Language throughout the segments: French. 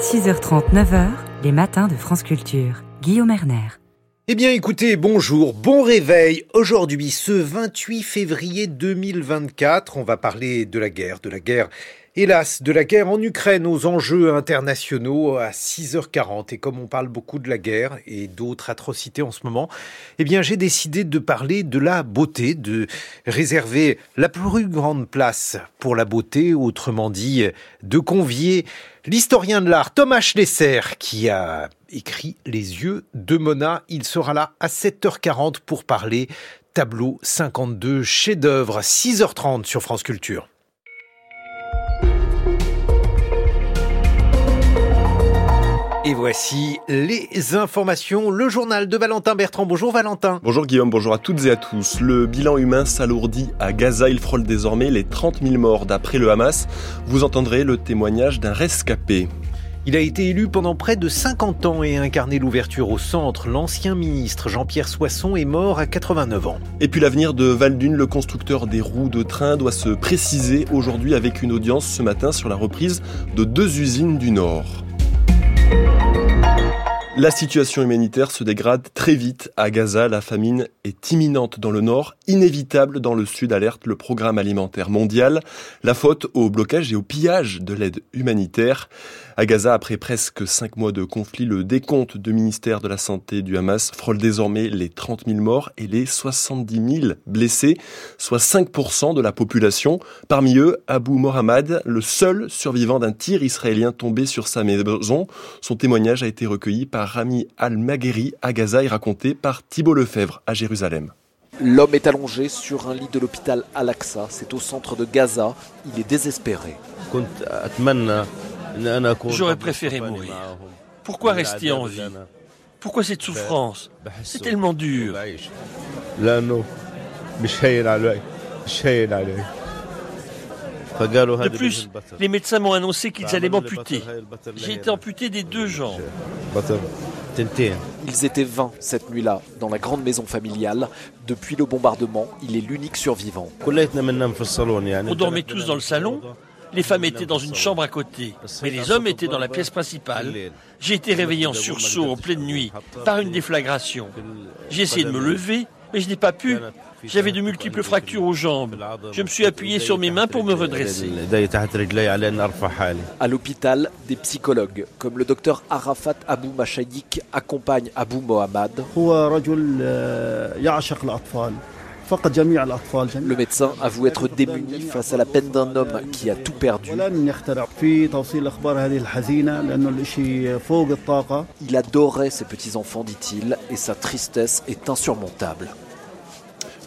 6h30, 9h, les matins de France Culture. Guillaume Erner. Eh bien écoutez, bonjour, bon réveil. Aujourd'hui, ce 28 février 2024, on va parler de la guerre, de la guerre Hélas, de la guerre en Ukraine aux enjeux internationaux à 6h40. Et comme on parle beaucoup de la guerre et d'autres atrocités en ce moment, eh bien, j'ai décidé de parler de la beauté, de réserver la plus grande place pour la beauté, autrement dit, de convier l'historien de l'art Thomas Schlesser qui a écrit Les yeux de Mona. Il sera là à 7h40 pour parler tableau 52 chef-d'œuvre 6h30 sur France Culture. Et voici les informations, le journal de Valentin Bertrand. Bonjour Valentin. Bonjour Guillaume, bonjour à toutes et à tous. Le bilan humain s'alourdit à Gaza, il frôle désormais les 30 000 morts d'après le Hamas. Vous entendrez le témoignage d'un rescapé. Il a été élu pendant près de 50 ans et incarné l'ouverture au centre. L'ancien ministre Jean-Pierre Soisson est mort à 89 ans. Et puis l'avenir de Valdune, le constructeur des roues de train, doit se préciser aujourd'hui avec une audience ce matin sur la reprise de deux usines du Nord. La situation humanitaire se dégrade très vite à Gaza. La famine est imminente dans le nord, inévitable dans le sud, alerte le programme alimentaire mondial. La faute au blocage et au pillage de l'aide humanitaire. À Gaza, après presque cinq mois de conflit, le décompte du ministère de la Santé du Hamas frôle désormais les 30 000 morts et les 70 000 blessés, soit 5% de la population. Parmi eux, Abu Mohammad, le seul survivant d'un tir israélien tombé sur sa maison. Son témoignage a été recueilli par Rami Al-Magheri à Gaza et raconté par Thibault Lefebvre à Jérusalem. L'homme est allongé sur un lit de l'hôpital Al-Aqsa. C'est au centre de Gaza. Il est désespéré. J'aurais préféré mourir. Pourquoi rester en vie Pourquoi cette souffrance C'est tellement dur. De plus, les médecins m'ont annoncé qu'ils allaient m'amputer. J'ai été amputé des deux jambes. Ils étaient 20 cette nuit-là, dans la grande maison familiale. Depuis le bombardement, il est l'unique survivant. On dormait tous dans le salon. Les femmes étaient dans une chambre à côté, mais les hommes étaient dans la pièce principale. J'ai été réveillé en sursaut en pleine nuit par une déflagration. J'ai essayé de me lever, mais je n'ai pas pu. J'avais de multiples fractures aux jambes. Je me suis appuyé sur mes mains pour me redresser. À l'hôpital, des psychologues, comme le docteur Arafat Abou Machayik, accompagnent Abou Mohammad. Le médecin avoue être démuni face à la peine d'un homme qui a tout perdu. Il adorait ses petits-enfants, dit-il, et sa tristesse est insurmontable.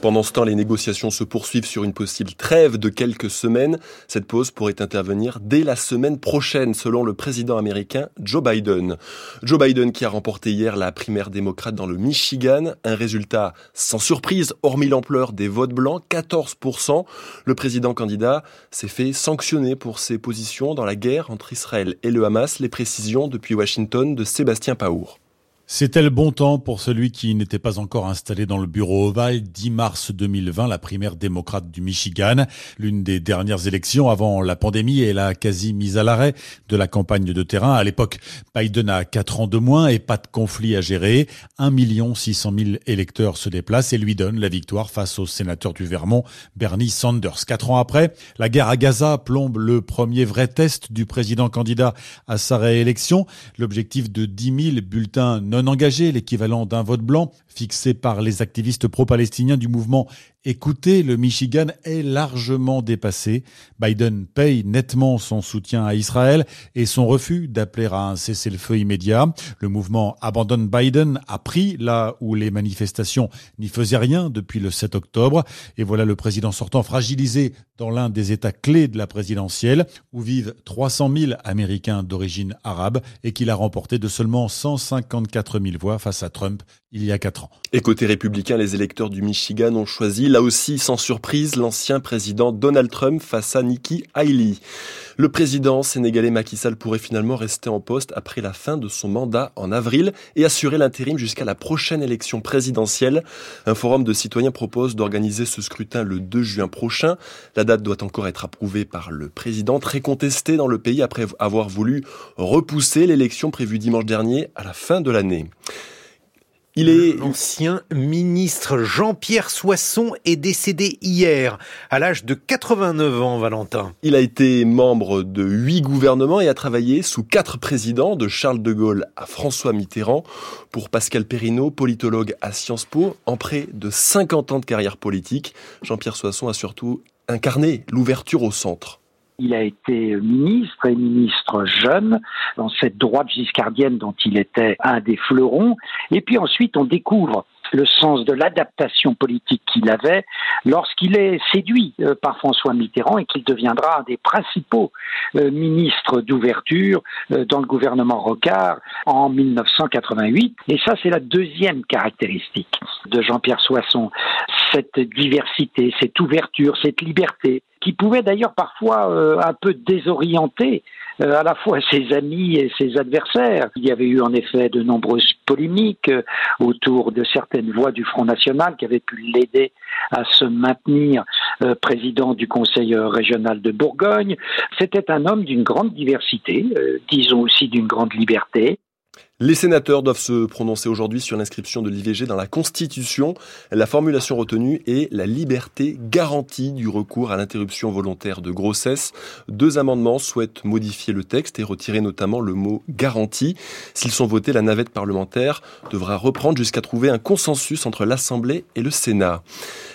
Pendant ce temps, les négociations se poursuivent sur une possible trêve de quelques semaines. Cette pause pourrait intervenir dès la semaine prochaine, selon le président américain Joe Biden. Joe Biden qui a remporté hier la primaire démocrate dans le Michigan, un résultat sans surprise, hormis l'ampleur des votes blancs, 14%. Le président candidat s'est fait sanctionner pour ses positions dans la guerre entre Israël et le Hamas. Les précisions depuis Washington de Sébastien Paour. C'était le bon temps pour celui qui n'était pas encore installé dans le bureau ovale. 10 mars 2020, la primaire démocrate du Michigan, l'une des dernières élections avant la pandémie et la quasi mise à l'arrêt de la campagne de terrain. À l'époque, Biden a 4 ans de moins et pas de conflit à gérer. 1 600 000 électeurs se déplacent et lui donnent la victoire face au sénateur du Vermont, Bernie Sanders. Quatre ans après, la guerre à Gaza plombe le premier vrai test du président candidat à sa réélection. L'objectif de 10 000 bulletins non engagé, l'équivalent d'un vote blanc, fixé par les activistes pro-palestiniens du mouvement Écoutez, le Michigan est largement dépassé. Biden paye nettement son soutien à Israël et son refus d'appeler à un cessez-le-feu immédiat. Le mouvement Abandonne Biden a pris là où les manifestations n'y faisaient rien depuis le 7 octobre. Et voilà le président sortant fragilisé dans l'un des États clés de la présidentielle, où vivent 300 000 Américains d'origine arabe et qu'il a remporté de seulement 154 4000 voix face à Trump il y a 4 ans. Et côté républicain, les électeurs du Michigan ont choisi, là aussi sans surprise, l'ancien président Donald Trump face à Nikki Haley. Le président sénégalais Macky Sall pourrait finalement rester en poste après la fin de son mandat en avril et assurer l'intérim jusqu'à la prochaine élection présidentielle. Un forum de citoyens propose d'organiser ce scrutin le 2 juin prochain. La date doit encore être approuvée par le président, très contesté dans le pays après avoir voulu repousser l'élection prévue dimanche dernier à la fin de l'année. Il est l'ancien ministre Jean-Pierre Soisson est décédé hier à l'âge de 89 ans, Valentin. Il a été membre de huit gouvernements et a travaillé sous quatre présidents, de Charles de Gaulle à François Mitterrand. Pour Pascal Perrineau, politologue à Sciences Po, en près de 50 ans de carrière politique, Jean-Pierre Soisson a surtout incarné l'ouverture au centre. Il a été ministre et ministre jeune dans cette droite giscardienne dont il était un des fleurons. Et puis ensuite, on découvre le sens de l'adaptation politique qu'il avait lorsqu'il est séduit euh, par François Mitterrand et qu'il deviendra un des principaux euh, ministres d'ouverture euh, dans le gouvernement Rocard en 1988. Et ça, c'est la deuxième caractéristique de Jean-Pierre Soisson, cette diversité, cette ouverture, cette liberté qui pouvait d'ailleurs parfois euh, un peu désorienter euh, à la fois ses amis et ses adversaires. Il y avait eu en effet de nombreuses polémiques euh, autour de certaines voix du Front National qui avaient pu l'aider à se maintenir président du Conseil régional de Bourgogne. C'était un homme d'une grande diversité, disons aussi d'une grande liberté. Les sénateurs doivent se prononcer aujourd'hui sur l'inscription de l'IVG dans la Constitution. La formulation retenue est la liberté garantie du recours à l'interruption volontaire de grossesse. Deux amendements souhaitent modifier le texte et retirer notamment le mot garantie. S'ils sont votés, la navette parlementaire devra reprendre jusqu'à trouver un consensus entre l'Assemblée et le Sénat.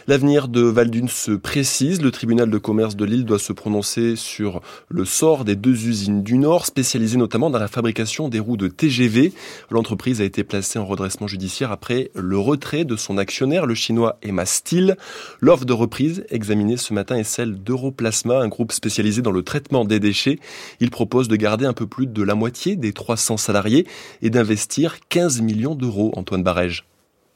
L'avenir de Valdune se précise. Le tribunal de commerce de Lille doit se prononcer sur le sort des deux usines du Nord, spécialisées notamment dans la fabrication des roues de TGV. L'entreprise a été placée en redressement judiciaire après le retrait de son actionnaire, le chinois Emma Steel. L'offre de reprise examinée ce matin est celle d'Europlasma, un groupe spécialisé dans le traitement des déchets. Il propose de garder un peu plus de la moitié des 300 salariés et d'investir 15 millions d'euros, Antoine Barège.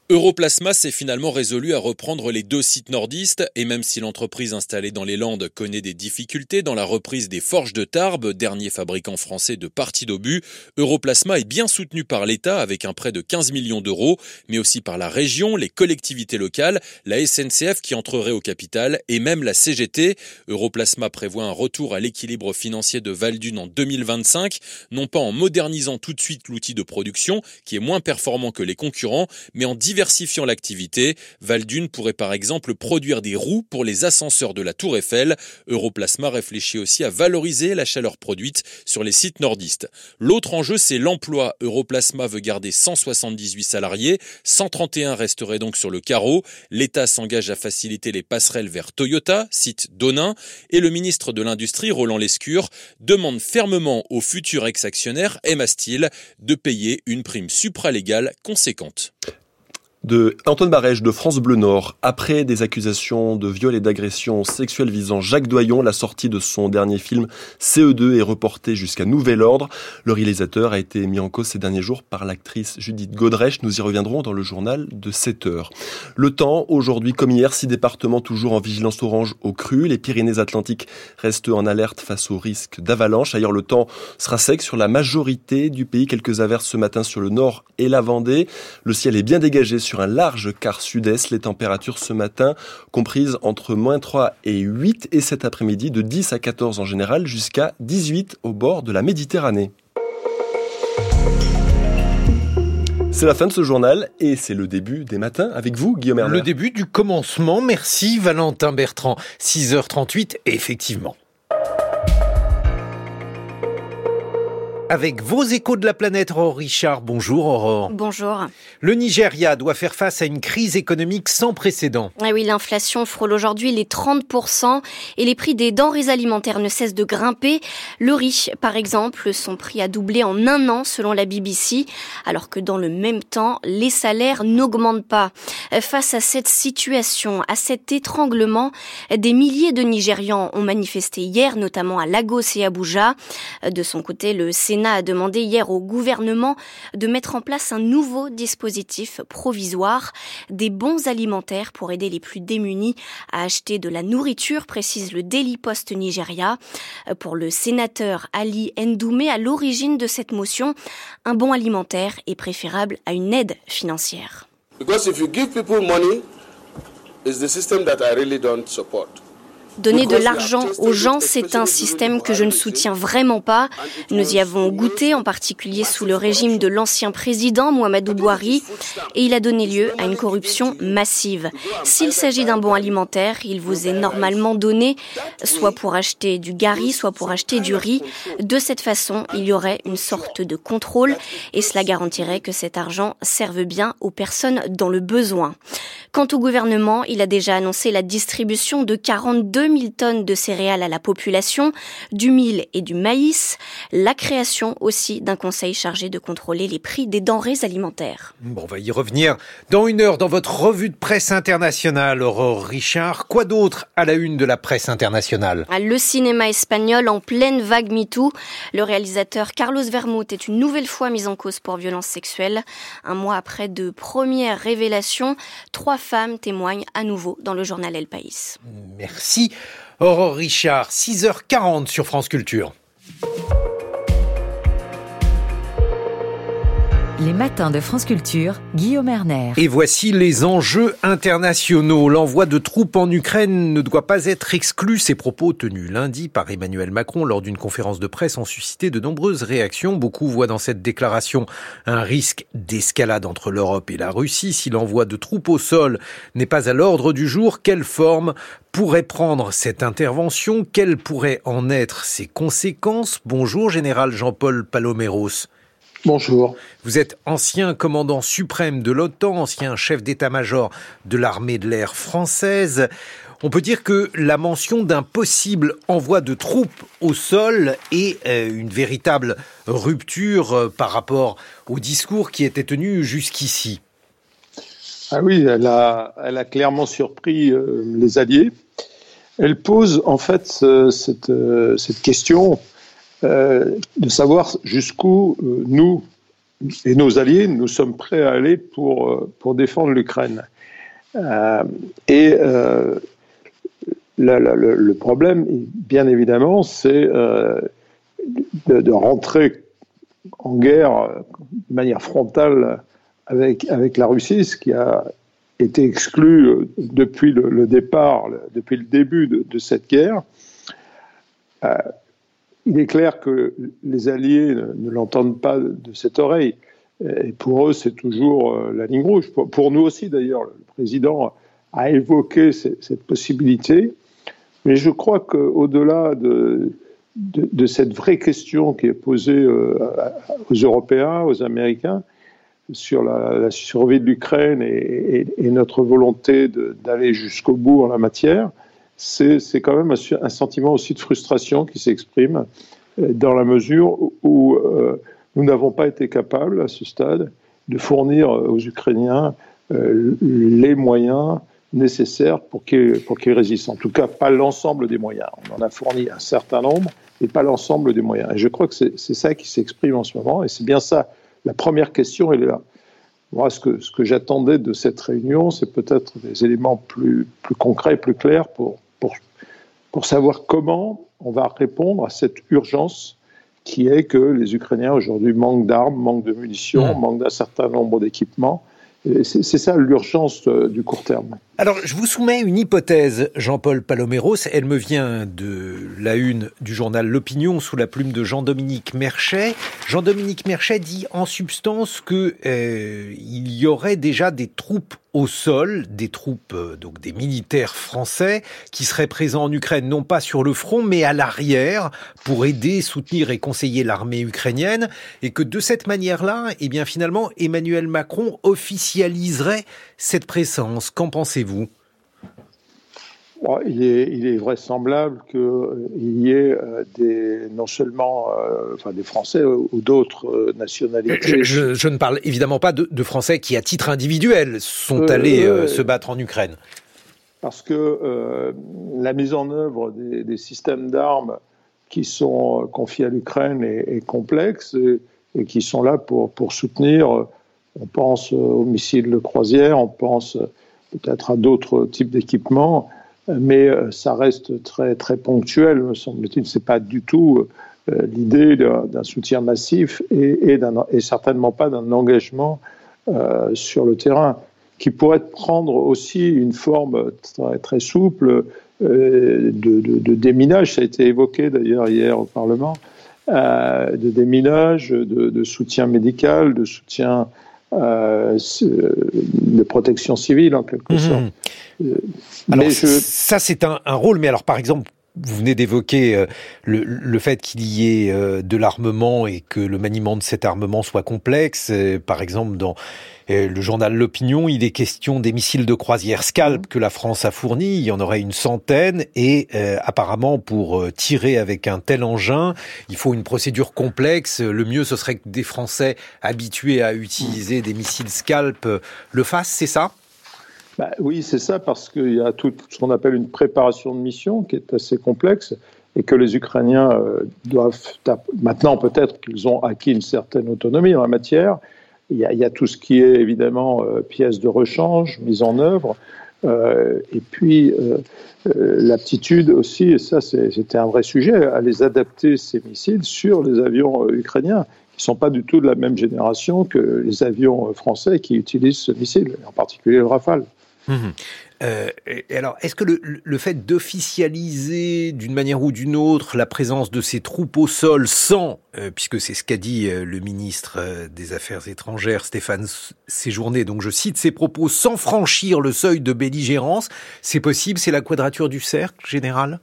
Europlasma s'est finalement résolu à reprendre les deux sites nordistes et même si l'entreprise installée dans les Landes connaît des difficultés dans la reprise des forges de Tarbes, dernier fabricant français de parties d'obus, Europlasma est bien soutenu par l'État avec un prêt de 15 millions d'euros, mais aussi par la région, les collectivités locales, la SNCF qui entrerait au capital et même la CGT. Europlasma prévoit un retour à l'équilibre financier de Valdune en 2025, non pas en modernisant tout de suite l'outil de production qui est moins performant que les concurrents, mais en diversifiant l'activité, Valdune pourrait par exemple produire des roues pour les ascenseurs de la Tour Eiffel. Europlasma réfléchit aussi à valoriser la chaleur produite sur les sites nordistes. L'autre enjeu, c'est l'emploi. Europlasma veut garder 178 salariés, 131 resteraient donc sur le carreau. L'État s'engage à faciliter les passerelles vers Toyota, site d'Onin, et le ministre de l'Industrie, Roland Lescure, demande fermement au futur ex-actionnaire Emma Steel de payer une prime supralégale conséquente de Antoine Barège de France Bleu Nord. Après des accusations de viol et d'agression sexuelle visant Jacques Doyon, la sortie de son dernier film CE2 est reportée jusqu'à nouvel ordre. Le réalisateur a été mis en cause ces derniers jours par l'actrice Judith Godrèche. Nous y reviendrons dans le journal de 7 heures. Le temps, aujourd'hui comme hier, six départements toujours en vigilance orange au cru. Les Pyrénées-Atlantiques restent en alerte face au risque d'avalanche. Ailleurs, le temps sera sec sur la majorité du pays. Quelques averses ce matin sur le nord et la Vendée. Le ciel est bien dégagé sur sur un large quart sud-est. Les températures ce matin comprises entre moins 3 et 8 et cet après-midi de 10 à 14 en général jusqu'à 18 au bord de la Méditerranée. C'est la fin de ce journal et c'est le début des matins avec vous, Guillaume Hermer. Le début du commencement. Merci Valentin Bertrand. 6h38, effectivement. Avec vos échos de la planète, Aurore Richard. Bonjour Aurore. Bonjour. Le Nigeria doit faire face à une crise économique sans précédent. Ah oui, l'inflation frôle aujourd'hui les 30% et les prix des denrées alimentaires ne cessent de grimper. Le riz, par exemple, son prix a doublé en un an selon la BBC, alors que dans le même temps, les salaires n'augmentent pas. Face à cette situation, à cet étranglement, des milliers de Nigérians ont manifesté hier, notamment à Lagos et Abuja. De son côté, le Sénat A demandé hier au gouvernement de mettre en place un nouveau dispositif provisoire, des bons alimentaires pour aider les plus démunis à acheter de la nourriture, précise le Daily Post Nigeria. Pour le sénateur Ali Ndoumé, à l'origine de cette motion, un bon alimentaire est préférable à une aide financière. Because if you give people money, it's the system that I really don't support. Donner de l'argent aux gens, c'est un système que je ne soutiens vraiment pas. Nous y avons goûté, en particulier sous le régime de l'ancien président Mohamedou Bouhari, et il a donné lieu à une corruption massive. S'il s'agit d'un bon alimentaire, il vous est normalement donné, soit pour acheter du gari, soit pour acheter du riz. De cette façon, il y aurait une sorte de contrôle, et cela garantirait que cet argent serve bien aux personnes dans le besoin. Quant au gouvernement, il a déjà annoncé la distribution de 42 2000 tonnes de céréales à la population, du mil et du maïs, la création aussi d'un conseil chargé de contrôler les prix des denrées alimentaires. Bon, on va y revenir dans une heure dans votre revue de presse internationale, Aurore Richard. Quoi d'autre à la une de la presse internationale? Ah, Le cinéma espagnol en pleine vague MeToo. Le réalisateur Carlos Vermouth est une nouvelle fois mis en cause pour violence sexuelle. Un mois après de premières révélations, trois femmes témoignent à nouveau dans le journal El País. Merci. Aurore Richard, 6h40 sur France Culture. Les matins de France Culture, Guillaume Erner. Et voici les enjeux internationaux. L'envoi de troupes en Ukraine ne doit pas être exclu. Ces propos tenus lundi par Emmanuel Macron lors d'une conférence de presse ont suscité de nombreuses réactions. Beaucoup voient dans cette déclaration un risque d'escalade entre l'Europe et la Russie. Si l'envoi de troupes au sol n'est pas à l'ordre du jour, quelle forme pourrait prendre cette intervention? Quelles pourraient en être ses conséquences? Bonjour, général Jean-Paul Paloméros. Bonjour. Vous êtes ancien commandant suprême de l'OTAN, ancien chef d'état-major de l'armée de l'air française. On peut dire que la mention d'un possible envoi de troupes au sol est euh, une véritable rupture euh, par rapport au discours qui était tenu jusqu'ici. Ah oui, elle a, elle a clairement surpris euh, les Alliés. Elle pose en fait cette, cette question de savoir jusqu'où euh, nous et nos alliés, nous sommes prêts à aller pour, euh, pour défendre l'Ukraine. et le, problème, bien évidemment, c'est de, rentrer en guerre de manière frontale avec, avec la Russie, ce qui a été exclu depuis le, départ, depuis le début de cette guerre. Il est clair que les Alliés ne, l'entendent pas de cette oreille. Et pour eux, c'est toujours euh, la ligne rouge. Pour, nous aussi, d'ailleurs, le président a évoqué cette possibilité. Mais je crois qu'au-delà de, cette vraie question qui est posée euh, aux Européens, aux Américains, sur la, survie de l'Ukraine et, notre volonté d'aller jusqu'au bout en la matière, c'est quand même un, sentiment aussi de frustration qui s'exprime euh, dans la mesure où euh, nous n'avons pas été capables à ce stade de fournir aux Ukrainiens euh, les moyens nécessaires pour qu'ils résistent. En tout cas, pas l'ensemble des moyens. On en a fourni un certain nombre, mais pas l'ensemble des moyens. Et je crois que c'est ça qui s'exprime en ce moment, et c'est bien ça. La première question, elle est là. Moi, ce que, ce que j'attendais de cette réunion, c'est peut-être des éléments plus, plus concrets, plus clairs pour, pour, pour savoir comment on va répondre à cette urgence qui est que les Ukrainiens aujourd'hui manquent d'armes, manquent de munitions, manquent d'un certain nombre d'équipements. C'est ça l'urgence euh, du court terme. Alors, je vous soumets une hypothèse, Jean-Paul Paloméros. Elle me vient de la une du journal L'Opinion sous la plume de Jean-Dominique Merchet. Jean-Dominique Merchet dit en substance que euh, il y aurait déjà des troupes au sol, des troupes, euh, donc des militaires français, qui seraient présents en Ukraine, non pas sur le front, mais à l'arrière, pour aider, soutenir et conseiller l'armée ukrainienne, et que de cette manière-là, eh bien finalement, Emmanuel Macron officialiserait cette présence. Qu'en pensez-vous? Il, est, vraisemblable qu'il y ait euh, des, non seulement euh, enfin des Français ou d'autres euh, nationalités. Je, ne parle évidemment pas de, Français qui, à titre individuel, sont allés se battre en Ukraine. Parce que la mise en œuvre des, systèmes d'armes qui sont confiés à l'Ukraine est, complexe et, qui sont là pour, pour soutenir, on pense aux missiles de croisière, on pense peut-être à d'autres types d'équipements, mais ça reste très, très ponctuel, me semble-t-il. Ce n'est pas du tout l'idée d'un soutien massif et, certainement pas d'un engagement sur le terrain qui pourrait prendre aussi une forme très, très souple euh, de, déminage, ça a été évoqué d'ailleurs hier au Parlement, euh, de déminage, de, soutien médical, de soutien euh, de protection civile en quelque mhm. sorte. Alors ça c'est un, un, rôle, mais alors par exemple vous venez d'évoquer euh, le, fait qu'il y ait euh, de l'armement et que le maniement de cet armement soit complexe. Euh, par exemple, dans le journal L'Opinion, il est question des missiles de croisière Scalp que la France a fournis. Il y en aurait une centaine et apparemment pour tirer avec un tel engin, il faut une procédure complexe. Le mieux, ce serait que des Français habitués à utiliser des missiles Scalp le fassent, c'est ça? Bah, oui, c'est ça, parce qu'il y a tout ce qu'on appelle une préparation de mission qui est assez complexe et que les Ukrainiens euh, doivent, maintenant peut-être qu'ils ont acquis une certaine autonomie en la matière. Il y a, tout ce qui est évidemment euh, pièces de rechange, mise en œuvre, euh, et puis l'aptitude aussi, et ça c'était un vrai sujet, à les adapter ces missiles sur les avions ukrainiens qui ne sont pas du tout de la même génération que les avions français qui utilisent ce missile, en particulier le Rafale. Mhm. Euh, alors, est-ce que le, fait d'officialiser d'une manière ou d'une autre la présence de ces troupes au sol sans, euh, puisque c'est ce qu'a dit euh, le ministre des Affaires étrangères Stéphane Séjourné, donc je cite ses propos, sans franchir le seuil de belligérance, c'est possible C'est la quadrature du cercle général?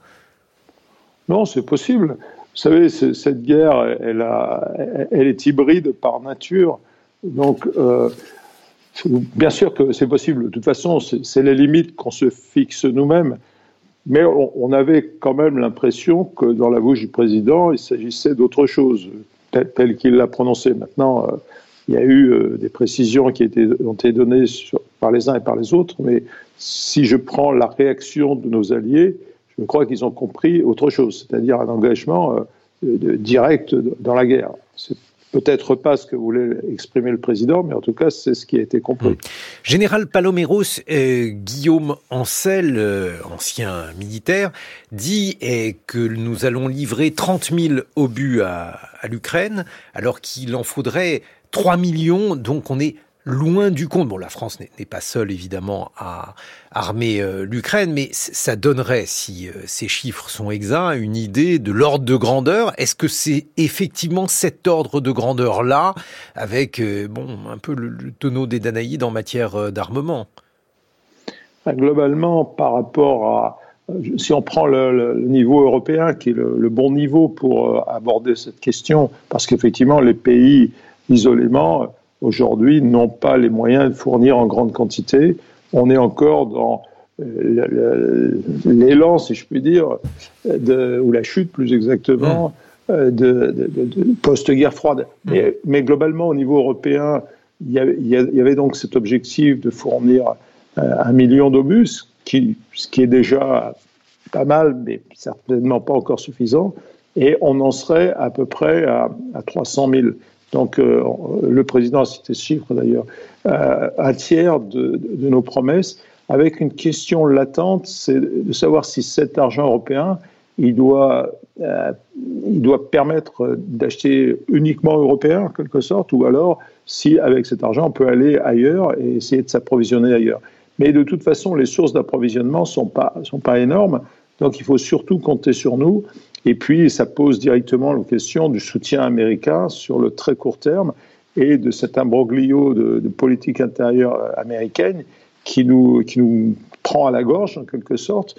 Non, c'est possible. Vous savez, cette guerre, elle, a, elle, est hybride par nature. Donc, Bien sûr que c'est possible. De toute façon, c'est les limites qu'on se fixe nous-mêmes. Mais on, avait quand même l'impression que dans la bouche du président, il s'agissait d'autre chose, tel, qu'il l'a prononcé. Maintenant, euh, il y a eu euh, des précisions qui ont été données par les uns et par les autres, mais si je prends la réaction de nos alliés, je crois qu'ils ont compris autre chose, c'est-à-dire un engagement euh, direct dans la guerre peut-être pas ce que voulait exprimer le président, mais en tout cas, c'est ce qui a été compris. Hmm. Général Paloméros, euh, Guillaume Ancel, euh, ancien militaire, dit eh, que nous allons livrer 30 000 obus à, à l'Ukraine, alors qu'il en faudrait 3 millions, donc on est loin du compte. Bon, la France n'est pas seule, évidemment, à armer euh, l'Ukraine, mais ça donnerait, si euh, ces chiffres sont exacts, une idée de l'ordre de grandeur. Est-ce que c'est effectivement cet ordre de grandeur-là, avec, euh, bon, un peu le, tonneau des Danaïdes en matière d'armement? Ben, Globalement, par rapport à... Si on prend le, niveau européen, qui est le bon niveau pour aborder cette question, parce qu'effectivement, les pays isolément aujourd'hui n'ont pas les moyens de fournir en grande quantité. On est encore dans euh, l'élan, si je puis dire, de, ou la chute plus exactement, mmh. euh, de, post-guerre froide. Mmh. Mais, globalement, au niveau européen, il y, avait, donc cet objectif de fournir euh, un million d'obus, qui, ce qui est déjà pas mal, mais certainement pas encore suffisant. Et on en serait à peu près à, à 300 000. Donc, euh, le président a cité ce chiffre d'ailleurs, euh, un tiers de, nos promesses, avec une question latente, c'est de savoir si cet argent européen, il doit, euh, il doit permettre d'acheter uniquement européen en quelque sorte, ou alors si avec cet argent on peut aller ailleurs et essayer de s'approvisionner ailleurs. Mais de toute façon, les sources d'approvisionnement sont pas sont pas énormes, donc il faut surtout compter sur nous et puis, ça pose directement la question du soutien américain sur le très court terme et de cet imbroglio de, politique intérieure américaine qui nous, qui nous prend à la gorge, en quelque sorte,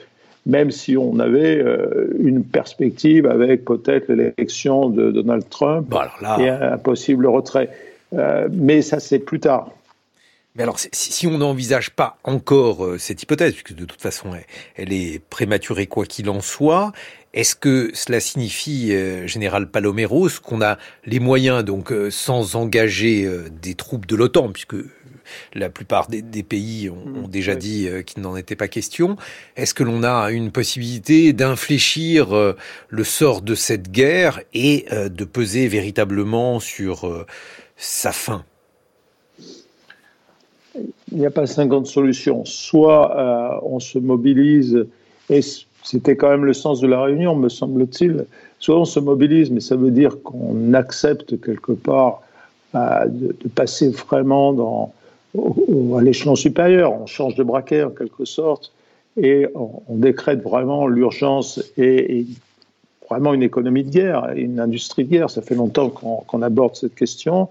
même si on avait euh, une perspective avec peut-être l'élection de Donald Trump et un possible retrait. Euh, mais ça, c'est plus tard. Mais alors, si on n'envisage pas encore euh, cette hypothèse, puisque de toute façon elle est prématurée quoi qu'il en soit, est-ce que cela signifie, euh, général Paloméros, qu'on a les moyens, donc euh, sans engager des troupes de l'OTAN, puisque la plupart des, pays ont, Mmh, déjà dit qu'il n'en était pas question. Est-ce que l'on a une possibilité d'infléchir le sort de cette guerre et de peser véritablement sur sa fin? Il n'y a pas 50 solutions. Soit euh, on se mobilise, et c'était quand même le sens de la réunion, me semble-t-il, soit on se mobilise, mais ça veut dire qu'on accepte quelque part euh, de, passer vraiment dans, à l'échelon supérieur, on change de braquet en quelque sorte, et on, décrète vraiment l'urgence et, vraiment une économie de guerre, une industrie de guerre. Ça fait longtemps qu'on aborde cette question.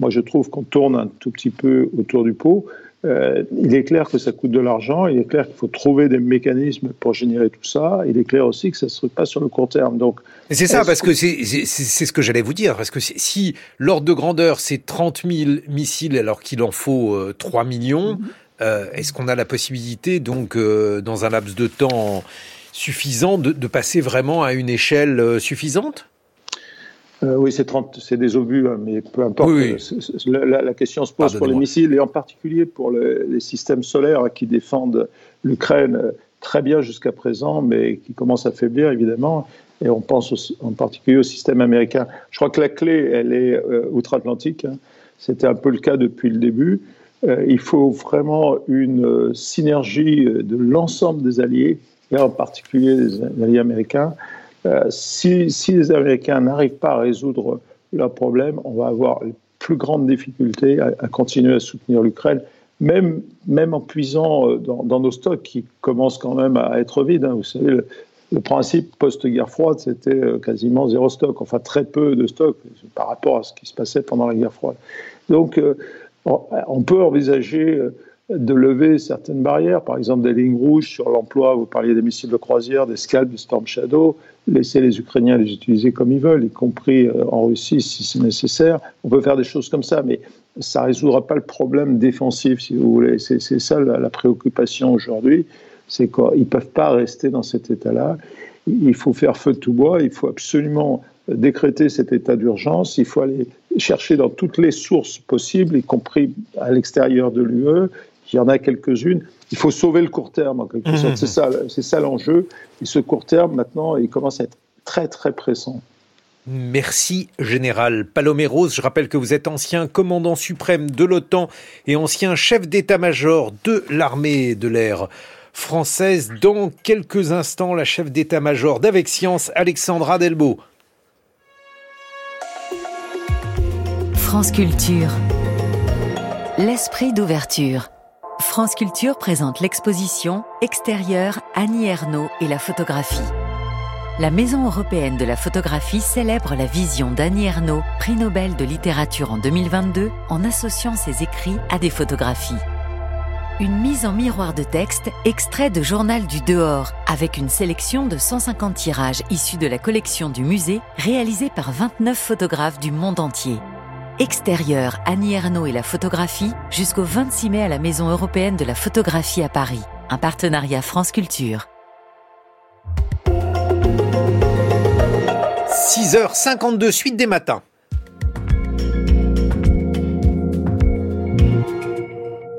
Moi, je trouve qu'on tourne un tout petit peu autour du pot. Euh, il est clair que ça coûte de l'argent, il est clair qu'il faut trouver des mécanismes pour générer tout ça, il est clair aussi que ça ne se pas sur le court terme. Donc, c'est ça, parce que, c'est ce que j'allais vous dire, parce que si l'ordre de grandeur c'est 30 000 missiles alors qu'il en faut 3 euh, millions, mm-hmm. euh, est-ce qu'on a la possibilité, donc, dans un laps de temps suffisant, de, de passer vraiment à une échelle suffisante? Euh, oui, c'est des obus, hein, mais peu importe. La, question se pose pour les missiles et en particulier pour les systèmes solaires qui défendent l'Ukraine euh, très bien jusqu'à présent, mais qui commencent à faiblir évidemment. Et on pense en particulier au système américain. Je crois que la clé, elle est euh, outre-Atlantique. Hein. C'était un peu le cas depuis le début. il faut vraiment une synergie de l'ensemble des alliés, et en particulier des alliés américains, euh, si, les Américains n'arrivent pas à résoudre leurs problèmes, on va avoir les plus grandes difficultés à, continuer à soutenir l'Ukraine, même, même en puisant euh, dans, nos stocks qui commencent quand même à être vides. Hein. Vous savez, le, principe post-guerre froide, c'était euh, quasiment zéro stock, enfin très peu de stock par rapport à ce qui se passait pendant la guerre froide. Donc, on peut envisager de lever certaines barrières, par exemple des lignes rouges sur l'emploi, vous parliez des missiles de croisière, des scalps, du Storm Shadow, laisser les Ukrainiens les utiliser comme ils veulent, y compris euh, en Russie si c'est nécessaire. On peut faire des choses comme ça, mais ça ne résoudra pas le problème défensif, si vous voulez. C'est ça la, préoccupation aujourd'hui, c'est qu'ils ne peuvent pas rester dans cet état-là. Il faut faire feu de tout bois, il faut absolument décréter cet état d'urgence, il faut aller chercher dans toutes les sources possibles, y compris à l'extérieur de l'UE, il y en a quelques-unes. Il faut sauver le court terme, en quelque sorte. C'est ça, c'est ça l'enjeu. Et ce court terme, maintenant, il commence à être très, très pressant. Merci, Général Paloméros. Je rappelle que vous êtes ancien commandant suprême de l'OTAN et ancien chef d'état-major de l'armée de l'air française. Dans quelques instants, la chef d'état-major d'Avec Science, Alexandra Delbo. France Culture. L'esprit d'ouverture. France Culture présente l'exposition Extérieur Annie Ernaux et la photographie. La Maison européenne de la photographie célèbre la vision d'Annie Ernaux, prix Nobel de littérature en 2022, en associant ses écrits à des photographies. Une mise en miroir de texte extrait de Journal du dehors, avec une sélection de 150 tirages issus de la collection du musée, réalisée par 29 photographes du monde entier. Extérieur, Annie Ernaux et la photographie jusqu'au 26 mai à la Maison européenne de la photographie à Paris. Un partenariat France Culture. 6h52, suite des matins.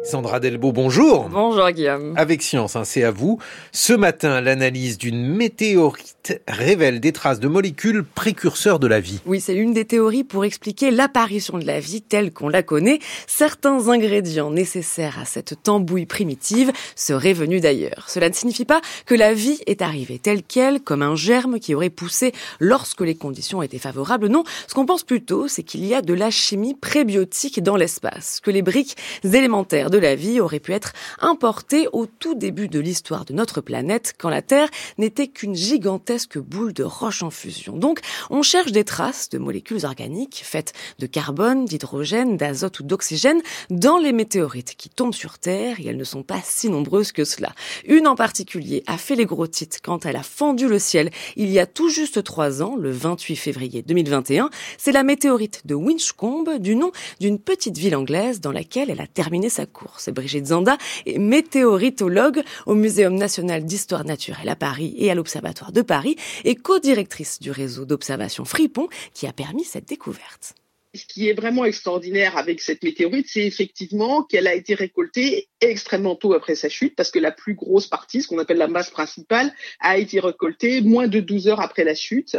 Sandra Delbo, bonjour. Bonjour Guillaume. Avec Science, hein, c'est à vous. Ce matin, l'analyse d'une météorite révèle des traces de molécules précurseurs de la vie. Oui, c'est l'une des théories pour expliquer l'apparition de la vie telle qu'on la connaît. Certains ingrédients nécessaires à cette tambouille primitive seraient venus d'ailleurs. Cela ne signifie pas que la vie est arrivée telle qu'elle, comme un germe qui aurait poussé lorsque les conditions étaient favorables. Non, ce qu'on pense plutôt, c'est qu'il y a de la chimie prébiotique dans l'espace, que les briques élémentaires de la vie aurait pu être importée au tout début de l'histoire de notre planète quand la Terre n'était qu'une gigantesque boule de roche en fusion. Donc, on cherche des traces de molécules organiques faites de carbone, d'hydrogène, d'azote ou d'oxygène dans les météorites qui tombent sur Terre et elles ne sont pas si nombreuses que cela. Une en particulier a fait les gros titres quand elle a fendu le ciel il y a tout juste trois ans, le 28 février 2021. C'est la météorite de Winchcombe, du nom d'une petite ville anglaise dans laquelle elle a terminé sa course. C'est Brigitte Zanda météoritologue au Muséum national d'histoire naturelle à Paris et à l'Observatoire de Paris et co-directrice du réseau d'observation Fripon qui a permis cette découverte. Ce qui est vraiment extraordinaire avec cette météorite, c'est effectivement qu'elle a été récoltée extrêmement tôt après sa chute, parce que la plus grosse partie, ce qu'on appelle la masse principale, a été récoltée moins de 12 heures après la chute.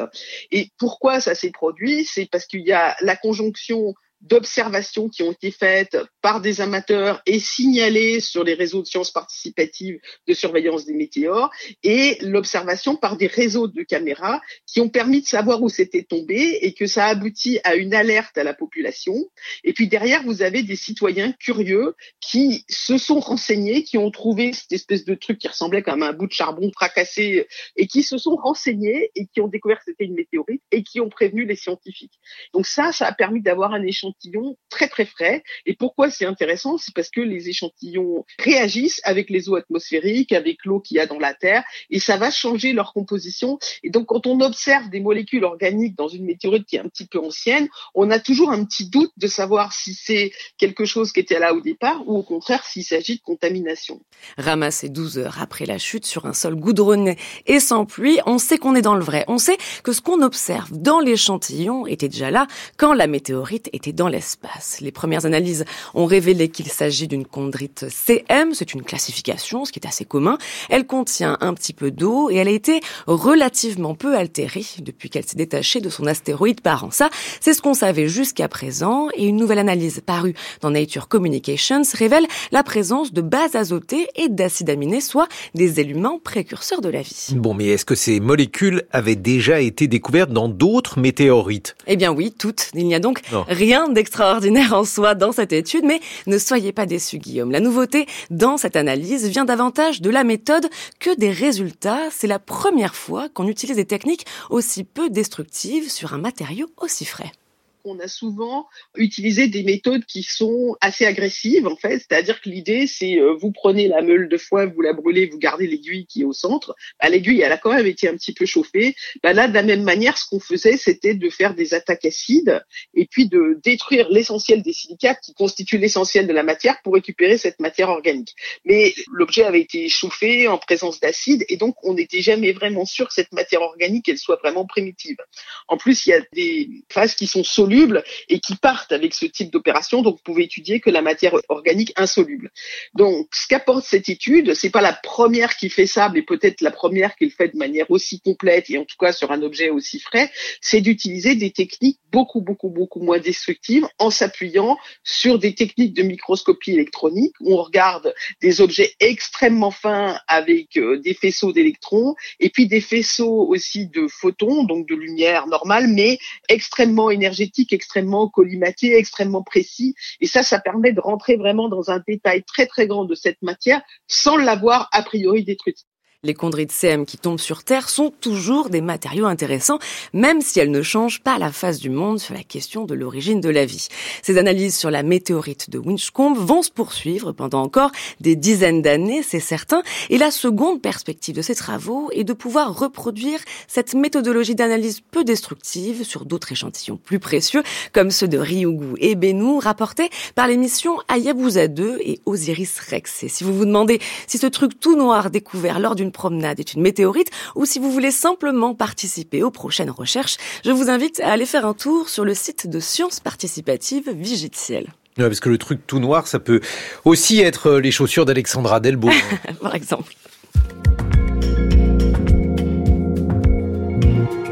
Et pourquoi ça s'est produit? C'est parce qu'il y a la conjonction d'observations qui ont été faites par des amateurs et signalées sur les réseaux de sciences participatives de surveillance des météores et l'observation par des réseaux de caméras qui ont permis de savoir où c'était tombé et que ça a abouti à une alerte à la population. Et puis derrière, vous avez des citoyens curieux qui se sont renseignés, qui ont trouvé cette espèce de truc qui ressemblait comme un bout de charbon fracassé et qui se sont renseignés et qui ont découvert que c'était une météorite et qui ont prévenu les scientifiques. Donc ça, ça a permis d'avoir un échange échantillons très très frais. Et pourquoi c'est intéressant? C'est parce que les échantillons réagissent avec les eaux atmosphériques, avec l'eau qu'il y a dans la Terre, et ça va changer leur composition. Et donc quand on observe des molécules organiques dans une météorite qui est un petit peu ancienne, on a toujours un petit doute de savoir si c'est quelque chose qui était là au départ ou au contraire s'il s'agit de contamination. Ramassé 12 heures après la chute sur un sol goudronné et sans pluie, on sait qu'on est dans le vrai. On sait que ce qu'on observe dans l'échantillon était déjà là quand la météorite était dans l'espace. Les premières analyses ont révélé qu'il s'agit d'une chondrite CM, c'est une classification, ce qui est assez commun. Elle contient un petit peu d'eau et elle a été relativement peu altérée depuis qu'elle s'est détachée de son astéroïde parent. Ça, c'est ce qu'on savait jusqu'à présent et une nouvelle analyse parue dans Nature Communications révèle la présence de bases azotées et d'acides aminés, soit des éléments précurseurs de la vie. Bon, mais est-ce que ces molécules avaient déjà été découvertes dans d'autres météorites? Eh bien oui, toutes. Il n'y a donc rien d'extraordinaire en soi dans cette étude, mais ne soyez pas déçus, Guillaume. La nouveauté dans cette analyse vient davantage de la méthode que des résultats. C'est la première fois qu'on utilise des techniques aussi peu destructives sur un matériau aussi frais on a souvent utilisé des méthodes qui sont assez agressives en fait, c'est-à-dire que l'idée c'est euh, vous prenez la meule de foie, vous la brûlez, vous gardez l'aiguille qui est au centre. Bah, l'aiguille elle a quand même été un petit peu chauffée. Bah, là de la même manière, ce qu'on faisait c'était de faire des attaques acides et puis de détruire l'essentiel des silicates qui constituent l'essentiel de la matière pour récupérer cette matière organique. Mais l'objet avait été chauffé en présence d'acide et donc on n'était jamais vraiment sûr que cette matière organique elle soit vraiment primitive. En plus il y a des phases qui sont solubles et qui partent avec ce type d'opération. Donc, vous pouvez étudier que la matière organique insoluble. Donc, ce qu'apporte cette étude, c'est pas la première qui fait ça, mais peut-être la première qui le fait de manière aussi complète et en tout cas sur un objet aussi frais, c'est d'utiliser des techniques beaucoup, beaucoup, beaucoup moins destructives en s'appuyant sur des techniques de microscopie électronique où on regarde des objets extrêmement fins avec euh, des faisceaux d'électrons et puis des faisceaux aussi de photons, donc de lumière normale, mais extrêmement énergétiques extrêmement collimaté, extrêmement précis. Et ça, ça permet de rentrer vraiment dans un détail très très grand de cette matière sans l'avoir a priori détruite. Les chondrites CM qui tombent sur Terre sont toujours des matériaux intéressants, même si elles ne changent pas la face du monde sur la question de l'origine de la vie. Ces analyses sur la météorite de Winchcombe vont se poursuivre pendant encore des dizaines d'années, c'est certain. Et la seconde perspective de ces travaux est de pouvoir reproduire cette méthodologie d'analyse peu destructive sur d'autres échantillons plus précieux, comme ceux de Ryugu et Bennu, rapportés par les missions Hayabusa 2 et Osiris Rex. Et si vous vous demandez si ce truc tout noir découvert lors d'une promenade est une météorite ou si vous voulez simplement participer aux prochaines recherches, je vous invite à aller faire un tour sur le site de sciences participatives Vigitiel. Ouais, parce que le truc tout noir, ça peut aussi être les chaussures d'Alexandra Delbo. Par exemple.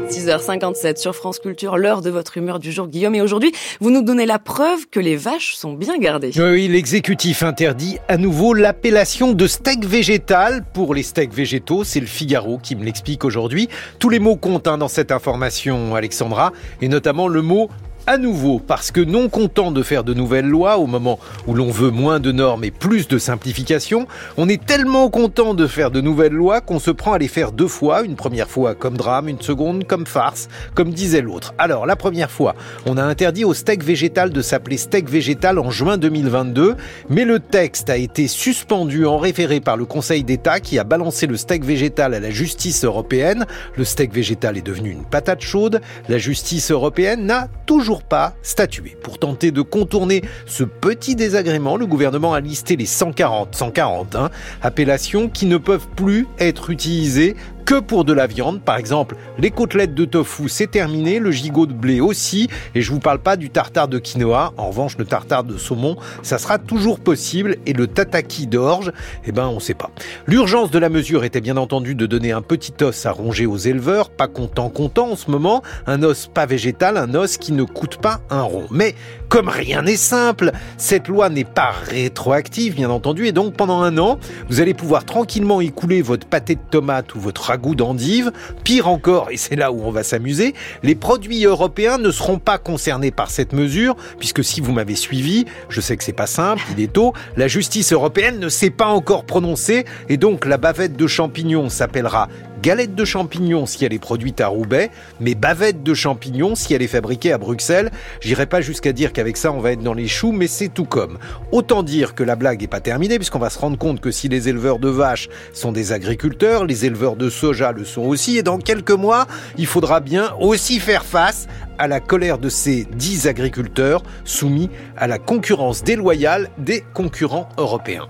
6h57 sur France Culture, l'heure de votre humeur du jour, Guillaume. Et aujourd'hui, vous nous donnez la preuve que les vaches sont bien gardées. Oui, l'exécutif interdit à nouveau l'appellation de steak végétal pour les steaks végétaux. C'est le Figaro qui me l'explique aujourd'hui. Tous les mots comptent hein, dans cette information, Alexandra, et notamment le mot à nouveau parce que non content de faire de nouvelles lois au moment où l'on veut moins de normes et plus de simplification, on est tellement content de faire de nouvelles lois qu'on se prend à les faire deux fois, une première fois comme drame, une seconde comme farce, comme disait l'autre. Alors la première fois, on a interdit au steak végétal de s'appeler steak végétal en juin 2022, mais le texte a été suspendu en référé par le Conseil d'État qui a balancé le steak végétal à la justice européenne. Le steak végétal est devenu une patate chaude. La justice européenne n'a toujours pas statué. Pour tenter de contourner ce petit désagrément, le gouvernement a listé les 140, 140 hein, appellations qui ne peuvent plus être utilisées que pour de la viande. Par exemple, les côtelettes de tofu, c'est terminé, le gigot de blé aussi, et je vous parle pas du tartare de quinoa. En revanche, le tartare de saumon, ça sera toujours possible, et le tataki d'orge, eh ben, on sait pas. L'urgence de la mesure était bien entendu de donner un petit os à ronger aux éleveurs, pas content content en ce moment, un os pas végétal, un os qui ne coûte pas un rond. Mais comme rien n'est simple, cette loi n'est pas rétroactive, bien entendu, et donc pendant un an, vous allez pouvoir tranquillement écouler votre pâté de tomate ou votre ragoût d'endive. Pire encore, et c'est là où on va s'amuser, les produits européens ne seront pas concernés par cette mesure, puisque si vous m'avez suivi, je sais que c'est pas simple, il est tôt, la justice européenne ne s'est pas encore prononcée, et donc la bavette de champignons s'appellera galette de champignons si elle est produite à Roubaix, mais bavette de champignons si elle est fabriquée à Bruxelles. J'irai pas jusqu'à dire qu'avec ça on va être dans les choux, mais c'est tout comme. Autant dire que la blague n'est pas terminée, puisqu'on va se rendre compte que si les éleveurs de vaches sont des agriculteurs, les éleveurs de soja le sont aussi, et dans quelques mois, il faudra bien aussi faire face à la colère de ces dix agriculteurs soumis à la concurrence déloyale des concurrents européens.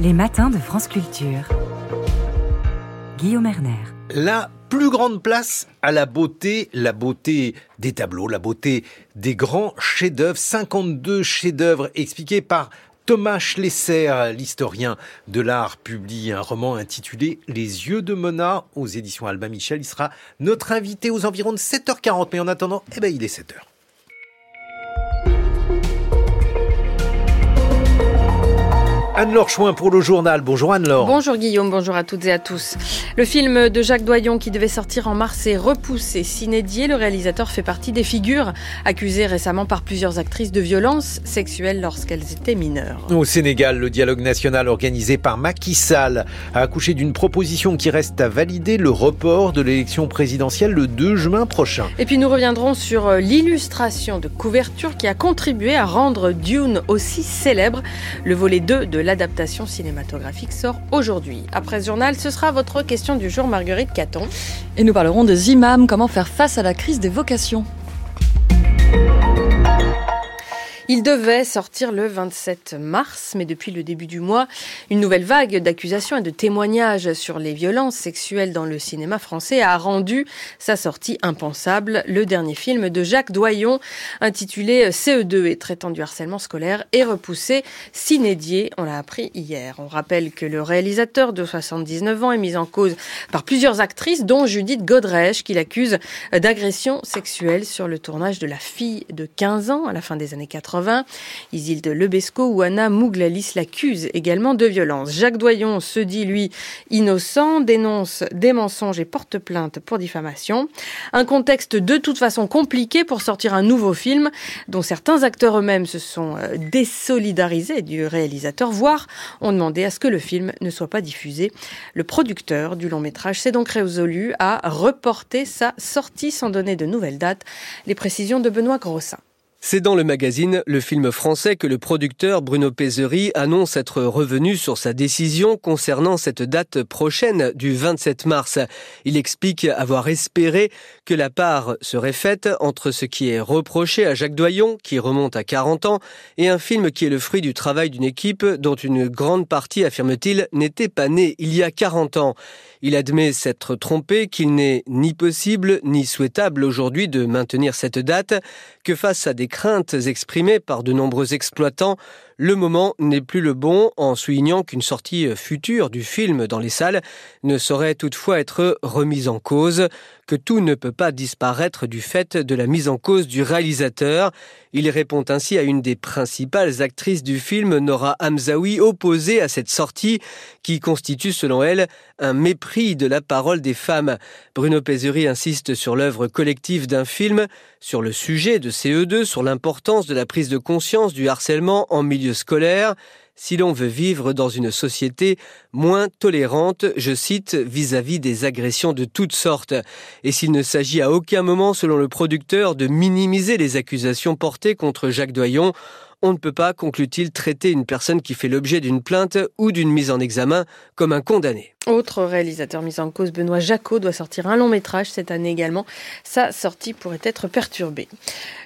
Les matins de France Culture. Guillaume Erner. La plus grande place à la beauté, la beauté des tableaux, la beauté des grands chefs-d'œuvre, 52 chefs-d'œuvre expliqués par Thomas Schlesser, l'historien de l'art, publie un roman intitulé Les yeux de Mona aux éditions Albin Michel. Il sera notre invité aux environs de 7h40, mais en attendant, eh ben, il est 7h. Anne-Laure Chouin pour le journal. Bonjour Anne-Laure. Bonjour Guillaume, bonjour à toutes et à tous. Le film de Jacques Doyon qui devait sortir en mars est repoussé. Sinédié, le réalisateur fait partie des figures accusées récemment par plusieurs actrices de violences sexuelles lorsqu'elles étaient mineures. Au Sénégal, le dialogue national organisé par Macky Sall a accouché d'une proposition qui reste à valider le report de l'élection présidentielle le 2 juin prochain. Et puis nous reviendrons sur l'illustration de couverture qui a contribué à rendre Dune aussi célèbre. Le volet 2 de l'adaptation cinématographique sort aujourd'hui. Après ce journal, ce sera votre question du jour, Marguerite Caton. Et nous parlerons des imams, comment faire face à la crise des vocations. Il devait sortir le 27 mars, mais depuis le début du mois, une nouvelle vague d'accusations et de témoignages sur les violences sexuelles dans le cinéma français a rendu sa sortie impensable. Le dernier film de Jacques Doyon, intitulé CE2 et traitant du harcèlement scolaire, est repoussé s'inédier. On l'a appris hier. On rappelle que le réalisateur de 79 ans est mis en cause par plusieurs actrices, dont Judith Godrèche, qui l'accuse d'agression sexuelle sur le tournage de La fille de 15 ans à la fin des années 80. Isilde Lebesco ou Anna Mouglalis l'accusent également de violence. Jacques Doyon se dit, lui, innocent, dénonce des mensonges et porte plainte pour diffamation. Un contexte de toute façon compliqué pour sortir un nouveau film dont certains acteurs eux-mêmes se sont désolidarisés du réalisateur, voire ont demandé à ce que le film ne soit pas diffusé. Le producteur du long métrage s'est donc résolu à reporter sa sortie sans donner de nouvelles dates. Les précisions de Benoît Grossin. C'est dans le magazine Le Film Français que le producteur Bruno Pézery annonce être revenu sur sa décision concernant cette date prochaine du 27 mars. Il explique avoir espéré que la part serait faite entre ce qui est reproché à Jacques Doyon, qui remonte à 40 ans, et un film qui est le fruit du travail d'une équipe dont une grande partie, affirme-t-il, n'était pas née il y a 40 ans. Il admet s'être trompé, qu'il n'est ni possible ni souhaitable aujourd'hui de maintenir cette date, que face à des craintes exprimées par de nombreux exploitants, le moment n'est plus le bon en soulignant qu'une sortie future du film dans les salles ne saurait toutefois être remise en cause, que tout ne peut pas disparaître du fait de la mise en cause du réalisateur. Il répond ainsi à une des principales actrices du film, Nora Hamzaoui, opposée à cette sortie qui constitue selon elle un mépris de la parole des femmes. Bruno Pézuri insiste sur l'œuvre collective d'un film, sur le sujet de CE2, sur l'importance de la prise de conscience du harcèlement en milieu scolaire, si l'on veut vivre dans une société moins tolérante, je cite, vis-à-vis des agressions de toutes sortes. Et s'il ne s'agit à aucun moment, selon le producteur, de minimiser les accusations portées contre Jacques Doyon, On ne peut pas, conclut-il, traiter une personne qui fait l'objet d'une plainte ou d'une mise en examen comme un condamné. Autre réalisateur mis en cause, Benoît Jacot, doit sortir un long métrage cette année également. Sa sortie pourrait être perturbée.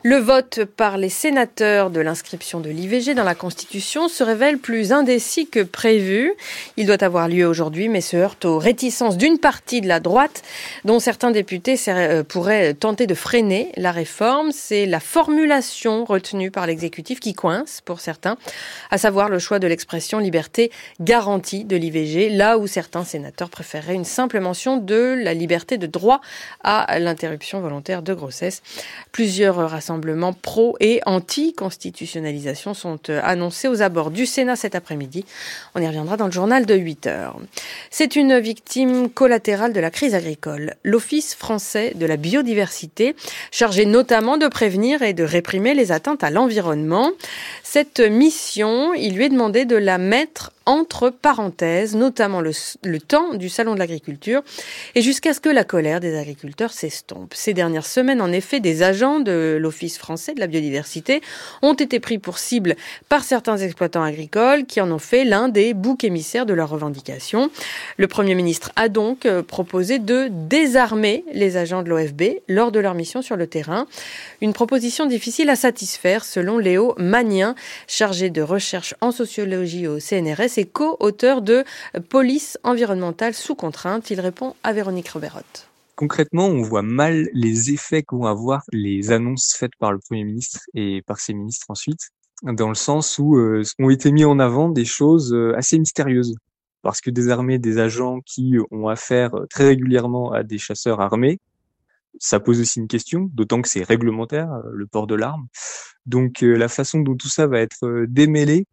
Le vote par les sénateurs de l'inscription de l'IVG dans la Constitution se révèle plus indécis que prévu. Il doit avoir lieu aujourd'hui, mais se heurte aux réticences d'une partie de la droite, dont certains députés euh, pourraient tenter de freiner la réforme. C'est la formulation retenue par l'exécutif qui coince pour certains, à savoir le choix de l'expression liberté garantie de l'IVG, là où certains sénateur préférerait une simple mention de la liberté de droit à l'interruption volontaire de grossesse. Plusieurs rassemblements pro et anti-constitutionnalisation sont euh, annoncés aux abords du Sénat cet après-midi. On y reviendra dans le journal de 8 heures. C'est une victime collatérale de la crise agricole. L'Office français de la biodiversité, chargé notamment de prévenir et de réprimer les atteintes à l'environnement. Cette mission, il lui est demandé de la mettre entre parenthèses, notamment le, temps du Salon de l'agriculture, et jusqu'à ce que la colère des agriculteurs s'estompe. Ces dernières semaines, en effet, des agents de l'Office français de la biodiversité ont été pris pour cible par certains exploitants agricoles qui en ont fait l'un des boucs émissaires de leurs revendications. Le Premier ministre a donc euh, proposé de désarmer les agents de l'OFB lors de leur mission sur le terrain. Une proposition difficile à satisfaire, selon Léo Magnien, chargé de recherche en sociologie au CNRS et co-auteur de Police environnementale sous contrainte. Il répond à Véronique Roberotte. Concrètement, on voit mal les effets qu'ont avoir les annonces faites par le Premier ministre et par ses ministres ensuite, dans le sens où euh, ont été mis en avant des choses euh, assez mystérieuses. Parce que désarmer des agents qui ont affaire euh, très régulièrement à des chasseurs armés, ça pose aussi une question, d'autant que c'est réglementaire, le port de l'arme. Donc la façon dont tout ça va être démêlé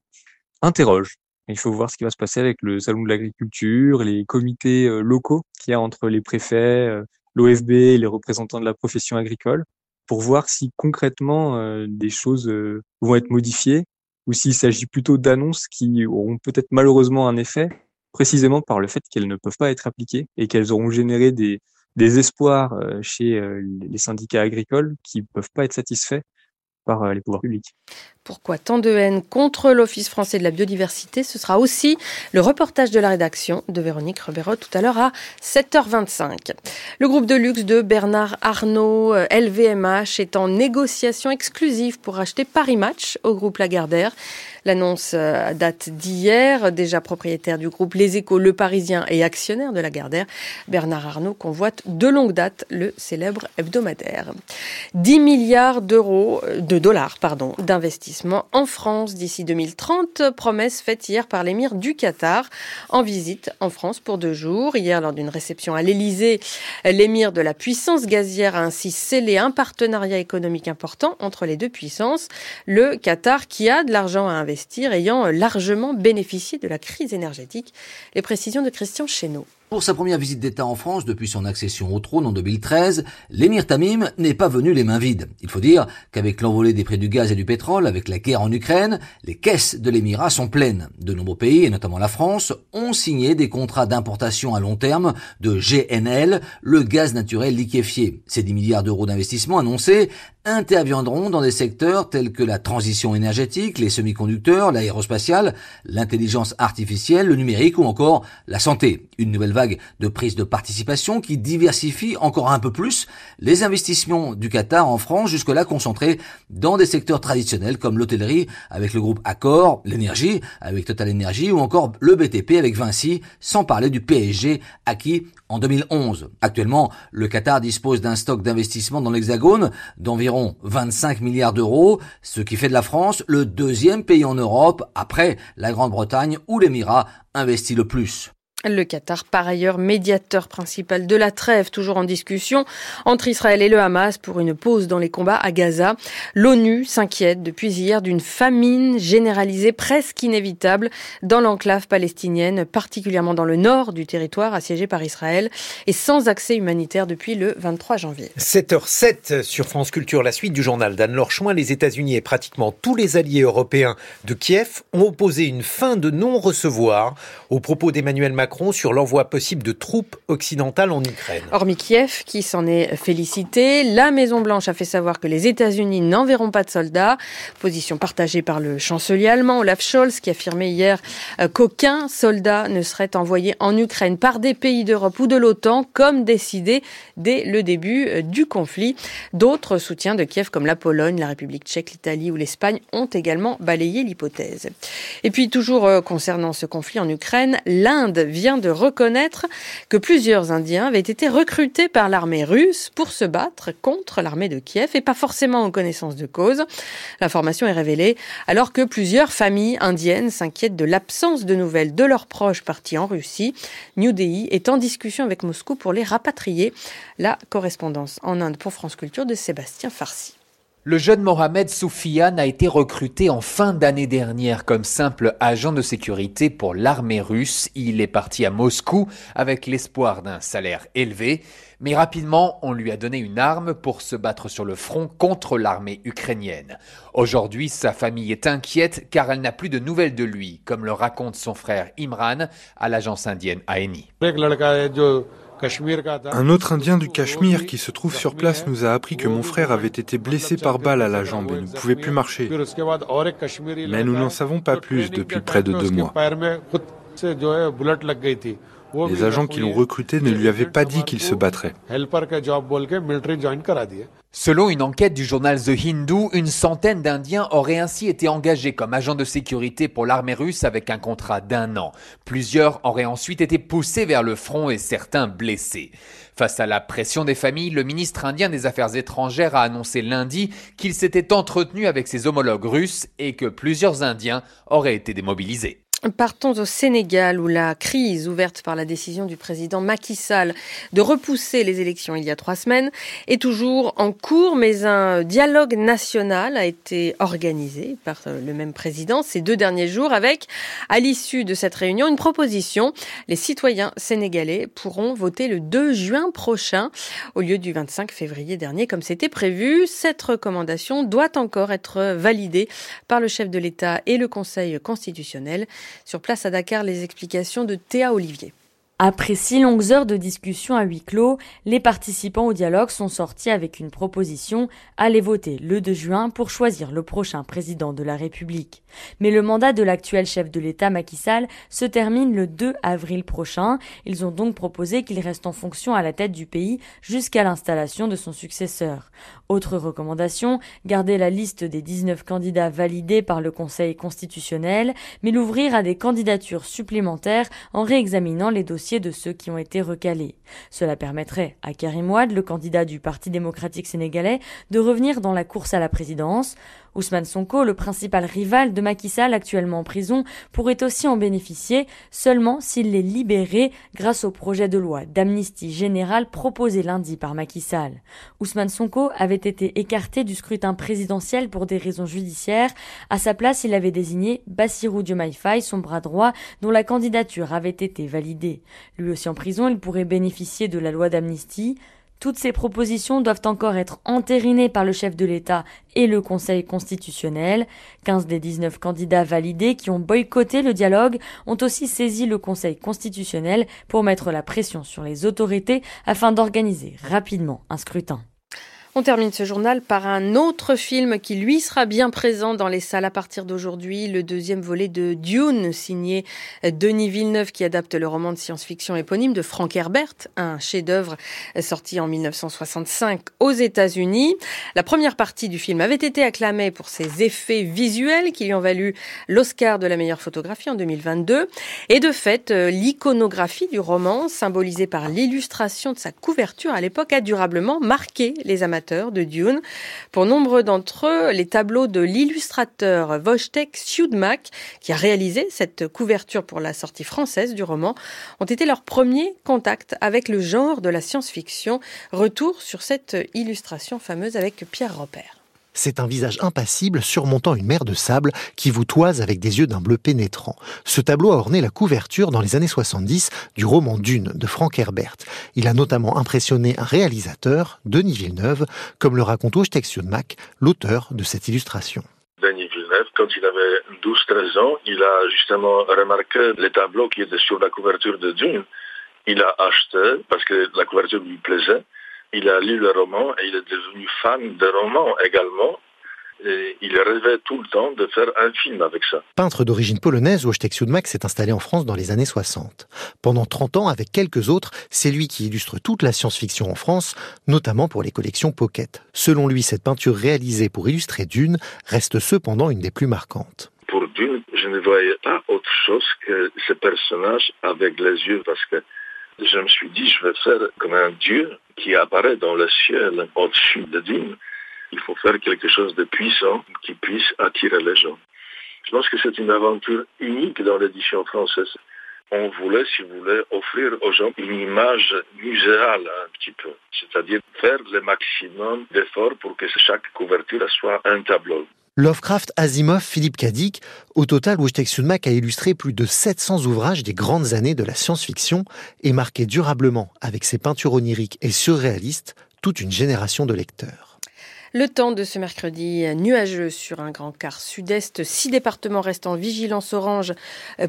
interroge. Il faut voir ce qui va se passer avec le salon de l'agriculture, les comités euh, locaux qu'il y a entre les préfets, euh, l'OFB et les représentants de la profession agricole, pour voir si concrètement euh, des choses vont être modifiées ou s'il s'agit plutôt d'annonces qui auront peut-être malheureusement un effet, précisément par le fait qu'elles ne peuvent pas être appliquées et qu'elles auront généré des, des espoirs chez les syndicats agricoles qui ne peuvent pas être satisfaits par les pouvoirs publics. Pourquoi tant de haine contre l'Office français de la biodiversité? Ce sera aussi le reportage de la rédaction de Véronique Rebérot tout à l'heure à 7h25. Le groupe de luxe de Bernard Arnault, LVMH, est en négociation exclusive pour acheter Paris Match au groupe Lagardère. L'annonce euh, date d'hier. Déjà propriétaire du groupe Les Échos, Le Parisien et actionnaire de Lagardère, Bernard Arnault convoite de longue date le célèbre hebdomadaire. 10 milliards d'euros, euh, de dollars, pardon, d'investissement en France d'ici 2030, promesse faite hier par l'émir du Qatar en visite en France pour deux jours. Hier, lors d'une réception à l'Élysée, l'émir de la puissance gazière a ainsi scellé un partenariat économique important entre les deux puissances. Le Qatar, qui a de l'argent à investir, ayant largement bénéficié de la crise énergétique. Les précisions de Christian Chesneau. Pour sa première visite d'État en France depuis son accession au trône en 2013, l'émir Tamim n'est pas venu les mains vides. Il faut dire qu'avec l'envolée des prix du gaz et du pétrole, avec la guerre en Ukraine, les caisses de l'émirat sont pleines. De nombreux pays, et notamment la France, ont signé des contrats d'importation à long terme de GNL, le gaz naturel liquéfié. Ces 10 milliards d'euros d'investissement annoncés interviendront dans des secteurs tels que la transition énergétique, les semi-conducteurs, l'aérospatiale, l'intelligence artificielle, le numérique ou encore la santé. Une nouvelle de prise de participation qui diversifie encore un peu plus les investissements du Qatar en France, jusque-là concentrés dans des secteurs traditionnels comme l'hôtellerie avec le groupe Accor, l'énergie avec Total Energy ou encore le BTP avec Vinci, sans parler du PSG acquis en 2011. Actuellement, le Qatar dispose d'un stock d'investissement dans l'Hexagone d'environ 25 milliards d'euros, ce qui fait de la France le deuxième pays en Europe après la Grande-Bretagne où l'Émirat investit le plus. Le Qatar, par ailleurs médiateur principal de la trêve, toujours en discussion entre Israël et le Hamas pour une pause dans les combats à Gaza. L'ONU s'inquiète depuis hier d'une famine généralisée presque inévitable dans l'enclave palestinienne, particulièrement dans le nord du territoire assiégé par Israël et sans accès humanitaire depuis le 23 janvier. 7h07 sur France Culture, la suite du journal d'Anne-Laure Chouin. Les États-Unis et pratiquement tous les alliés européens de Kiev ont opposé une fin de non-recevoir aux propos d'Emmanuel Macron Macron sur l'envoi possible de troupes occidentales en Ukraine. Hormis Kiev, qui s'en est félicité, la Maison-Blanche a fait savoir que les États-Unis n'enverront pas de soldats. Position partagée par le chancelier allemand Olaf Scholz, qui affirmait hier euh, qu'aucun soldat ne serait envoyé en Ukraine par des pays d'Europe ou de l'OTAN, comme décidé dès le début euh, du conflit. D'autres soutiens de Kiev, comme la Pologne, la République tchèque, l'Italie ou l'Espagne, ont également balayé l'hypothèse. Et puis, toujours euh, concernant ce conflit en Ukraine, l'Inde vient de reconnaître que plusieurs Indiens avaient été recrutés par l'armée russe pour se battre contre l'armée de Kiev et pas forcément en connaissance de cause. L'information est révélée alors que plusieurs familles indiennes s'inquiètent de l'absence de nouvelles de leurs proches partis en Russie. New Delhi est en discussion avec Moscou pour les rapatrier. La correspondance en Inde pour France Culture de Sébastien Farsi. Le jeune Mohamed Soufiane a été recruté en fin d'année dernière comme simple agent de sécurité pour l'armée russe. Il est parti à Moscou avec l'espoir d'un salaire élevé, mais rapidement on lui a donné une arme pour se battre sur le front contre l'armée ukrainienne. Aujourd'hui, sa famille est inquiète car elle n'a plus de nouvelles de lui, comme le raconte son frère Imran à l'agence indienne ANI. Un autre Indien du Cachemire qui se trouve sur place nous a appris que mon frère avait été blessé par balle à la jambe et ne pouvait plus marcher. Mais nous n'en savons pas plus depuis près de deux mois. Les agents qui l'ont recruté ne lui avaient pas dit qu'il se battrait. Selon une enquête du journal The Hindu, une centaine d'Indiens auraient ainsi été engagés comme agents de sécurité pour l'armée russe avec un contrat d'un an. Plusieurs auraient ensuite été poussés vers le front et certains blessés. Face à la pression des familles, le ministre indien des Affaires étrangères a annoncé lundi qu'il s'était entretenu avec ses homologues russes et que plusieurs Indiens auraient été démobilisés. Partons au Sénégal où la crise ouverte par la décision du président Macky Sall de repousser les élections il y a trois semaines est toujours en cours, mais un dialogue national a été organisé par le même président ces deux derniers jours avec, à l'issue de cette réunion, une proposition. Les citoyens sénégalais pourront voter le 2 juin prochain au lieu du 25 février dernier comme c'était prévu. Cette recommandation doit encore être validée par le chef de l'État et le Conseil constitutionnel. Sur place à Dakar, les explications de Théa Olivier. Après six longues heures de discussion à huis clos, les participants au dialogue sont sortis avec une proposition aller voter le 2 juin pour choisir le prochain président de la République. Mais le mandat de l'actuel chef de l'État Macky Sall se termine le 2 avril prochain. Ils ont donc proposé qu'il reste en fonction à la tête du pays jusqu'à l'installation de son successeur. Autre recommandation, garder la liste des 19 candidats validés par le Conseil constitutionnel, mais l'ouvrir à des candidatures supplémentaires en réexaminant les dossiers de ceux qui ont été recalés. Cela permettrait à Karim Ouad, le candidat du Parti démocratique sénégalais, de revenir dans la course à la présidence. Ousmane Sonko, le principal rival de Macky Sall actuellement en prison, pourrait aussi en bénéficier seulement s'il est libéré grâce au projet de loi d'amnistie générale proposé lundi par Macky Sall. Ousmane Sonko avait été écarté du scrutin présidentiel pour des raisons judiciaires. À sa place, il avait désigné Bassirou Diomaye Faye, son bras droit, dont la candidature avait été validée. Lui aussi en prison, il pourrait bénéficier de la loi d'amnistie. Toutes ces propositions doivent encore être entérinées par le chef de l'État et le Conseil constitutionnel. 15 des 19 candidats validés qui ont boycotté le dialogue ont aussi saisi le Conseil constitutionnel pour mettre la pression sur les autorités afin d'organiser rapidement un scrutin. On termine ce journal par un autre film qui, lui, sera bien présent dans les salles à partir d'aujourd'hui, le deuxième volet de Dune, signé Denis Villeneuve, qui adapte le roman de science-fiction éponyme de Frank Herbert, un chef-d'œuvre sorti en 1965 aux États-Unis. La première partie du film avait été acclamée pour ses effets visuels qui lui ont valu l'Oscar de la meilleure photographie en 2022. Et de fait, l'iconographie du roman, symbolisée par l'illustration de sa couverture à l'époque, a durablement marqué les amateurs de Dune. Pour nombre d'entre eux, les tableaux de l'illustrateur Wojtek Siudmak, qui a réalisé cette couverture pour la sortie française du roman, ont été leur premier contact avec le genre de la science-fiction. Retour sur cette illustration fameuse avec Pierre Robert. C'est un visage impassible surmontant une mer de sable qui vous toise avec des yeux d'un bleu pénétrant. Ce tableau a orné la couverture dans les années 70 du roman Dune de Frank Herbert. Il a notamment impressionné un réalisateur, Denis Villeneuve, comme le raconte Mac, l'auteur de cette illustration. Denis Villeneuve, quand il avait 12-13 ans, il a justement remarqué les tableaux qui étaient sur la couverture de Dune. Il a acheté parce que la couverture lui plaisait. Il a lu le roman et il est devenu fan de romans également. Et il rêvait tout le temps de faire un film avec ça. Peintre d'origine polonaise, Wojtek Siudmak s'est installé en France dans les années 60. Pendant 30 ans, avec quelques autres, c'est lui qui illustre toute la science-fiction en France, notamment pour les collections Pocket. Selon lui, cette peinture réalisée pour illustrer Dune reste cependant une des plus marquantes. Pour Dune, je ne voyais pas autre chose que ce personnage avec les yeux parce que je me suis dit, je vais faire comme un dieu qui apparaît dans le ciel au-dessus de Dune. Il faut faire quelque chose de puissant qui puisse attirer les gens. Je pense que c'est une aventure unique dans l'édition française. On voulait, si vous voulez, offrir aux gens une image muséale un petit peu, c'est-à-dire faire le maximum d'efforts pour que chaque couverture soit un tableau. Lovecraft, Asimov, Philippe Cadic, au total, Wojtek a illustré plus de 700 ouvrages des grandes années de la science-fiction et marqué durablement, avec ses peintures oniriques et surréalistes, toute une génération de lecteurs. Le temps de ce mercredi nuageux sur un grand quart sud-est. Six départements restent en vigilance orange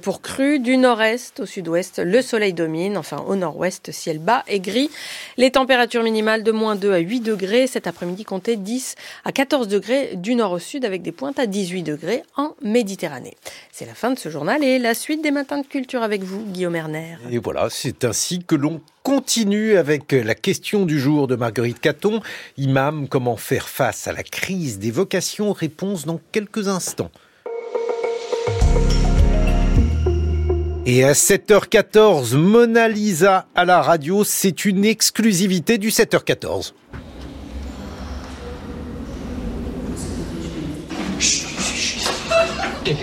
pour crue. Du nord-est au sud-ouest, le soleil domine. Enfin, au nord-ouest, ciel bas et gris. Les températures minimales de moins 2 à 8 degrés. Cet après-midi, comptez 10 à 14 degrés du nord au sud avec des pointes à 18 degrés en Méditerranée. C'est la fin de ce journal et la suite des matins de culture avec vous, Guillaume Erner. Et voilà, c'est ainsi que l'on continue avec la question du jour de Marguerite Caton. Imam, comment faire face à la crise des vocations? Réponse dans quelques instants. Et à 7h14, Mona Lisa à la radio, c'est une exclusivité du 7h14. Elle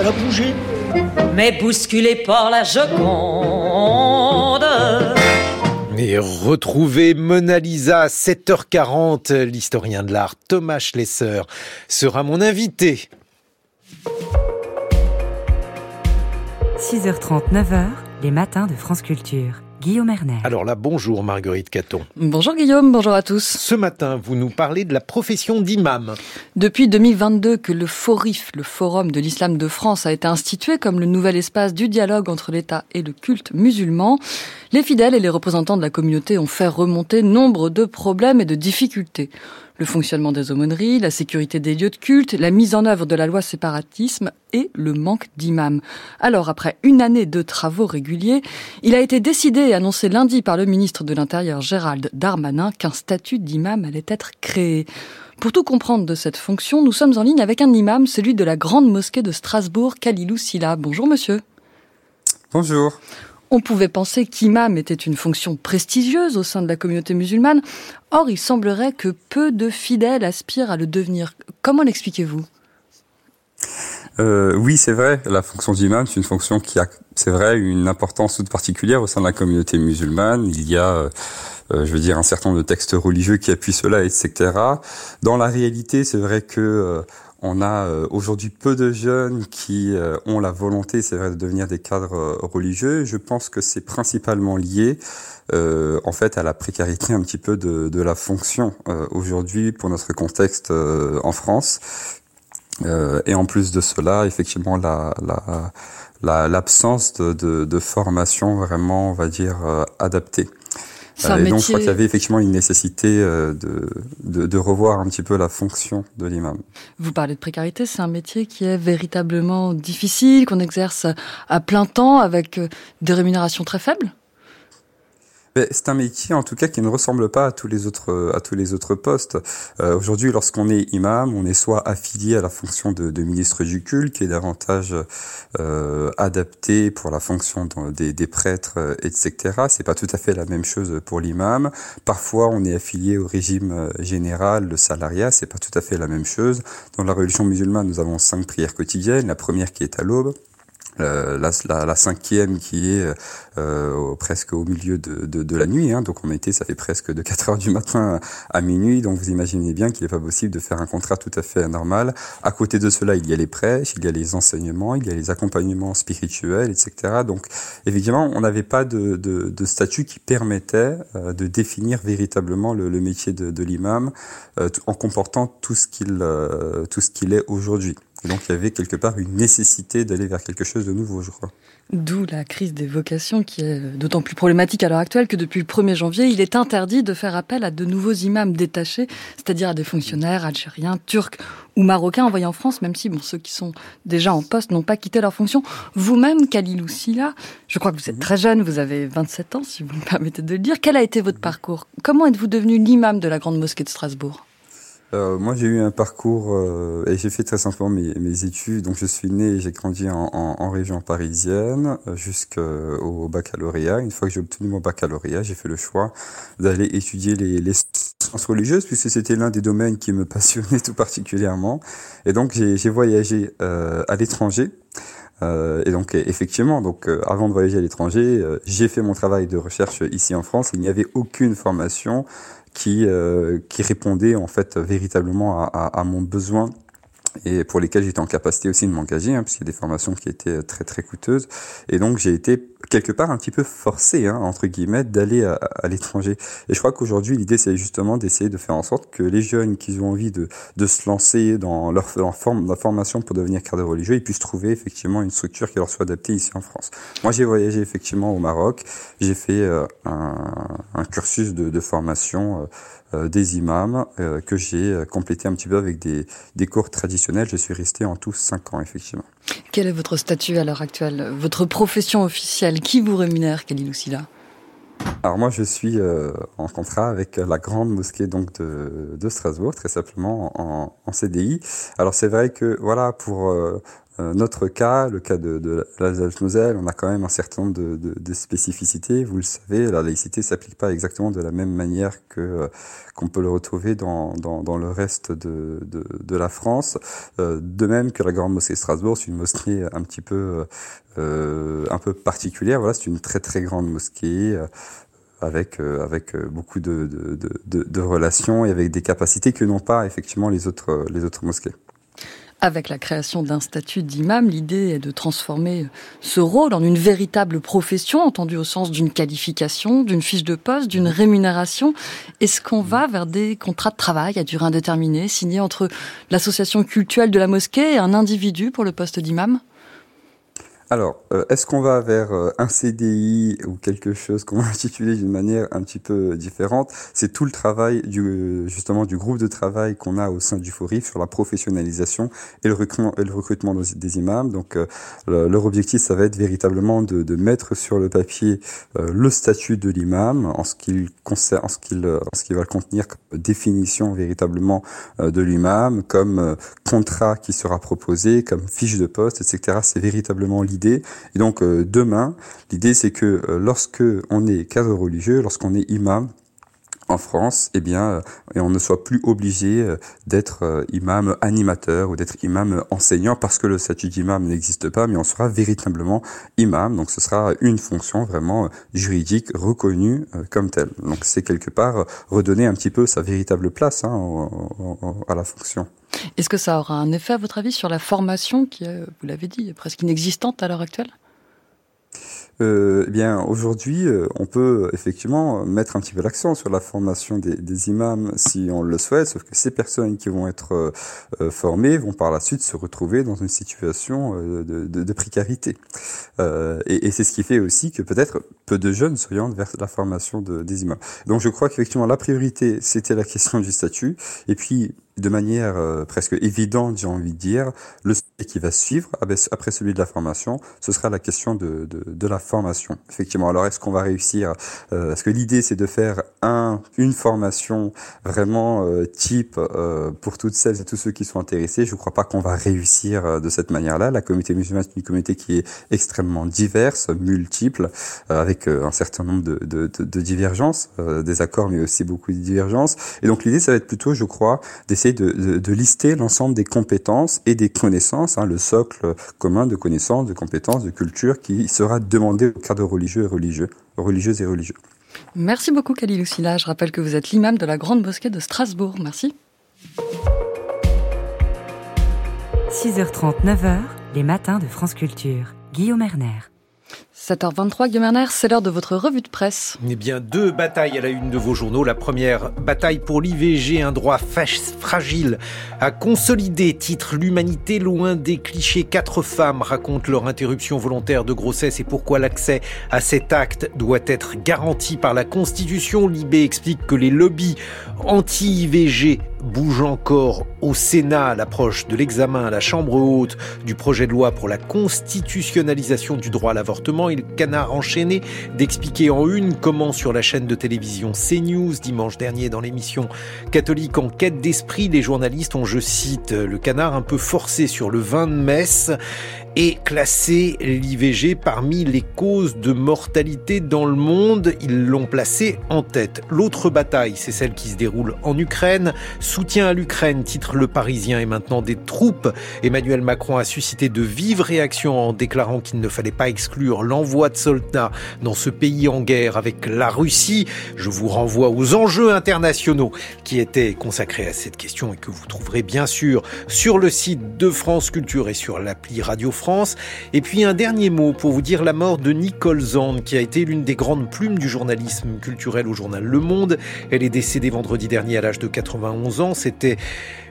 a bougé. Mais bousculé par la Joconde. Et retrouvez Mona Lisa à 7h40. L'historien de l'art Thomas Schlesser sera mon invité. 6h30, 9h, les matins de France Culture. Guillaume Erner. Alors là, bonjour Marguerite Caton. Bonjour Guillaume, bonjour à tous. Ce matin, vous nous parlez de la profession d'imam. Depuis 2022 que le FORIF, le Forum de l'Islam de France, a été institué comme le nouvel espace du dialogue entre l'État et le culte musulman, les fidèles et les représentants de la communauté ont fait remonter nombre de problèmes et de difficultés le fonctionnement des aumôneries, la sécurité des lieux de culte, la mise en œuvre de la loi séparatisme et le manque d'imams. Alors, après une année de travaux réguliers, il a été décidé et annoncé lundi par le ministre de l'Intérieur Gérald Darmanin qu'un statut d'imam allait être créé. Pour tout comprendre de cette fonction, nous sommes en ligne avec un imam, celui de la grande mosquée de Strasbourg, Kalilou Silla. Bonjour monsieur. Bonjour. On pouvait penser qu'imam était une fonction prestigieuse au sein de la communauté musulmane. Or, il semblerait que peu de fidèles aspirent à le devenir. Comment l'expliquez-vous? Euh, oui, c'est vrai. La fonction d'imam, c'est une fonction qui a, c'est vrai, une importance toute particulière au sein de la communauté musulmane. Il y a, euh, je veux dire, un certain nombre de textes religieux qui appuient cela, etc. Dans la réalité, c'est vrai que euh, on a euh, aujourd'hui peu de jeunes qui euh, ont la volonté, c'est vrai, de devenir des cadres euh, religieux. Je pense que c'est principalement lié, en fait, à la précarité un petit peu de, de la fonction aujourd'hui pour notre contexte en France. et en plus de cela, effectivement, la, la l'absence de, de, de, formation vraiment, on va dire, adaptée. Euh, et donc, je crois qu'il y avait effectivement une nécessité euh, de, de, de, revoir un petit peu la fonction de l'imam. Vous parlez de précarité, c'est un métier qui est véritablement difficile, qu'on exerce à plein temps avec euh, des rémunérations très faibles? C'est un métier en tout cas qui ne ressemble pas à tous les autres à tous les autres postes. Euh, Aujourd'hui, lorsqu'on est imam, on est soit affilié à la fonction de, de ministre du culte, qui est davantage euh, adapté pour la fonction des, des, prêtres, euh, etc. C'est pas tout à fait la même chose pour l'imam. Parfois, on est affilié au régime euh, général, le salariat, c'est pas tout à fait la même chose. Dans la religion musulmane, nous avons cinq prières quotidiennes. La première qui est à l'aube euh, la, cinquième qui est euh, presque au milieu de, la nuit. Hein. Donc on été, ça fait presque de 4 heures du matin à, minuit. Donc vous imaginez bien qu'il n'est pas possible de faire un contrat tout à fait normal. À côté de cela, il y a les prêches, il y a les enseignements, il y a les accompagnements spirituels, etc. Donc évidemment, on n'avait pas de, statut qui permettait euh, de définir véritablement le, métier de, de l'imam euh, en comportant tout ce qu'il euh, tout ce qu'il est aujourd'hui. Donc il y avait quelque part une nécessité d'aller vers quelque chose de nouveau, je crois. D'où la crise des vocations qui est d'autant plus problématique à l'heure actuelle que depuis le 1er janvier, il est interdit de faire appel à de nouveaux imams détachés, c'est-à-dire à des fonctionnaires algériens, turcs ou marocains envoyés en France, même si bon, ceux qui sont déjà en poste n'ont pas quitté leur fonction. Vous-même, Khalil Silla, je crois que vous êtes très jeune, vous avez 27 ans, si vous me permettez de le dire. Quel a été votre parcours? Comment êtes-vous devenu l'imam de la Grande Mosquée de Strasbourg? Euh, moi, j'ai eu un parcours euh, et j'ai fait très simplement mes, mes, études. Donc, je suis né et j'ai grandi en, en, en, région parisienne euh, jusqu'au baccalauréat. Une fois que j'ai obtenu mon baccalauréat, j'ai fait le choix d'aller étudier les, les sciences religieuses puisque c'était l'un des domaines qui me passionnait tout particulièrement. Et donc, j'ai voyagé euh, à l'étranger. Euh, et donc effectivement, donc euh, avant de voyager à l'étranger, j'ai fait mon travail de recherche ici en France. Il n'y avait aucune formation qui euh, qui répondait en fait véritablement à, à, à mon besoin et pour lesquels j'étais en capacité aussi de m'engager, hein, puisqu'il y a des formations qui étaient très très coûteuses. Et donc j'ai été quelque part un petit peu forcé, hein, entre guillemets, d'aller à, l'étranger. Et je crois qu'aujourd'hui l'idée c'est justement d'essayer de faire en sorte que les jeunes qui ont envie de, de se lancer dans leur, leur, forme, la formation pour devenir cadre religieux, ils puissent trouver effectivement une structure qui leur soit adaptée ici en France. Moi j'ai voyagé effectivement au Maroc, j'ai fait euh, un, un, cursus de, de formation. Euh, des imams euh, que j'ai euh, complété un petit peu avec des, des cours traditionnels. Je suis resté en tout cinq ans, effectivement. Quel est votre statut à l'heure actuelle? Votre profession officielle Qui vous rémunère, Khalil Oussila? Alors moi je suis euh, en contrat avec la grande mosquée donc de, de Strasbourg très simplement en, en CDI. Alors c'est vrai que voilà pour euh, euh, notre cas, le cas de, de l'Alsace-Moselle, on a quand même un certain nombre de, de, de spécificités. Vous le savez, la laïcité s'applique pas exactement de la même manière que euh, qu'on peut le retrouver dans, dans, dans, le reste de, de, la France. Euh, de même que la Grande Mosquée de Strasbourg, c'est une mosquée un petit peu euh, un peu particulière. Voilà, c'est une très très grande mosquée avec avec beaucoup de, de, de, de, relations et avec des capacités que n'ont pas effectivement les autres les autres mosquées. Avec la création d'un statut d'imam, l'idée est de transformer ce rôle en une véritable profession, entendue au sens d'une qualification, d'une fiche de poste, d'une rémunération. Est-ce qu'on va vers des contrats de travail à durée indéterminée signés entre l'association cultuelle de la mosquée et un individu pour le poste d'imam? Alors, euh, est-ce qu'on va vers euh, un CDI ou quelque chose qu'on va intituler d'une manière un petit peu différente? C'est tout le travail du justement du groupe de travail qu'on a au sein du FORIF sur la professionnalisation et le recrutement, des imams. Donc, euh, leur objectif, ça va être véritablement de, de mettre sur le papier le statut de l'imam en ce qu'il concerne, en ce qu'il, en ce va contenir comme définition véritablement de l'imam, comme contrat qui sera proposé, comme fiche de poste, etc. C'est véritablement l'idée et donc euh, demain, l'idée c'est que euh, lorsque on est cadre religieux, lorsqu'on est imam, en France, eh bien, euh, on ne soit plus obligé d'être imam animateur ou d'être imam enseignant parce que le statut d'imam n'existe pas, mais on sera véritablement imam. Donc, ce sera une fonction vraiment juridique reconnue comme telle. Donc, c'est quelque part redonner un petit peu sa véritable place hein, à la fonction. Est-ce que ça aura un effet, à votre avis, sur la formation qui est, vous l'avez dit, presque inexistante à l'heure actuelle? Euh, eh bien, aujourd'hui, euh, on peut effectivement mettre un petit peu l'accent sur la formation des, imams si on le souhaite, sauf que ces personnes qui vont être euh, formées vont par la suite se retrouver dans une situation de, précarité. Et, et c'est ce qui fait aussi que peut-être peu de jeunes s'orientent vers la formation de, des imams. Donc, je crois qu'effectivement, la priorité, c'était la question du statut. Et puis, de manière euh, presque évidente, j'ai envie de dire, le qui va suivre après celui de la formation, ce sera la question de, de, de la formation. Effectivement, alors est-ce qu'on va réussir euh, Parce que l'idée, c'est de faire un une formation vraiment euh, type euh, pour toutes celles et tous ceux qui sont intéressés? Je ne crois pas qu'on va réussir euh, de cette manière-là. La communauté musulmane est une communauté qui est extrêmement diverse, multiple, avec un certain nombre de, de, de divergences, des accords, mais aussi beaucoup de divergences. Et donc l'idée, ça va être plutôt, je crois, essayer de, lister l'ensemble des compétences et des connaissances, hein, le socle commun de connaissances, de compétences, de culture qui sera demandé au cadre religieux et religieux, religieuses et religieux. Merci beaucoup Khalil Oussila. Je rappelle que vous êtes l'imam de la Grande Mosquée de Strasbourg. Merci. 6h30, 9h, les matins de France Culture. Guillaume Erner. 7h23, Guillaume c'est l'heure de votre revue de presse. Eh bien, deux batailles à la une de vos journaux. La première, bataille pour l'IVG, un droit fragile à consolider, titre L'humanité loin des clichés. Quatre femmes racontent leur interruption volontaire de grossesse et pourquoi l'accès à cet acte doit être garanti par la Constitution. Libé explique que les lobbies anti-IVG bougent encore au Sénat à l'approche de l'examen à la Chambre haute du projet de loi pour la constitutionnalisation du droit à l'avortement et le canard enchaîné d'expliquer en une comment sur la chaîne de télévision CNews dimanche dernier dans l'émission catholique en quête d'esprit, les journalistes ont, je cite, le canard un peu forcé sur le vin de messe et classé l'IVG parmi les causes de mortalité dans le monde. Ils l'ont placé en tête. L'autre bataille, c'est celle qui se déroule en Ukraine. Soutien à l'Ukraine, titre Le Parisien, et maintenant des troupes. Emmanuel Macron a suscité de vives réactions en déclarant qu'il ne fallait pas exclure l'envoi de soldats dans ce pays en guerre avec la Russie. Je vous renvoie aux enjeux internationaux qui étaient consacrés à cette question et que vous trouverez bien sûr sur le site de France Culture et sur l'appli Radio France. Et puis un dernier mot pour vous dire la mort de Nicole Zand, qui a été l'une des grandes plumes du journalisme culturel au journal Le Monde. Elle est décédée vendredi dernier à l'âge de 91 ans. C'était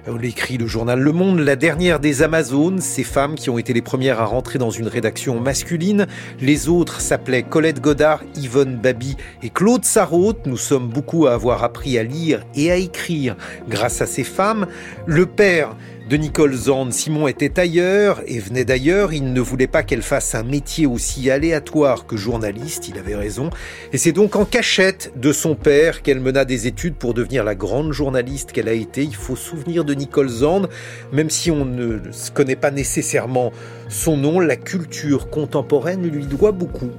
on l'écrit le journal Le Monde, la dernière des Amazones, ces femmes qui ont été les premières à rentrer dans une rédaction masculine. Les autres s'appelaient Colette Godard, Yvonne Babi et Claude Sarraute. Nous sommes beaucoup à avoir appris à lire et à écrire grâce à ces femmes. Le père de Nicole Zand. Simon était ailleurs et venait d'ailleurs. Il ne voulait pas qu'elle fasse un métier aussi aléatoire que journaliste. Il avait raison. Et c'est donc en cachette de son père qu'elle mena des études pour devenir la grande journaliste qu'elle a été. Il faut souvenir de Nicole Zand, même si on ne connaît pas nécessairement son nom, la culture contemporaine lui doit beaucoup.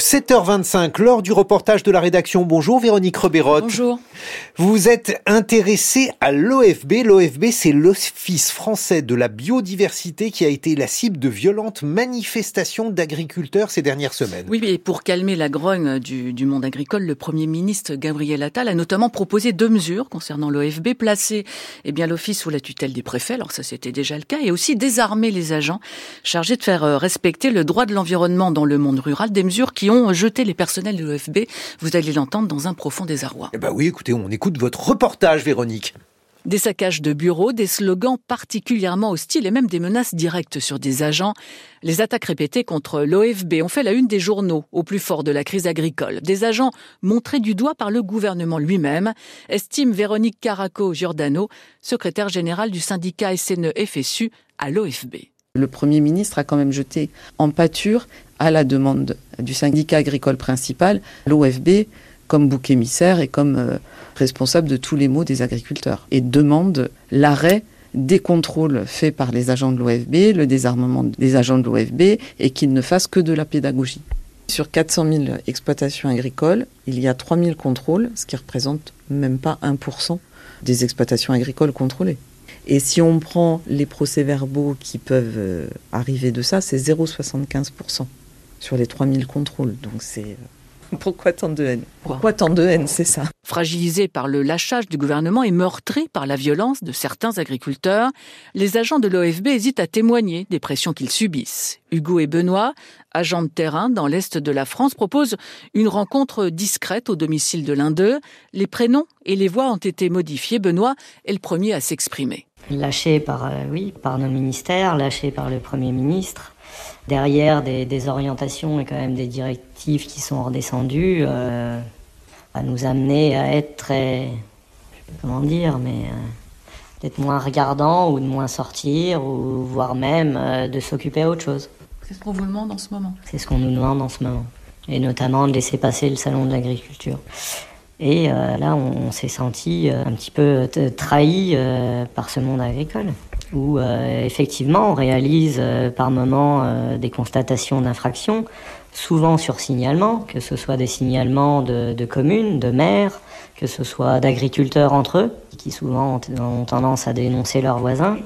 7h25, lors du reportage de la rédaction. Bonjour Véronique Rebérot. Bonjour. Vous êtes intéressée à l'OFB. L'OFB, c'est l'Office français de la biodiversité qui a été la cible de violentes manifestations d'agriculteurs ces dernières semaines. Oui, mais pour calmer la grogne du, du, monde agricole, le Premier ministre Gabriel Attal a notamment proposé deux mesures concernant l'OFB, placer eh bien l'office sous la tutelle des préfets, alors ça c'était déjà le cas, et aussi désarmer les agents chargés de faire euh, respecter le droit de l'environnement dans le monde rural, des mesures qui ont jeté les personnels de l'OFB. Vous allez l'entendre dans un profond désarroi. Eh ben oui, écoutez, on écoute votre reportage, Véronique. Des saccages de bureaux, des slogans particulièrement hostiles et même des menaces directes sur des agents. Les attaques répétées contre l'OFB ont fait la une des journaux au plus fort de la crise agricole. Des agents montrés du doigt par le gouvernement lui-même, estime Véronique Caraco-Giordano, secrétaire générale du syndicat SNE-FSU à l'OFB. Le Premier ministre a quand même jeté en pâture, à la demande du syndicat agricole principal, l'OFB comme bouc émissaire et comme euh, responsable de tous les maux des agriculteurs. Et demande l'arrêt des contrôles faits par les agents de l'OFB, le désarmement des agents de l'OFB, et qu'ils ne fassent que de la pédagogie. Sur 400 000 exploitations agricoles, il y a 3 000 contrôles, ce qui représente même pas 1% des exploitations agricoles contrôlées. Et si on prend les procès-verbaux qui peuvent euh, arriver de ça, c'est 0,75% sur les 3000 contrôles. Donc c'est euh, pourquoi tant de haine? Pourquoi tant de haine, c'est ça Fragilisés par le lâchage du gouvernement et meurtris par la violence de certains agriculteurs, les agents de l'OFB hésitent à témoigner des pressions qu'ils subissent. Hugo et Benoît, agents de terrain dans l'est de la France, proposent une rencontre discrète au domicile de l'un d'eux. Les prénoms et les voix ont été modifiés. Benoît est le premier à s'exprimer. Lâché par, euh, oui, par nos ministères, lâché par le Premier ministre derrière des, orientations et quand même des directives qui sont redescendues, euh, à nous amener à être très, comment dire, mais euh, d'être moins regardant ou de moins sortir ou voire même euh, de s'occuper à autre chose. C'est ce qu'on vous demande en ce moment. C'est ce qu'on nous demande en ce moment, et notamment de laisser passer le salon de l'agriculture. Et là, on s'est senti un petit peu trahi par ce monde agricole où euh, effectivement on réalise euh, par moment euh, des constatations d'infraction, souvent sur signalement, que ce soit des signalements de, de communes, de maires, que ce soit d'agriculteurs entre eux, qui souvent ont tendance à dénoncer leurs voisins.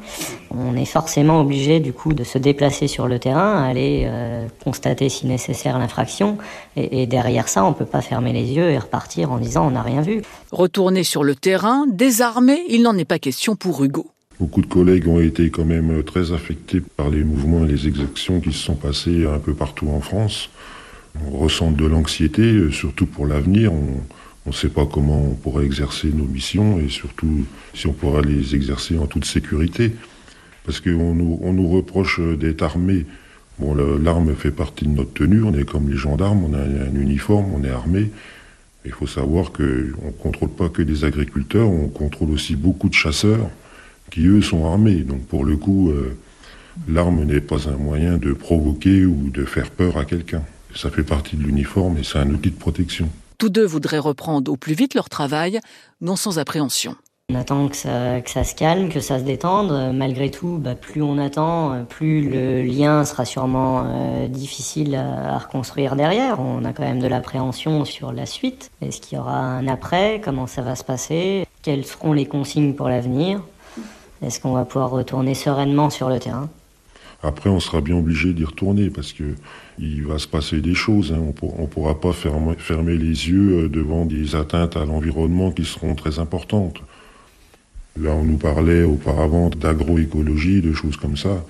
On est forcément obligé du coup de se déplacer sur le terrain, aller euh, constater si nécessaire l'infraction, et, et, derrière ça, on peut pas fermer les yeux et repartir en disant on n'a rien vu. Retourner sur le terrain, désarmé, il n'en est pas question pour Hugo. Beaucoup de collègues ont été quand même très affectés par les mouvements et les exactions qui se sont passés un peu partout en France. On ressent de l'anxiété, surtout pour l'avenir. On, ne sait pas comment on pourra exercer nos missions et surtout si on pourra les exercer en toute sécurité. Parce qu'on nous, nous reproche d'être armés. Bon, l'arme fait partie de notre tenue, on est comme les gendarmes, on a un uniforme, on est armé. Il faut savoir qu'on ne contrôle pas que des agriculteurs, on contrôle aussi beaucoup de chasseurs qui, eux, sont armés. Donc, pour le coup, euh, l'arme n'est pas un moyen de provoquer ou de faire peur à quelqu'un. Ça fait partie de l'uniforme et c'est un outil de protection. Tous deux voudraient reprendre au plus vite leur travail, non sans appréhension. On attend que ça, que ça se calme, que ça se détende. Malgré tout, bah, plus on attend, plus le lien sera sûrement euh, difficile à, à, reconstruire derrière. On a quand même de l'appréhension sur la suite. Est-ce qu'il y aura un après? Comment ça va se passer? Quelles seront les consignes pour l'avenir? Est-ce qu'on va pouvoir retourner sereinement sur le terrain? Après, on sera bien obligé d'y retourner parce que il va se passer des choses. Hein. On ne pourra pas fermer, fermer les yeux devant des atteintes à l'environnement qui seront très importantes. Là, on nous parlait auparavant d'agroécologie, de choses comme ça.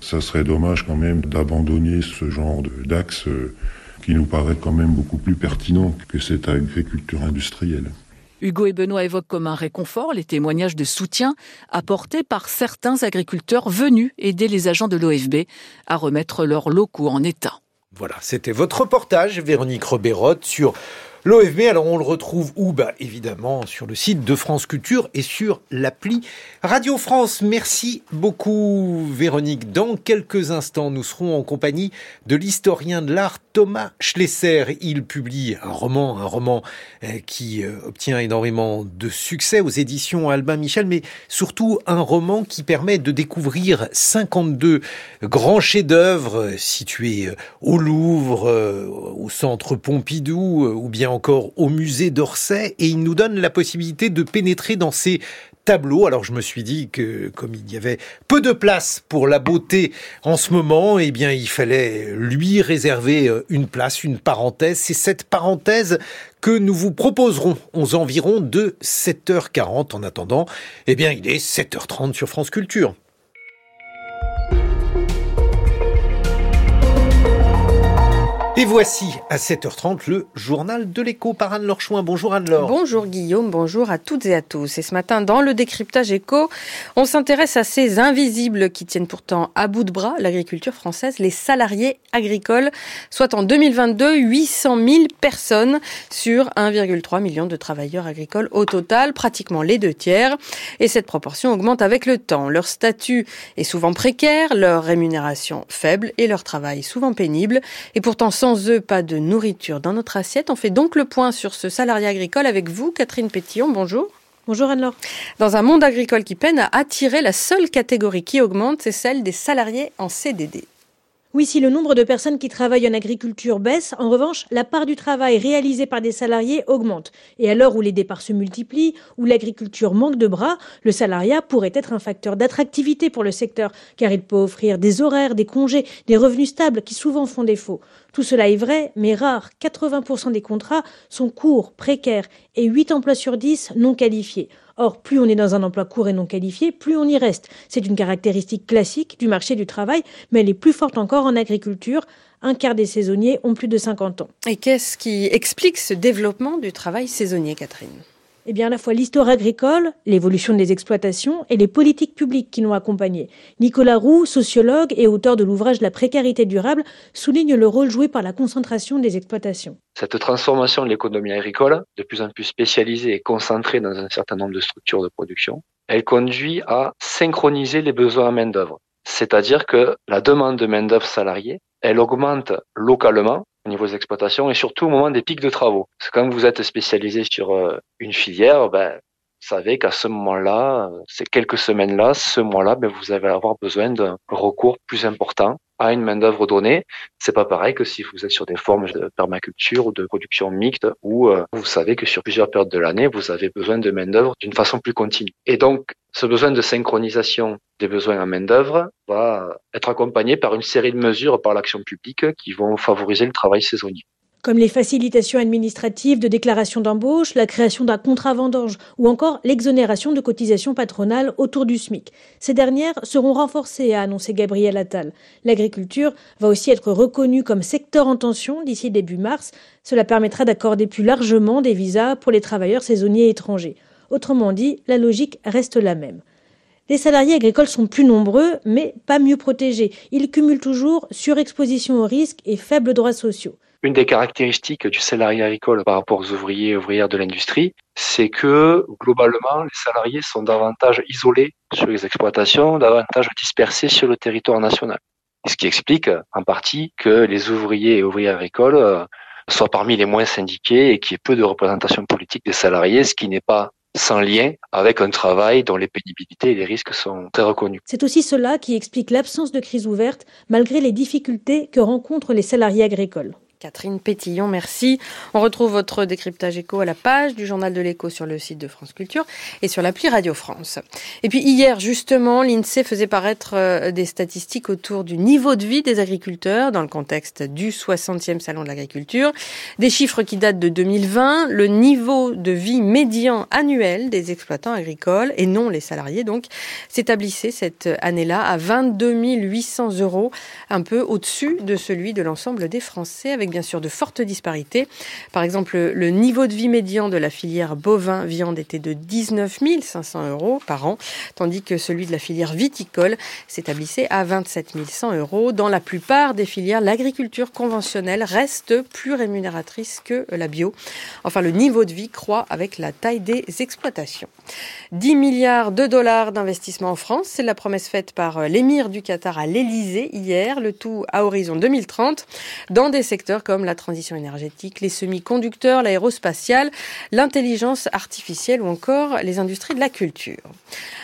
Ça serait dommage quand même d'abandonner ce genre d'axe qui nous paraît quand même beaucoup plus pertinent que cette agriculture industrielle. Hugo et Benoît évoquent comme un réconfort les témoignages de soutien apportés par certains agriculteurs venus aider les agents de l'OFB à remettre leurs locaux en état. Voilà, c'était votre reportage, Véronique Robérotte, sur L'OFB, alors on le retrouve où? Bah, Évidemment sur le site de France Culture et sur l'appli Radio France. Merci beaucoup Véronique. Dans quelques instants, nous serons en compagnie de l'historien de l'art Thomas Schlesser. Il publie un roman, un roman qui obtient énormément de succès aux éditions Albin Michel, mais surtout un roman qui permet de découvrir 52 grands chefs-d'œuvre situés au Louvre, au Centre Pompidou ou bien encore au musée d'Orsay et il nous donne la possibilité de pénétrer dans ces tableaux. Alors je me suis dit que comme il y avait peu de place pour la beauté en ce moment, eh bien il fallait lui réserver une place, une parenthèse. C'est cette parenthèse que nous vous proposerons aux environs de 7h40. En attendant, eh bien il est 7h30 sur France Culture. Et voici à 7h30 le journal de l'écho par Anne-Laure Chouin. Bonjour Anne-Laure. Bonjour Guillaume, bonjour à toutes et à tous. Et ce matin, dans le décryptage écho, on s'intéresse à ces invisibles qui tiennent pourtant à bout de bras l'agriculture française, les salariés agricoles, soit en 2022 800 000 personnes sur 1,3 million de travailleurs agricoles au total, pratiquement les deux tiers. Et cette proportion augmente avec le temps. Leur statut est souvent précaire, leur rémunération faible et leur travail souvent pénible. Et pourtant, sans eux, pas de nourriture dans notre assiette. On fait donc le point sur ce salariat agricole avec vous, Catherine Pétillon. Bonjour. Bonjour Anne-Laure. Dans un monde agricole qui peine à attirer, la seule catégorie qui augmente, c'est celle des salariés en CDD. Oui, si le nombre de personnes qui travaillent en agriculture baisse, en revanche, la part du travail réalisé par des salariés augmente. Et à l'heure où les départs se multiplient, où l'agriculture manque de bras, le salariat pourrait être un facteur d'attractivité pour le secteur, car il peut offrir des horaires, des congés, des revenus stables qui souvent font défaut. Tout cela est vrai, mais rare. 80% des contrats sont courts, précaires, et 8 emplois sur 10 non qualifiés. Or, plus on est dans un emploi court et non qualifié, plus on y reste. C'est une caractéristique classique du marché du travail, mais elle est plus forte encore en agriculture. Un quart des saisonniers ont plus de 50 ans. Et qu'est-ce qui explique ce développement du travail saisonnier, Catherine? Eh bien, à la fois l'histoire agricole, l'évolution des exploitations et les politiques publiques qui l'ont accompagné. Nicolas Roux, sociologue et auteur de l'ouvrage La précarité durable, souligne le rôle joué par la concentration des exploitations. Cette transformation de l'économie agricole, de plus en plus spécialisée et concentrée dans un certain nombre de structures de production, elle conduit à synchroniser les besoins en main-d'œuvre. C'est-à-dire que la demande de main-d'œuvre salariée, elle augmente localement au niveau des exploitations et surtout au moment des pics de travaux. Parce quand vous êtes spécialisé sur une filière, ben, vous savez qu'à ce moment-là, ces quelques semaines-là, ce mois-là, ben, vous allez avoir besoin d'un recours plus important à une main-d'œuvre donnée. C'est pas pareil que si vous êtes sur des formes de permaculture ou de production mixte où euh, vous savez que sur plusieurs périodes de l'année, vous avez besoin de main-d'œuvre d'une façon plus continue. Et donc, ce besoin de synchronisation des besoins en main-d'œuvre va être accompagné par une série de mesures par l'action publique qui vont favoriser le travail saisonnier comme les facilitations administratives de déclaration d'embauche, la création d'un contrat vendange ou encore l'exonération de cotisations patronales autour du SMIC. Ces dernières seront renforcées, a annoncé Gabriel Attal. L'agriculture va aussi être reconnue comme secteur en tension d'ici début mars. Cela permettra d'accorder plus largement des visas pour les travailleurs saisonniers étrangers. Autrement dit, la logique reste la même. Les salariés agricoles sont plus nombreux, mais pas mieux protégés. Ils cumulent toujours surexposition aux risques et faibles droits sociaux. Une des caractéristiques du salarié agricole par rapport aux ouvriers et ouvrières de l'industrie, c'est que globalement, les salariés sont davantage isolés sur les exploitations, davantage dispersés sur le territoire national. Ce qui explique en partie que les ouvriers et ouvrières agricoles euh, soient parmi les moins syndiqués et qu'il y ait peu de représentation politique des salariés, ce qui n'est pas sans lien avec un travail dont les pénibilités et les risques sont très reconnus. C'est aussi cela qui explique l'absence de crise ouverte malgré les difficultés que rencontrent les salariés agricoles. Catherine Pétillon, merci. On retrouve votre décryptage éco à la page du journal de l'écho sur le site de France Culture et sur l'appli Radio France. Et puis hier, justement, l'INSEE faisait paraître euh, des statistiques autour du niveau de vie des agriculteurs dans le contexte du 60e Salon de l'agriculture. Des chiffres qui datent de 2020. Le niveau de vie médian annuel des exploitants agricoles, et non les salariés donc, s'établissait cette année-là à 22 800 euros, un peu au-dessus de celui de l'ensemble des Français avec bien sûr de fortes disparités. Par exemple, le niveau de vie médian de la filière bovin-viande était de 19 500 euros par an, tandis que celui de la filière viticole s'établissait à 27 100 euros. Dans la plupart des filières, l'agriculture conventionnelle reste plus rémunératrice que la bio. Enfin, le niveau de vie croît avec la taille des exploitations. 10 milliards de dollars d'investissement en France, c'est la promesse faite par l'émir du Qatar à l'Elysée hier, le tout à horizon 2030, dans des secteurs comme la transition énergétique, les semi-conducteurs, l'aérospatiale, l'intelligence artificielle ou encore les industries de la culture.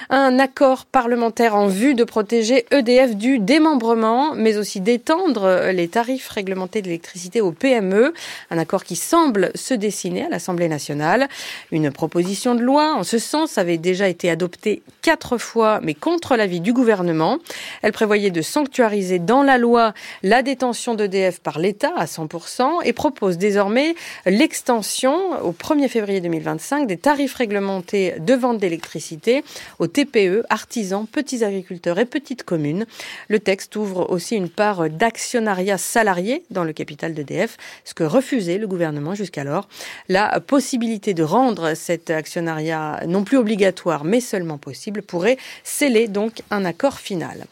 Un accord parlementaire en vue de protéger EDF du démembrement, mais aussi d'étendre les tarifs réglementés d'électricité aux PME. Un accord qui semble se dessiner à l'Assemblée nationale. Une proposition de loi en ce sens avait déjà été adoptée quatre fois, mais contre l'avis du gouvernement. Elle prévoyait de sanctuariser dans la loi la détention d'EDF par l'État à 100% et propose désormais l'extension au 1er février 2025 des tarifs réglementés de vente d'électricité aux TPE, artisans, petits agriculteurs et petites communes. Le texte ouvre aussi une part d'actionnariat salarié dans le capital d'EDF, ce que refusait le gouvernement jusqu'alors. La possibilité de rendre cet actionnariat non plus obligatoire mais seulement possible pourrait sceller donc un accord final.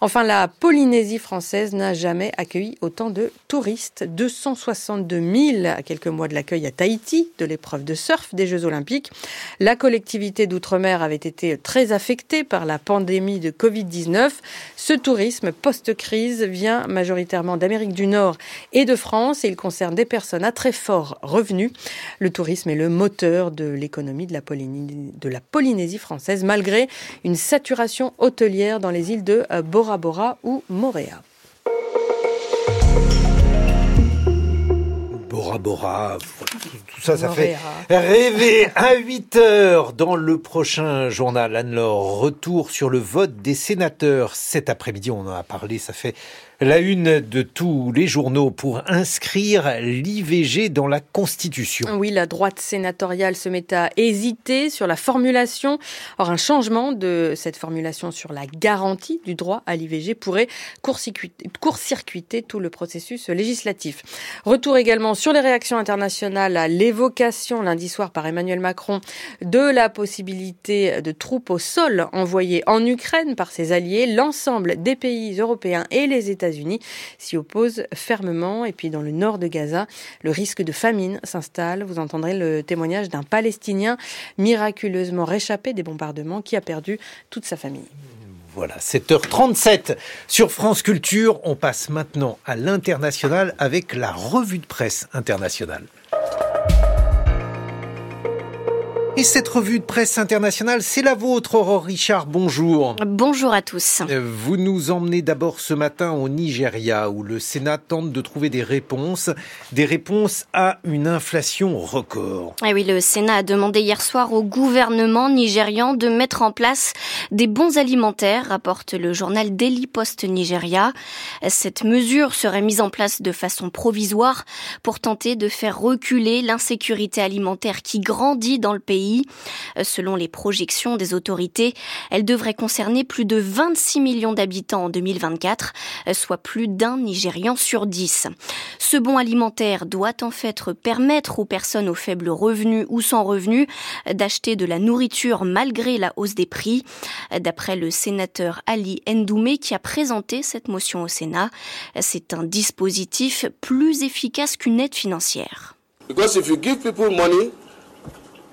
Enfin, la Polynésie française n'a jamais accueilli autant de touristes 262 000 à quelques mois de l'accueil à Tahiti de l'épreuve de surf des Jeux Olympiques. La collectivité d'outre-mer avait été très affectée par la pandémie de Covid-19. Ce tourisme post-crise vient majoritairement d'Amérique du Nord et de France et il concerne des personnes à très fort revenu. Le tourisme est le moteur de l'économie de la, Polynésie, française malgré une saturation hôtelière dans les îles de Bora Bora ou Moréa. Bora Bora, tout ça, ça fait rêver à 8 heures dans le prochain journal Anne-Laure. Retour sur le vote des sénateurs. Cet après-midi, on en a parlé, ça fait la une de tous les journaux pour inscrire l'IVG dans la Constitution. Oui, la droite sénatoriale se met à hésiter sur la formulation. Or, un changement de cette formulation sur la garantie du droit à l'IVG pourrait court-circuiter tout le processus législatif. Retour également sur les réactions internationales à l'évocation lundi soir par Emmanuel Macron de la possibilité de troupes au sol envoyées en Ukraine par ses alliés. L'ensemble des pays européens et les États unis s'y opposent fermement. Et puis dans le nord de Gaza, le risque de famine s'installe. Vous entendrez le témoignage d'un Palestinien miraculeusement réchappé des bombardements qui a perdu toute sa famille. Voilà, 7h37 sur France Culture. On passe maintenant à l'international avec la revue de presse internationale. Et cette revue de presse internationale, c'est la vôtre, Aurore Richard. Bonjour. Bonjour à tous. Euh, vous nous emmenez d'abord ce matin au Nigeria, où le Sénat tente de trouver des réponses, des réponses à une inflation record. Eh oui, le Sénat a demandé hier soir au gouvernement nigérian de mettre en place des bons alimentaires, rapporte le journal Daily Post Nigeria. Cette mesure serait mise en place de façon provisoire pour tenter de faire reculer l'insécurité alimentaire qui grandit dans le pays euh, selon les projections des autorités, elle devrait concerner plus de 26 millions d'habitants en 2024, euh, soit plus d'un Nigérian sur dix. Ce bon alimentaire doit en fait permettre aux personnes aux faibles revenus ou sans revenus euh, d'acheter de la nourriture malgré la hausse des prix. D'après le sénateur Ali Ndoumé qui a présenté cette motion au Sénat, c'est un dispositif plus efficace qu'une aide financière.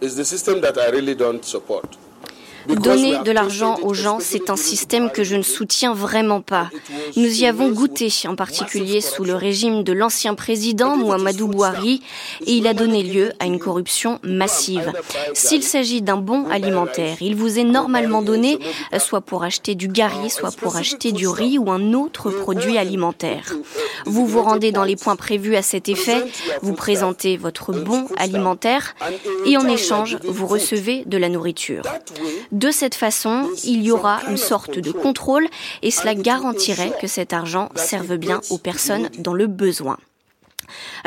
Is the system that I really don't support. Donner de l'argent aux gens, c'est un système que je ne soutiens vraiment pas. Nous y avons goûté, en particulier sous le régime de l'ancien président Muhammadu Buhari, et il a donné lieu à une corruption massive. S'il s'agit d'un bon alimentaire, il vous est normalement donné soit pour acheter du gari, soit pour acheter du riz ou un autre produit alimentaire. Vous vous rendez dans les points prévus à cet effet, vous présentez votre bon alimentaire et en échange, vous recevez de la nourriture. De cette façon, il y aura une sorte de contrôle et cela garantirait que cet argent serve bien aux personnes dans le besoin.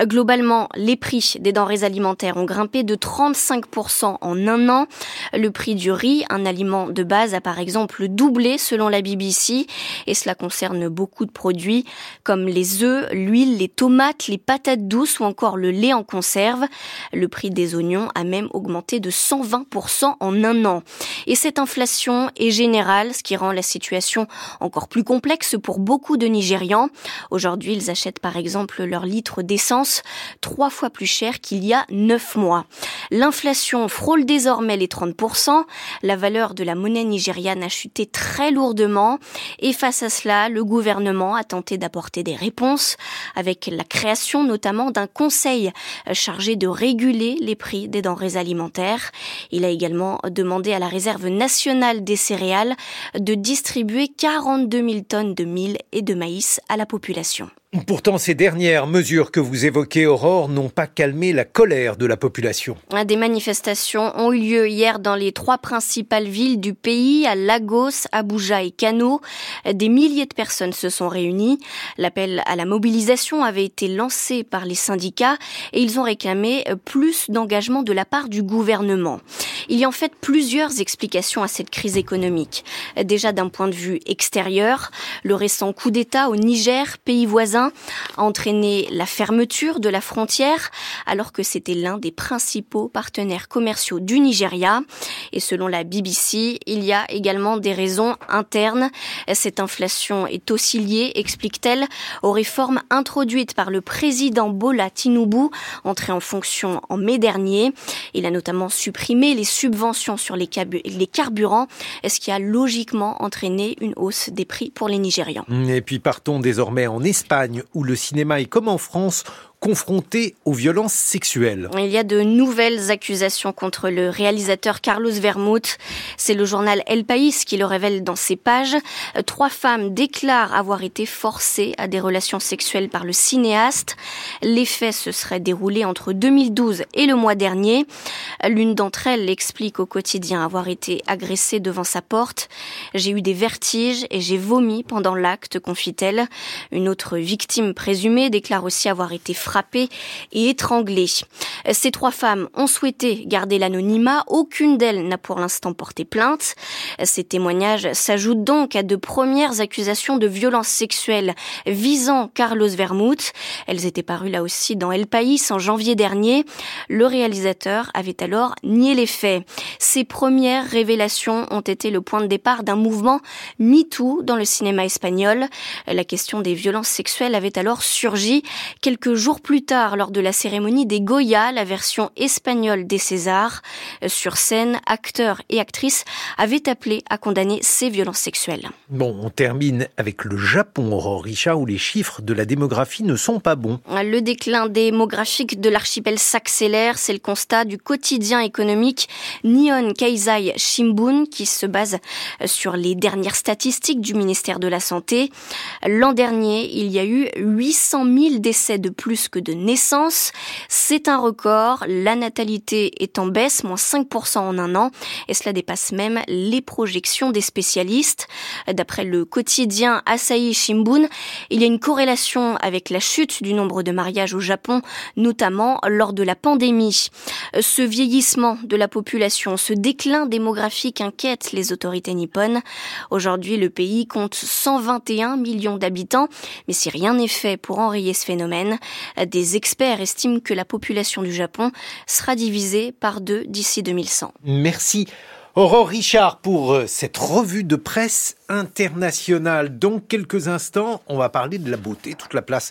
Globalement, les prix des denrées alimentaires ont grimpé de 35% en un an. Le prix du riz, un aliment de base, a par exemple doublé selon la BBC et cela concerne beaucoup de produits comme les œufs, l'huile, les tomates, les patates douces ou encore le lait en conserve. Le prix des oignons a même augmenté de 120% en un an. Et cette inflation est générale, ce qui rend la situation encore plus complexe pour beaucoup de Nigérians. Aujourd'hui, ils achètent par exemple leur litre d'essence trois fois plus cher qu'il y a neuf mois. L'inflation frôle désormais les 30%. La valeur de la monnaie nigériane a chuté très lourdement. Et face à cela, le gouvernement a tenté d'apporter des réponses avec la création notamment d'un conseil chargé de réguler les prix des denrées alimentaires. Il a également demandé à la réserve nationale des céréales de distribuer 42 000 tonnes de mil et de maïs à la population. Pourtant, ces dernières mesures que vous évoquez, Aurore, n'ont pas calmé la colère de la population. Des manifestations ont eu lieu hier dans les trois principales villes du pays, à Lagos, Abuja et Kano. Des milliers de personnes se sont réunies. L'appel à la mobilisation avait été lancé par les syndicats et ils ont réclamé plus d'engagement de la part du gouvernement. Il y a en fait plusieurs explications à cette crise économique. Déjà d'un point de vue extérieur, le récent coup d'État au Niger, pays voisin, a entraîné la fermeture de la frontière alors que c'était l'un des principaux partenaires commerciaux du Nigeria. Et selon la BBC, il y a également des raisons internes. Cette inflation est aussi liée, explique-t-elle, aux réformes introduites par le président Bola Tinubu, entré en fonction en mai dernier. Il a notamment supprimé les subventions sur les, les carburants, ce qui a logiquement entraîné une hausse des prix pour les Nigérians? Et puis partons désormais en Espagne où le cinéma est comme en France confronté aux violences sexuelles. Il y a de nouvelles accusations contre le réalisateur Carlos Vermouth. C'est le journal El País qui le révèle dans ses pages. Trois femmes déclarent avoir été forcées à des relations sexuelles par le cinéaste. Les faits se seraient déroulés entre 2012 et le mois dernier. L'une d'entre elles explique au quotidien avoir été agressée devant sa porte. J'ai eu des vertiges et j'ai vomi pendant l'acte, confie-t-elle. Une autre victime présumée déclare aussi avoir été et étranglée. Ces trois femmes ont souhaité garder l'anonymat. Aucune d'elles n'a pour l'instant porté plainte. Ces témoignages s'ajoutent donc à de premières accusations de violences sexuelles visant Carlos Vermouth. Elles étaient parues là aussi dans El País en janvier dernier. Le réalisateur avait alors nié les faits. Ces premières révélations ont été le point de départ d'un mouvement MeToo dans le cinéma espagnol. La question des violences sexuelles avait alors surgi quelques jours jours plus tard, lors de la cérémonie des Goya, la version espagnole des Césars, euh, sur scène, acteurs et actrices avaient appelé à condamner ces violences sexuelles. Bon, on termine avec le Japon, Aurore Richard, où les chiffres de la démographie ne sont pas bons. Le déclin démographique de l'archipel s'accélère, c'est le constat du quotidien économique Nihon Keizai Shimbun qui se base sur les dernières statistiques du ministère de la Santé. L'an dernier, il y a eu 800 000 décès de plus que de naissances. C'est un record. La natalité est en baisse, moins 5% en un an, et cela dépasse même les projections des spécialistes. D'après le quotidien Asahi Shimbun, il y a une corrélation avec la chute du nombre de mariages au Japon, notamment lors de la pandémie. Ce vieillissement de la population, ce déclin démographique inquiète les autorités nippones. Aujourd'hui, le pays compte 121 millions d'habitants, mais si rien n'est fait pour enrayer ce phénomène, des experts estiment que la population du Japon sera divisée par deux d'ici 2100. Merci. Aurore Richard pour euh, cette revue de presse internationale. Dans quelques instants, on va parler de la beauté, toute la place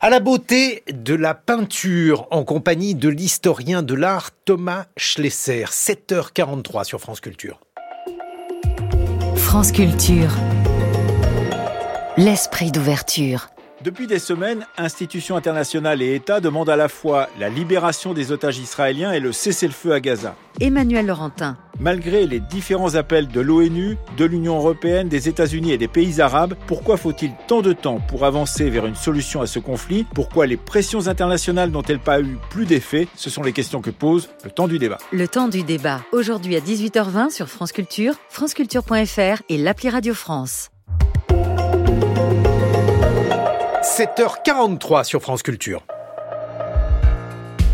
à la beauté de la peinture en compagnie de l'historien de l'art Thomas Schlesser. 7h43 sur France Culture. France Culture. L'esprit d'ouverture. Depuis des semaines, institutions internationales et États demandent à la fois la libération des otages israéliens et le cessez-le-feu à Gaza. Emmanuel Laurentin. Malgré les différents appels de l'ONU, de l'Union européenne, des États-Unis et des pays arabes, pourquoi faut-il tant de temps pour avancer vers une solution à ce conflit? Pourquoi les pressions internationales n'ont-elles pas eu plus d'effet? Ce sont les questions que pose le temps du débat. Le temps du débat, aujourd'hui à 18h20 sur France Culture, franceculture.fr et l'appli Radio France. 7h43 sur France Culture.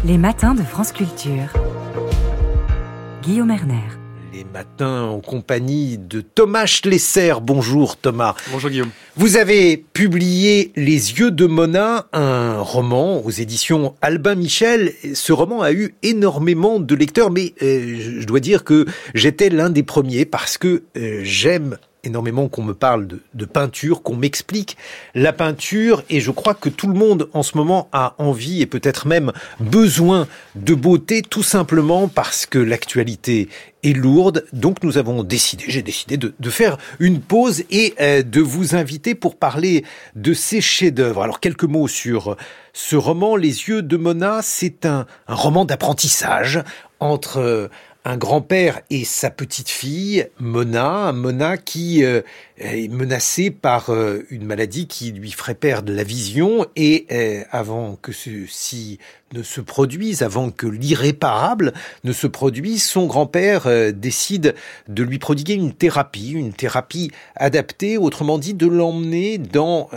Les matins de France Culture. Guillaume Erner. Les matins en compagnie de Thomas Schlesser. Bonjour Thomas. Bonjour Guillaume. Vous avez publié Les yeux de Mona, un roman aux éditions Albin Michel. Ce roman a eu énormément de lecteurs, mais euh, je dois dire que j'étais l'un des premiers parce que euh, j'aime énormément qu'on me parle de, peinture, qu'on m'explique la peinture, et je crois que tout le monde en ce moment a envie et peut-être même besoin de beauté, tout simplement parce que l'actualité est lourde. Donc nous avons décidé, j'ai décidé de, faire une pause et euh, de vous inviter pour parler de ces chefs-d'œuvre. Alors quelques mots sur ce roman, Les yeux de Mona. C'est un, un roman d'apprentissage entre un grand-père et sa petite-fille, Mona, Mona qui euh, est menacée par euh, une maladie qui lui ferait perdre la vision et euh, avant que ceci ne se produise, avant que l'irréparable ne se produise, son grand-père décide de lui prodiguer une thérapie, une thérapie adaptée, autrement dit de l'emmener dans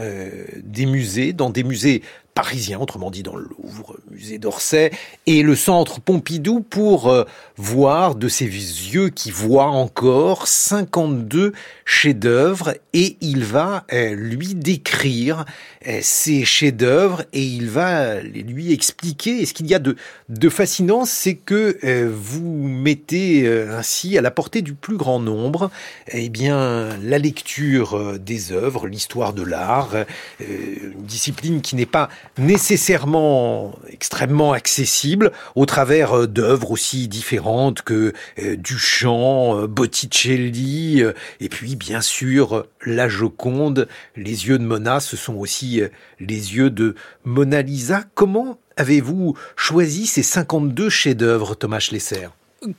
des musées, dans des musées parisien, autrement dit dans le Louvre, musée d'Orsay, et le centre Pompidou pour euh, voir de ses yeux qui voient encore 52 chefs-d'œuvre et il va euh, lui décrire euh, ces chefs-d'œuvre et il va lui expliquer. Et ce qu'il y a de, de fascinant, c'est que vous mettez ainsi à la portée du plus grand nombre, eh bien, la lecture des œuvres, l'histoire de l'art, une discipline qui n'est pas nécessairement extrêmement accessible au travers euh, d'œuvres aussi différentes que euh, Duchamp, euh, Botticelli, et puis bien sûr la Joconde. Les yeux de Mona, ce sont aussi les yeux de Mona Lisa. Comment avez-vous choisi ces 52 chefs-d'œuvre, Thomas Schlesser?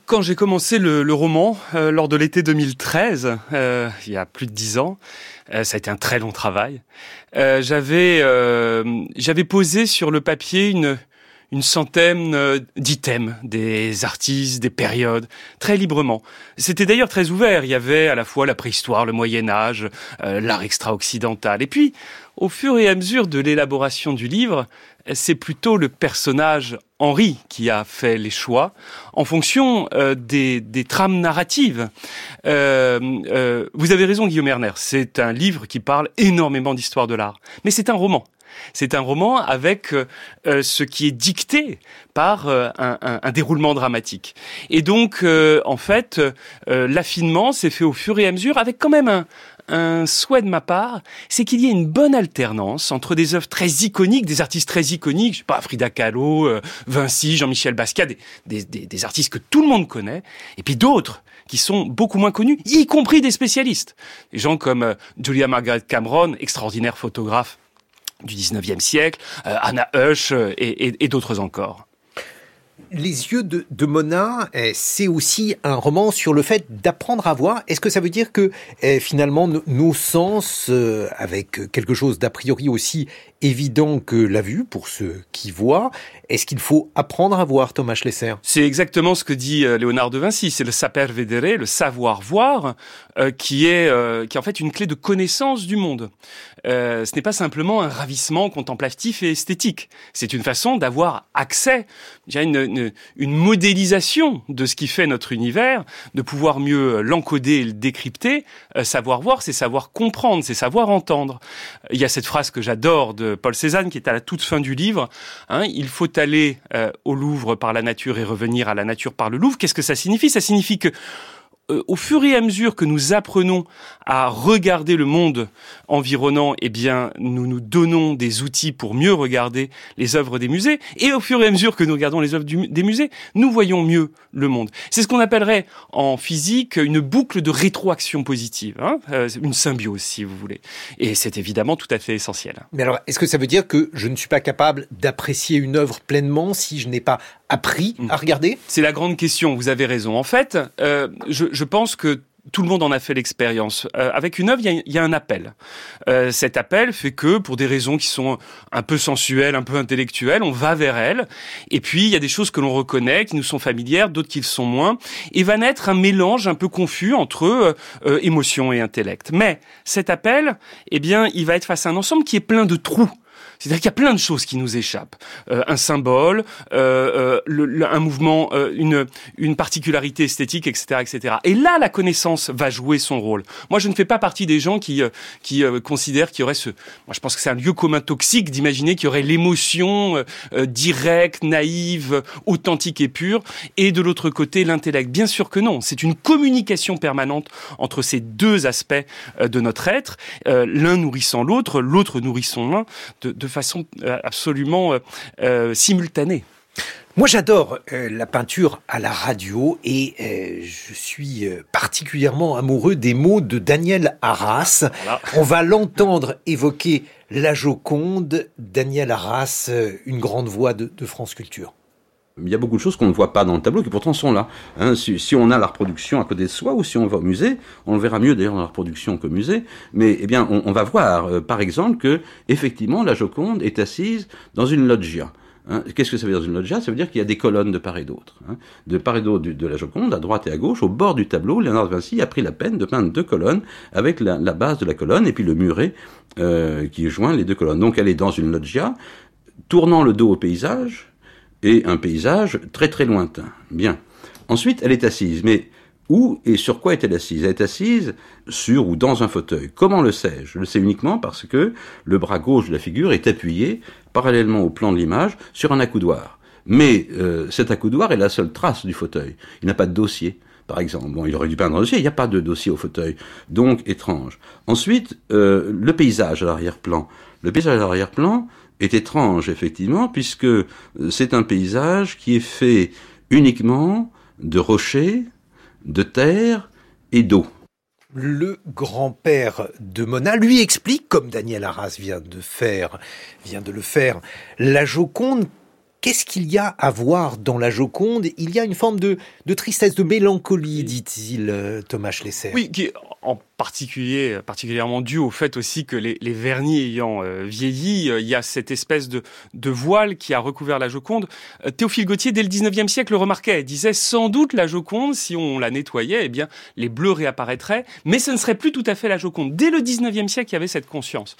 Quand j'ai commencé le, roman, lors de l'été 2013, il y a plus de dix ans, euh, ça a été un très long travail. Euh, j'avais euh, j'avais posé sur le papier une une centaine d'items, des artistes, des périodes, très librement. C'était d'ailleurs très ouvert. Il y avait à la fois la préhistoire, le Moyen Âge, l'art extra-occidental. Et puis, au fur et à mesure de l'élaboration du livre, c'est plutôt le personnage Henri qui a fait les choix en fonction euh, des, trames narratives. Euh, euh, vous avez raison, Guillaume Erner, c'est un livre qui parle énormément d'histoire de l'art, mais c'est un roman. C'est un roman avec ce qui est dicté par un, déroulement dramatique. Et donc, en fait, l'affinement s'est fait au fur et à mesure avec quand même un, souhait de ma part, c'est qu'il y ait une bonne alternance entre des œuvres très iconiques, des artistes très iconiques, je sais pas, Frida Kahlo, euh, Vinci, Jean-Michel Basquiat, des, des, artistes que tout le monde connaît, et puis d'autres qui sont beaucoup moins connus, y compris des spécialistes. Des gens comme euh, Julia Margaret Cameron, extraordinaire photographe du 19e siècle, euh, Anna Hush et, et d'autres encore. Les yeux de, de Mona, eh, c'est aussi un roman sur le fait d'apprendre à voir. Est-ce que ça veut dire que eh, finalement nos sens, euh, avec quelque chose d'a priori aussi évident que la vue pour ceux qui voient, est-ce qu'il faut apprendre à voir, Thomas Schlesser C'est exactement ce que dit euh, Léonard de Vinci. C'est le saper vedere, le savoir voir, euh, qui est qui est en fait une clé de connaissance du monde. ce n'est pas simplement un ravissement contemplatif et esthétique. C'est une façon d'avoir accès, une, une une, modélisation de ce qui fait notre univers, de pouvoir mieux l'encoder et le décrypter. Euh, savoir voir, c'est savoir comprendre, c'est savoir entendre. Il y a cette phrase que j'adore de Paul Cézanne qui est à la toute fin du livre. Hein, il faut aller euh, au Louvre par la nature et revenir à la nature par le Louvre. Qu'est-ce que ça signifie? Ça signifie que au fur et à mesure que nous apprenons à regarder le monde environnant, eh bien, nous nous donnons des outils pour mieux regarder les œuvres des musées. Et au fur et à mesure que nous regardons les œuvres des musées, nous voyons mieux le monde. C'est ce qu'on appellerait en physique une boucle de rétroaction positive, hein euh, une symbiose, si vous voulez. Et c'est évidemment tout à fait essentiel. Mais alors, est-ce que ça veut dire que je ne suis pas capable d'apprécier une œuvre pleinement si je n'ai pas appris à regarder C'est la grande question. Vous avez raison. En fait, euh, je, je pense que tout le monde en a fait l'expérience. Euh, avec une œuvre, il y, y, a un appel. Euh, cet appel fait que, pour des raisons qui sont un peu sensuelles, un peu intellectuelles, on va vers elle. Et puis, il y a des choses que l'on reconnaît, qui nous sont familières, d'autres qui le sont moins. Et va naître un mélange un peu confus entre euh, euh émotion et intellect. Mais cet appel, eh bien, il va être face à un ensemble qui est plein de trous. C'est-à-dire qu'il y a plein de choses qui nous échappent. Euh, un symbole, euh, euh le, un mouvement, euh, une, une particularité esthétique, etc., etc. Et là, la connaissance va jouer son rôle. Moi, je ne fais pas partie des gens qui, qui considèrent qu'il y aurait ce... Moi, je pense que c'est un lieu commun toxique d'imaginer qu'il y aurait l'émotion directe, naïve, authentique et pure, et de l'autre côté, l'intellect. Bien sûr que non. C'est une communication permanente entre ces deux aspects de notre être, l'un nourrissant l'autre, l'autre nourrissant l'un, de, de façon euh, absolument euh, euh, simultanée. Moi, j'adore la peinture à la radio et je suis particulièrement amoureux des mots de Daniel Arras. On va l'entendre évoquer la Joconde. Daniel Arras, une grande voix de, de France Culture il y a beaucoup de choses qu'on ne voit pas dans le tableau qui pourtant sont là. Hein, si, on a la reproduction à côté de soi ou si on va au musée, on le verra mieux d'ailleurs dans la reproduction qu'au musée, mais eh bien on, va voir euh, par exemple que effectivement la Joconde est assise dans une loggia. Hein, Qu'est-ce que ça veut dire dans une loggia? Ça veut dire qu'il y a des colonnes de part et d'autre. Hein. De part et d'autre de la Joconde, à droite et à gauche, au bord du tableau, Léonard de Vinci a pris la peine de peindre deux colonnes avec la, la base de la colonne et puis le muret euh, qui joint les deux colonnes. Donc elle est dans une loggia, tournant le dos au paysage, et un paysage très très lointain. Bien. Ensuite, elle est assise. Mais où et sur quoi est-elle assise? Elle est assise sur ou dans un fauteuil. Comment le sais-je Je le sais uniquement parce que le bras gauche de la figure est appuyé, parallèlement au plan de l'image, sur un accoudoir. Mais euh, cet accoudoir est la seule trace du fauteuil. Il n'a pas de dossier par exemple. Bon, il aurait dû peindre un dossier, il n'y a pas de dossier au fauteuil. Donc, étrange. Ensuite, euh, le paysage à l'arrière-plan. Le paysage à l'arrière-plan, est étrange, effectivement, puisque c'est un paysage qui est fait uniquement de rochers, de terre et d'eau. Le grand-père de Mona lui explique, comme Daniel Arras vient de faire, vient de le faire, la Joconde Qu'est-ce qu'il y a à voir dans la Joconde? Il y a une forme de, de tristesse, de mélancolie, dit-il, euh, Thomas Schlesser. Oui, qui est en particulier, particulièrement dû au fait aussi que les, les vernis ayant euh, vieilli, euh, il y a cette espèce de, de, voile qui a recouvert la Joconde. Théophile Gautier, dès le 19e siècle, le remarquait. Il disait sans doute la Joconde, si on la nettoyait, eh bien, les bleus réapparaîtraient, mais ce ne serait plus tout à fait la Joconde. Dès le 19e siècle, il y avait cette conscience.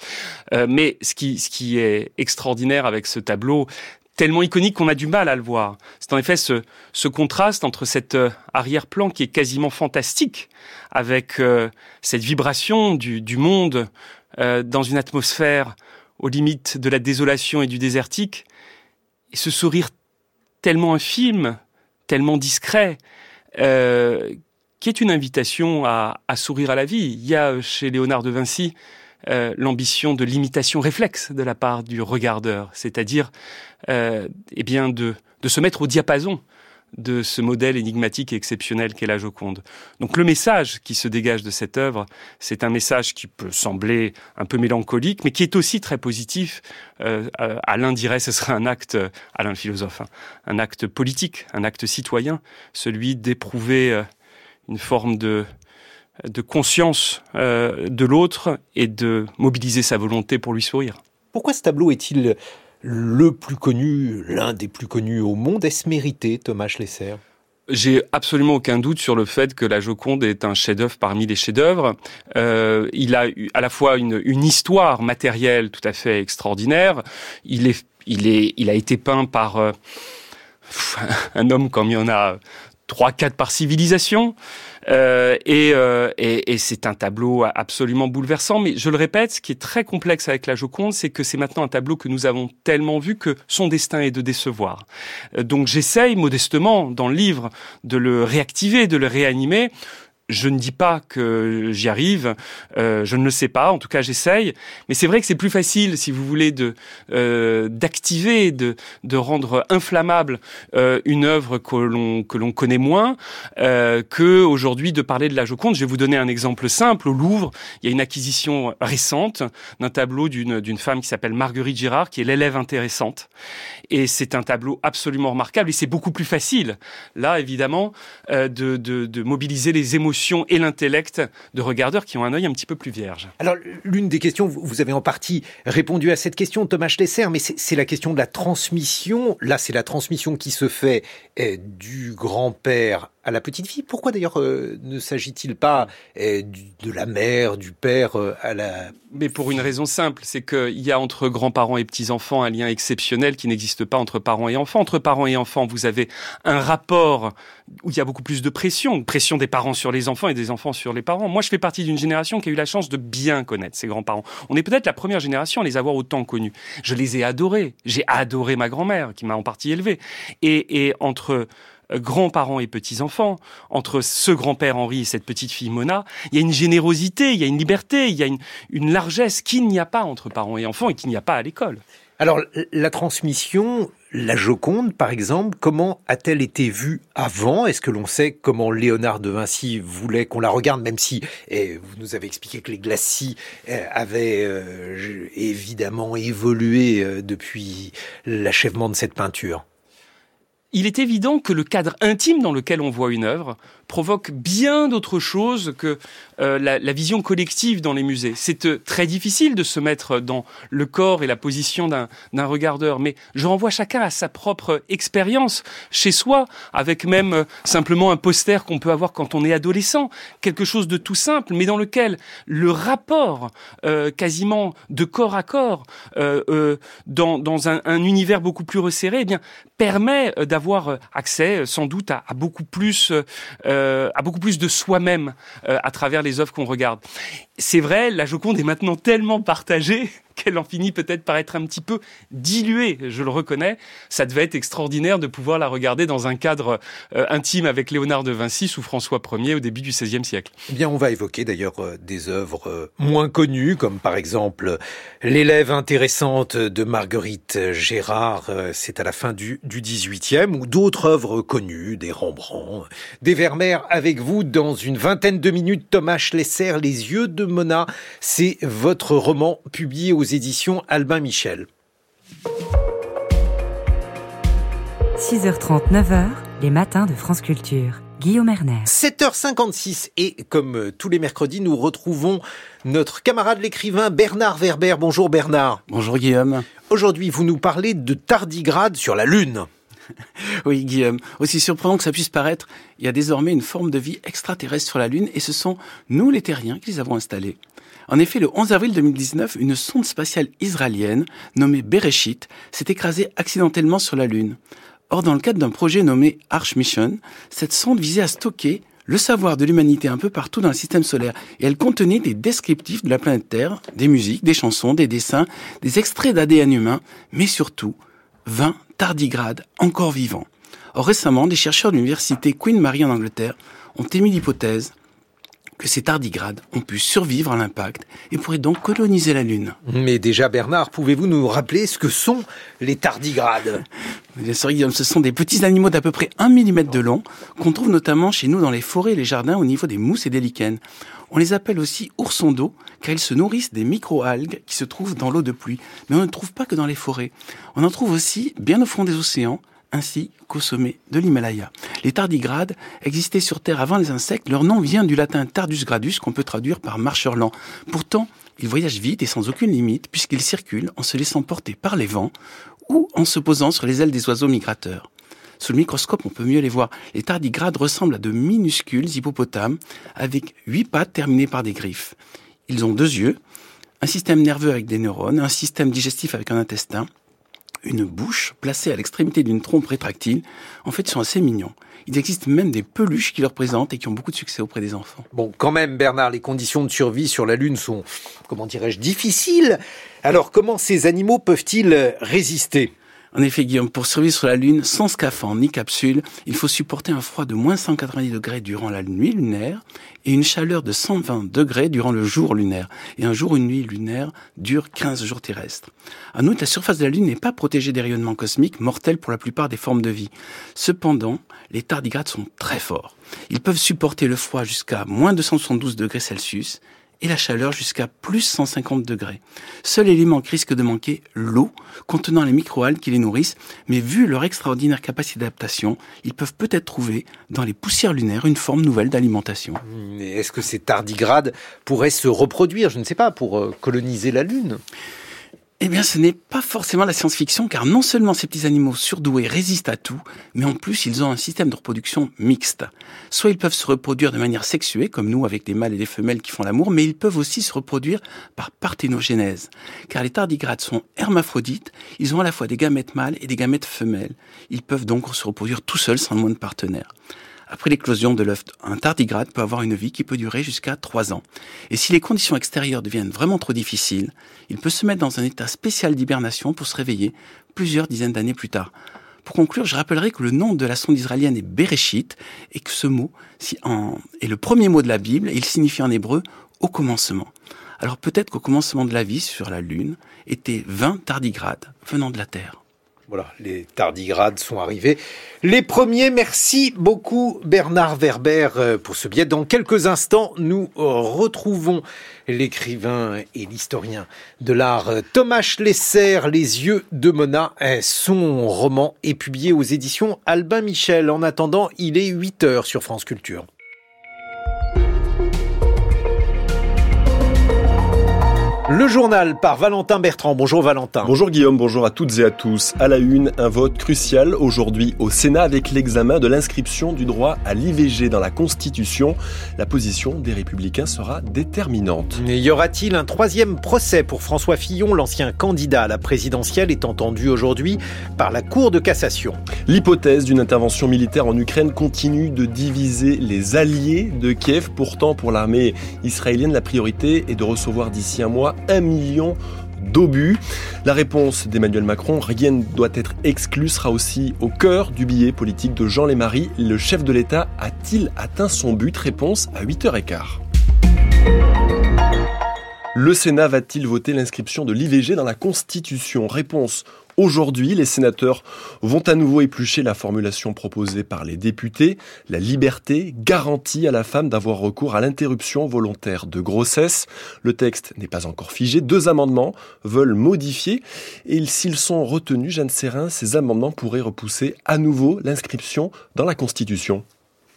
mais ce qui, ce qui est extraordinaire avec ce tableau, tellement iconique qu'on a du mal à le voir. C'est en effet ce, ce contraste entre cet euh, arrière-plan qui est quasiment fantastique, avec euh, cette vibration du, du monde euh, dans une atmosphère aux limites de la désolation et du désertique, et ce sourire tellement infime, tellement discret, qui est une invitation à, à sourire à la vie. Il y a chez Léonard de Vinci euh, l'ambition de l'imitation réflexe de la part du regardeur, c'est-à-dire euh, eh bien de, de se mettre au diapason de ce modèle énigmatique et exceptionnel qu'est la Joconde. Donc le message qui se dégage de cette œuvre, c'est un message qui peut sembler un peu mélancolique, mais qui est aussi très positif. Euh, Alain dirait ce serait un acte, Alain le philosophe, hein, un acte politique, un acte citoyen, celui d'éprouver euh, une forme de, de conscience euh, de l'autre et de mobiliser sa volonté pour lui sourire. Pourquoi ce tableau est-il le plus connu, l'un des plus connus au monde? Est-ce mérité, Thomas Schlesser? J'ai absolument aucun doute sur le fait que la Joconde est un chef-d'œuvre parmi les chefs-d'œuvre. Euh, il a eu à la fois une, une, histoire matérielle tout à fait extraordinaire. Il est, il est, il a été peint par euh, un homme comme il y en a trois, quatre par civilisation. Euh, et, euh, et, et c'est un tableau absolument bouleversant. Mais je le répète, ce qui est très complexe avec la Joconde, c'est que c'est maintenant un tableau que nous avons tellement vu que son destin est de décevoir. Euh, donc j'essaye modestement dans le livre de le réactiver, de le réanimer. Je ne dis pas que j'y arrive, euh, je ne le sais pas. En tout cas, j'essaye. Mais c'est vrai que c'est plus facile, si vous voulez, de euh, d'activer, de de rendre inflammable euh, une œuvre que l'on que l'on connaît moins, euh, que aujourd'hui de parler de la Joconde. Je vais vous donner un exemple simple. Au Louvre, il y a une acquisition récente d'un tableau d'une d'une femme qui s'appelle Marguerite Girard, qui est l'élève intéressante. Et c'est un tableau absolument remarquable. Et c'est beaucoup plus facile, là évidemment, euh, de, de de mobiliser les émotions et l'intellect de regardeurs qui ont un œil un petit peu plus vierge. Alors, l'une des questions, vous avez en partie répondu à cette question, Thomas Schlesser, mais c'est la question de la transmission. Là, c'est la transmission qui se fait eh, du grand-père la petite fille. Pourquoi d'ailleurs euh, ne s'agit-il pas du, de la mère, du père euh, à la... Mais pour une raison simple, c'est qu'il y a entre grands-parents et petits-enfants un lien exceptionnel qui n'existe pas entre parents et enfants. Entre parents et enfants, vous avez un rapport où il y a beaucoup plus de pression, pression des parents sur les enfants et des enfants sur les parents. Moi, je fais partie d'une génération qui a eu la chance de bien connaître ses grands-parents. On est peut-être la première génération à les avoir autant connus. Je les ai adorés. J'ai adoré ma grand-mère, qui m'a en partie élevé. Et, et entre grands-parents et petits-enfants, entre ce grand-père Henri et cette petite fille Mona, il y a une générosité, il y a une liberté, il y a une, largesse qu'il n'y a pas entre parents et enfants et qu'il n'y a pas à l'école. Alors, la transmission, la Joconde, par exemple, comment a-t-elle été vue avant? Est-ce que l'on sait comment Léonard de Vinci voulait qu'on la regarde, même si et vous nous avez expliqué que les glacis eh, avaient euh, évidemment évolué euh, depuis l'achèvement de cette peinture? Il est évident que le cadre intime dans lequel on voit une œuvre provoque bien d'autres choses que euh, la, vision collective dans les musées. C'est euh, très difficile de se mettre dans le corps et la position d'un regardeur, mais je renvoie chacun à sa propre expérience chez soi, avec même euh, simplement un poster qu'on peut avoir quand on est adolescent, quelque chose de tout simple, mais dans lequel le rapport quasiment de corps à corps dans, dans un, un, univers beaucoup plus resserré, eh bien permet d'avoir accès sans doute à, beaucoup plus euh, à beaucoup plus de soi-même euh, à travers les œuvres qu'on regarde. C'est vrai, la Joconde est maintenant tellement partagée qu'elle en finit peut-être par être un petit peu diluée, je le reconnais. Ça devait être extraordinaire de pouvoir la regarder dans un cadre euh, intime avec Léonard de Vinci sous François Ier au début du XVIe siècle. Eh bien, on va évoquer d'ailleurs euh, des œuvres euh, moins connues, comme par exemple L'élève intéressante de Marguerite Gérard, euh, c'est à la fin du, du XVIIIe, ou d'autres œuvres connues, des Rembrandt, des Vermeer, avec vous dans une vingtaine de minutes, Thomas Schlesser, Les yeux de Mona, c'est votre roman publié aux éditions Albin Michel. 6h30, 9h, les matins de France Culture. Guillaume Erner. 7h56 et comme euh, tous les mercredis, nous retrouvons notre camarade l'écrivain Bernard Werber. Bonjour Bernard. Bonjour Guillaume. Aujourd'hui, vous nous parlez de tardigrade sur la Lune. Oui, Guillaume. Aussi surprenant que ça puisse paraître, il y a désormais une forme de vie extraterrestre sur la Lune et ce sont nous les terriens qui les avons installés. En effet, le 11 avril 2019, une sonde spatiale israélienne nommée Bereshit s'est écrasée accidentellement sur la Lune. Or, dans le cadre d'un projet nommé Arch Mission, cette sonde visait à stocker le savoir de l'humanité un peu partout dans le système solaire. Et elle contenait des descriptifs de la planète Terre, des musiques, des chansons, des dessins, des extraits d'ADN humain, mais surtout 20 tardigrades encore vivants. Or récemment, des chercheurs de l'université Queen Mary en Angleterre ont émis l'hypothèse que ces tardigrades ont pu survivre à l'impact et pourraient donc coloniser la Lune. Mais déjà, Bernard, pouvez-vous nous rappeler ce que sont les tardigrades? Bien sûr, Guillaume, ce sont des petits animaux d'à peu près 1 mm de long qu'on trouve notamment chez nous dans les forêts et les jardins au niveau des mousses et des lichens. On les appelle aussi oursons d'eau car ils se nourrissent des micro-algues qui se trouvent dans l'eau de pluie. Mais on ne trouve pas que dans les forêts. On en trouve aussi bien au fond des océans, ainsi qu'au sommet de l'Himalaya. Les tardigrades existaient sur Terre avant les insectes. Leur nom vient du latin tardus gradus, qu'on peut traduire par marcheur lent. Pourtant, ils voyagent vite et sans aucune limite, puisqu'ils circulent en se laissant porter par les vents ou en se posant sur les ailes des oiseaux migrateurs. Sous le microscope, on peut mieux les voir. Les tardigrades ressemblent à de minuscules hippopotames avec huit pattes terminées par des griffes. Ils ont deux yeux, un système nerveux avec des neurones, un système digestif avec un intestin, une bouche placée à l'extrémité d'une trompe rétractile. En fait, sont assez mignons. Il existe même des peluches qui leur présentent et qui ont beaucoup de succès auprès des enfants. Bon, quand même, Bernard, les conditions de survie sur la Lune sont, comment dirais-je, difficiles. Alors, comment ces animaux peuvent-ils résister? En effet, Guillaume, pour survivre sur la Lune sans scaphandre ni capsule, il faut supporter un froid de moins 190 degrés durant la nuit lunaire et une chaleur de 120 degrés durant le jour lunaire. Et un jour, une nuit lunaire dure 15 jours terrestres. En outre, la surface de la Lune n'est pas protégée des rayonnements cosmiques mortels pour la plupart des formes de vie. Cependant, les tardigrades sont très forts. Ils peuvent supporter le froid jusqu'à moins 272 degrés Celsius et la chaleur jusqu'à plus 150 degrés. Seul élément qui risque de manquer, l'eau, contenant les microalgues qui les nourrissent, mais vu leur extraordinaire capacité d'adaptation, ils peuvent peut-être trouver dans les poussières lunaires une forme nouvelle d'alimentation. Est-ce que ces tardigrades pourraient se reproduire, je ne sais pas, pour euh, coloniser la Lune? Eh bien, ce n'est pas forcément la science-fiction, car non seulement ces petits animaux surdoués résistent à tout, mais en plus, ils ont un système de reproduction mixte. Soit ils peuvent se reproduire de manière sexuée, comme nous avec des mâles et des femelles qui font l'amour, mais ils peuvent aussi se reproduire par parthénogénèse. Car les tardigrades sont hermaphrodites, ils ont à la fois des gamètes mâles et des gamètes femelles. Ils peuvent donc se reproduire tout seuls sans le moins de partenaire. Après l'éclosion de l'œuf, un tardigrade peut avoir une vie qui peut durer jusqu'à 3 ans. Et si les conditions extérieures deviennent vraiment trop difficiles, il peut se mettre dans un état spécial d'hibernation pour se réveiller plusieurs dizaines d'années plus tard. Pour conclure, je rappellerai que le nom de la sonde israélienne est Bereshit et que ce mot est le premier mot de la Bible et il signifie en hébreu au commencement. Alors peut-être qu'au commencement de la vie sur la Lune étaient 20 tardigrades venant de la Terre. Voilà, les tardigrades sont arrivés. Les premiers, merci beaucoup Bernard Werber euh, pour ce biais. Dans quelques instants, nous retrouvons l'écrivain et l'historien de l'art euh, Thomas Schlesser, Les yeux de Mona. Euh, son roman est publié aux éditions Albin Michel. En attendant, il est 8 heures sur France Culture. Le journal par Valentin Bertrand. Bonjour Valentin. Bonjour Guillaume, bonjour à toutes et à tous. À la une, un vote crucial aujourd'hui au Sénat avec l'examen de l'inscription du droit à l'IVG dans la Constitution. La position des Républicains sera déterminante. y aura-t-il un troisième procès pour François Fillon, l'ancien candidat à la présidentielle, est entendu aujourd'hui par la Cour de cassation? L'hypothèse d'une intervention militaire en Ukraine continue de diviser les alliés de Kiev. Pourtant, pour l'armée israélienne, la priorité est de recevoir d'ici un mois 1 million d'obus. La réponse d'Emmanuel Macron, rien ne doit être exclu, sera aussi au cœur du billet politique de Jean Lémarie. Le chef de l'État a-t-il atteint son but? Réponse à 8h15. Le Sénat va-t-il voter l'inscription de l'IVG dans la Constitution? Réponse Aujourd'hui, les sénateurs vont à nouveau éplucher la formulation proposée par les députés. La liberté garantie à la femme d'avoir recours à l'interruption volontaire de grossesse. Le texte n'est pas encore figé. Deux amendements veulent modifier. Et s'ils sont retenus, Jeanne Serrin, ces amendements pourraient repousser à nouveau l'inscription dans la Constitution.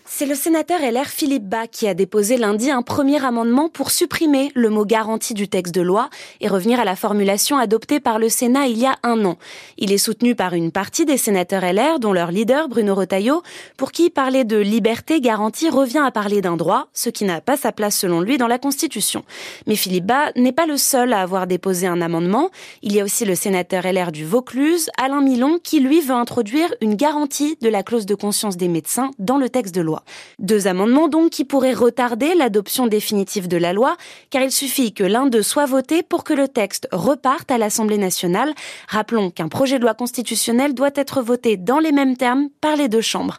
C'est le sénateur LR Philippe Bas qui a déposé lundi un premier amendement pour supprimer le mot garantie du texte de loi et revenir à la formulation adoptée par le Sénat il y a un an. Il est soutenu par une partie des sénateurs LR, dont leur leader Bruno Retailleau, pour qui parler de liberté garantie revient à parler d'un droit, ce qui n'a pas sa place selon lui dans la Constitution. Mais Philippe Bas n'est pas le seul à avoir déposé un amendement. Il y a aussi le sénateur LR du Vaucluse, Alain Milon, qui lui veut introduire une garantie de la clause de conscience des médecins dans le texte de loi. Deux amendements donc qui pourraient retarder l'adoption définitive de la loi, car il suffit que l'un d'eux soit voté pour que le texte reparte à l'Assemblée nationale. Rappelons qu'un projet de loi constitutionnelle doit être voté dans les mêmes termes par les deux chambres.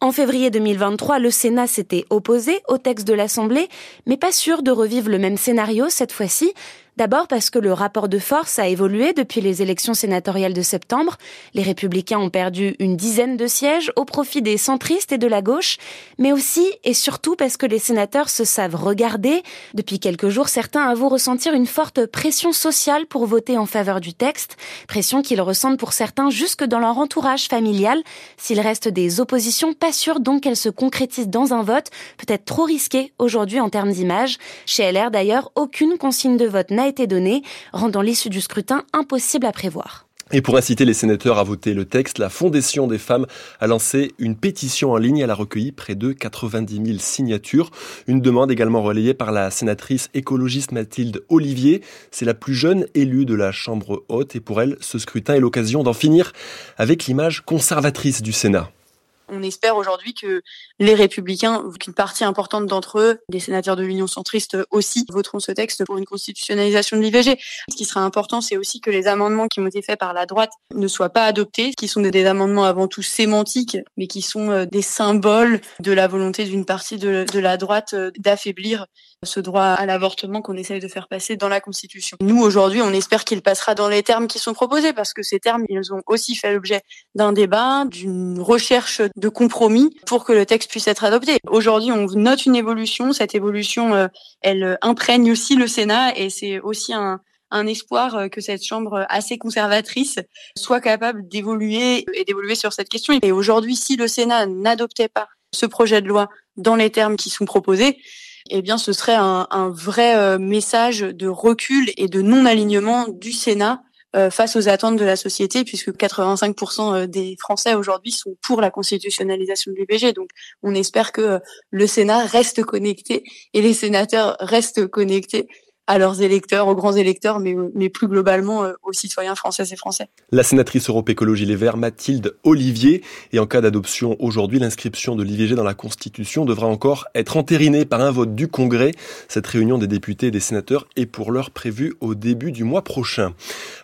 En février 2023, le Sénat s'était opposé au texte de l'Assemblée, mais pas sûr de revivre le même scénario cette fois-ci. D'abord parce que le rapport de force a évolué depuis les élections sénatoriales de septembre. Les républicains ont perdu une dizaine de sièges au profit des centristes et de la gauche, mais aussi et surtout parce que les sénateurs se savent regarder. Depuis quelques jours, certains avouent ressentir une forte pression sociale pour voter en faveur du texte, pression qu'ils ressentent pour certains jusque dans leur entourage familial. S'il reste des oppositions, pas sûr donc qu'elles se concrétisent dans un vote, peut-être trop risqué aujourd'hui en termes d'image. Chez LR d'ailleurs, aucune consigne de vote n'a été donnée, rendant l'issue du scrutin impossible à prévoir. Et pour inciter les sénateurs à voter le texte, la Fondation des femmes a lancé une pétition en ligne. Elle a recueilli près de 90 000 signatures. Une demande également relayée par la sénatrice écologiste Mathilde Olivier. C'est la plus jeune élue de la Chambre haute et pour elle, ce scrutin est l'occasion d'en finir avec l'image conservatrice du Sénat. On espère aujourd'hui que les républicains, qu'une partie importante d'entre eux, des sénateurs de l'Union centriste aussi, voteront ce texte pour une constitutionnalisation de l'IVG. Ce qui sera important, c'est aussi que les amendements qui ont été faits par la droite ne soient pas adoptés, qui sont des amendements avant tout sémantiques, mais qui sont euh, des symboles de la volonté d'une partie de, la droite euh, d'affaiblir ce droit à l'avortement qu'on essaye de faire passer dans la Constitution. Nous, aujourd'hui, on espère qu'il passera dans les termes qui sont proposés, parce que ces termes, ils ont aussi fait l'objet d'un débat, d'une recherche de compromis pour que le texte puisse être adopté. Aujourd'hui, on note une évolution. Cette évolution, euh, elle imprègne aussi le Sénat et c'est aussi un, espoir euh, que cette chambre assez conservatrice soit capable d'évoluer et d'évoluer sur cette question. Et aujourd'hui, si le Sénat n'adoptait pas ce projet de loi dans les termes qui sont proposés, eh bien, ce serait un, un vrai euh, message de recul et de non-alignement du Sénat euh, face aux attentes de la société, puisque 85% euh, des Français aujourd'hui sont pour la constitutionnalisation de l'IVG. Donc, on espère que le Sénat reste connecté et les sénateurs restent connectés à leurs électeurs, aux grands électeurs, mais, plus globalement euh, aux citoyens français et français. La sénatrice Europe Écologie Les Verts, Mathilde Olivier, et en cas d'adoption aujourd'hui, l'inscription de l'IVG dans la Constitution devra encore être entérinée par un vote du Congrès. Cette réunion des députés et des sénateurs est pour l'heure prévue au début du mois prochain.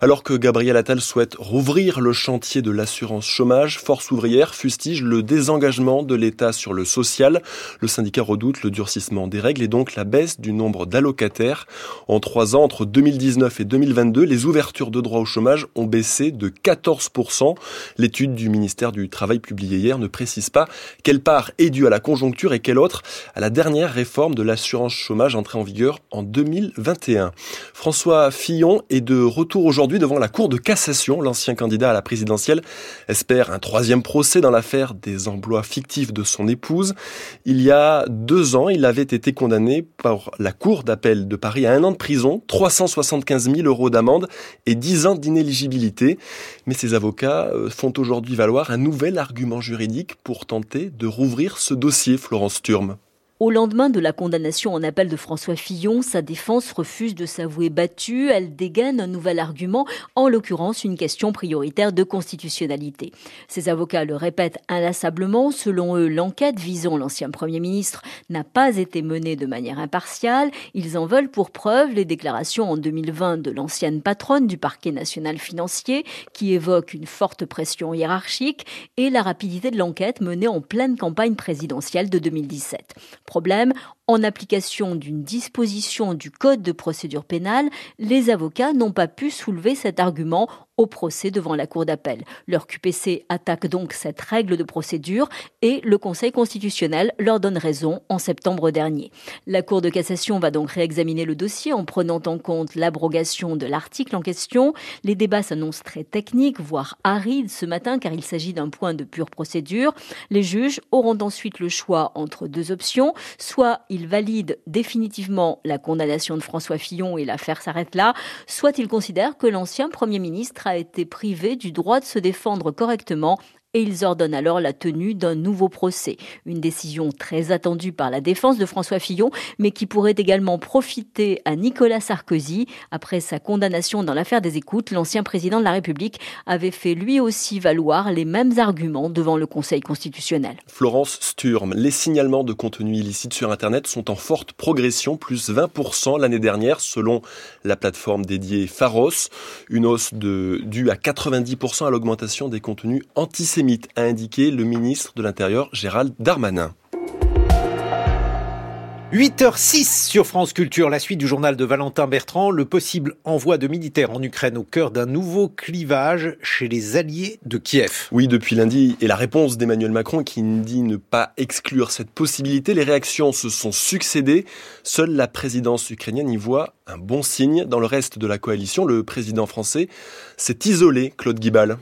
Alors que Gabriel Attal souhaite rouvrir le chantier de l'assurance chômage, Force ouvrière fustige le désengagement de l'État sur le social. Le syndicat redoute le durcissement des règles et donc la baisse du nombre d'allocataires. En trois ans, entre 2019 et 2022, les ouvertures de droits au chômage ont baissé de 14%. L'étude du ministère du Travail publiée hier ne précise pas quelle part est due à la conjoncture et quelle autre à la dernière réforme de l'assurance chômage entrée en vigueur en 2021. François Fillon est de retour aujourd'hui devant la Cour de cassation. L'ancien candidat à la présidentielle espère un troisième procès dans l'affaire des emplois fictifs de son épouse. Il y a deux ans, il avait été condamné par la Cour d'appel de Paris à un an de prison, 375 000 euros d'amende et 10 ans d'inéligibilité. Mais ses avocats euh, font aujourd'hui valoir un nouvel argument juridique pour tenter de rouvrir ce dossier, Florence Turme. Au lendemain de la condamnation en appel de François Fillon, sa défense refuse de s'avouer battue. Elle dégaine un nouvel argument, en l'occurrence une question prioritaire de constitutionnalité. Ses avocats le répètent inlassablement. Selon eux, l'enquête visant l'ancien Premier ministre n'a pas été menée de manière impartiale. Ils en veulent pour preuve les déclarations en 2020 de l'ancienne patronne du parquet national financier qui évoque une forte pression hiérarchique et la rapidité de l'enquête menée en pleine campagne présidentielle de 2017. Problème, en application d'une disposition du Code de procédure pénale, les avocats n'ont pas pu soulever cet argument au procès devant la Cour d'appel. Leur QPC attaque donc cette règle de procédure et le Conseil constitutionnel leur donne raison en septembre dernier. La Cour de cassation va donc réexaminer le dossier en prenant en compte l'abrogation de l'article en question. Les débats s'annoncent très techniques, voire arides ce matin car il s'agit d'un point de pure procédure. Les juges auront ensuite le choix entre deux options. Soit ils valident définitivement la condamnation de François Fillon et l'affaire s'arrête là, soit ils considèrent que l'ancien Premier ministre a été privé du droit de se défendre correctement et ils ordonnent alors la tenue d'un nouveau procès. Une décision très attendue par la défense de François Fillon, mais qui pourrait également profiter à Nicolas Sarkozy. Après sa condamnation dans l'affaire des écoutes, l'ancien président de la République avait fait lui aussi valoir les mêmes arguments devant le Conseil constitutionnel. Florence Sturm, les signalements de contenu illicite sur Internet sont en forte progression, plus 20% l'année dernière, selon la plateforme dédiée Pharos. Une hausse due à 90% à l'augmentation des contenus antisémites, a indiqué le ministre de l'Intérieur Gérald Darmanin. 8h06 sur France Culture, la suite du journal de Valentin Bertrand, le possible envoi de militaires en Ukraine au cœur d'un nouveau clivage chez les alliés de Kiev. Oui, depuis lundi, et la réponse d'Emmanuel Macron qui dit ne pas exclure cette possibilité, les réactions se sont succédées. Seule la présidence ukrainienne y voit un bon signe. Dans le reste de la coalition, le président français s'est isolé, Claude Guibal.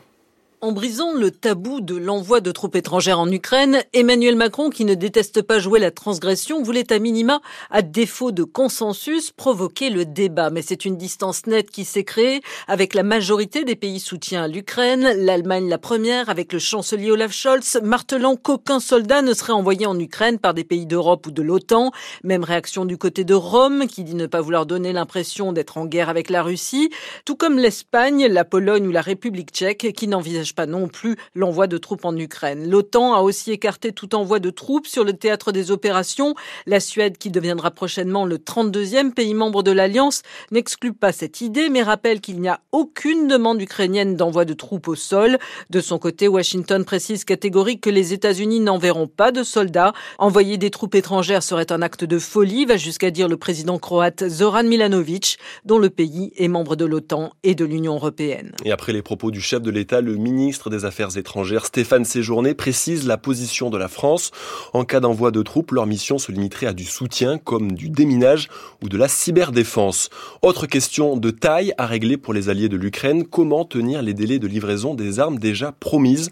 En brisant le tabou de l'envoi de troupes étrangères en Ukraine, Emmanuel Macron, qui ne déteste pas jouer la transgression, voulait à minima, à défaut de consensus, provoquer le débat. Mais c'est une distance nette qui s'est créée avec la majorité des pays soutiens à l'Ukraine, l'Allemagne la première, avec le chancelier Olaf Scholz, martelant qu'aucun soldat ne serait envoyé en Ukraine par des pays d'Europe ou de l'OTAN. Même réaction du côté de Rome, qui dit ne pas vouloir donner l'impression d'être en guerre avec la Russie, tout comme l'Espagne, la Pologne ou la République tchèque, qui pas non plus l'envoi de troupes en Ukraine. L'OTAN a aussi écarté tout envoi de troupes sur le théâtre des opérations. La Suède, qui deviendra prochainement le 32e pays membre de l'Alliance, n'exclut pas cette idée, mais rappelle qu'il n'y a aucune demande ukrainienne d'envoi de troupes au sol. De son côté, Washington précise catégorique que les États-Unis n'enverront pas de soldats. Envoyer des troupes étrangères serait un acte de folie, va jusqu'à dire le président croate Zoran Milanovic, dont le pays est membre de l'OTAN et de l'Union européenne. Et après les propos du chef de l'État, le ministre ministre des Affaires étrangères Stéphane Séjourné précise la position de la France. En cas d'envoi de troupes, leur mission se limiterait à du soutien comme du déminage ou de la cyberdéfense. Autre question de taille à régler pour les alliés de l'Ukraine, comment tenir les délais de livraison des armes déjà promises?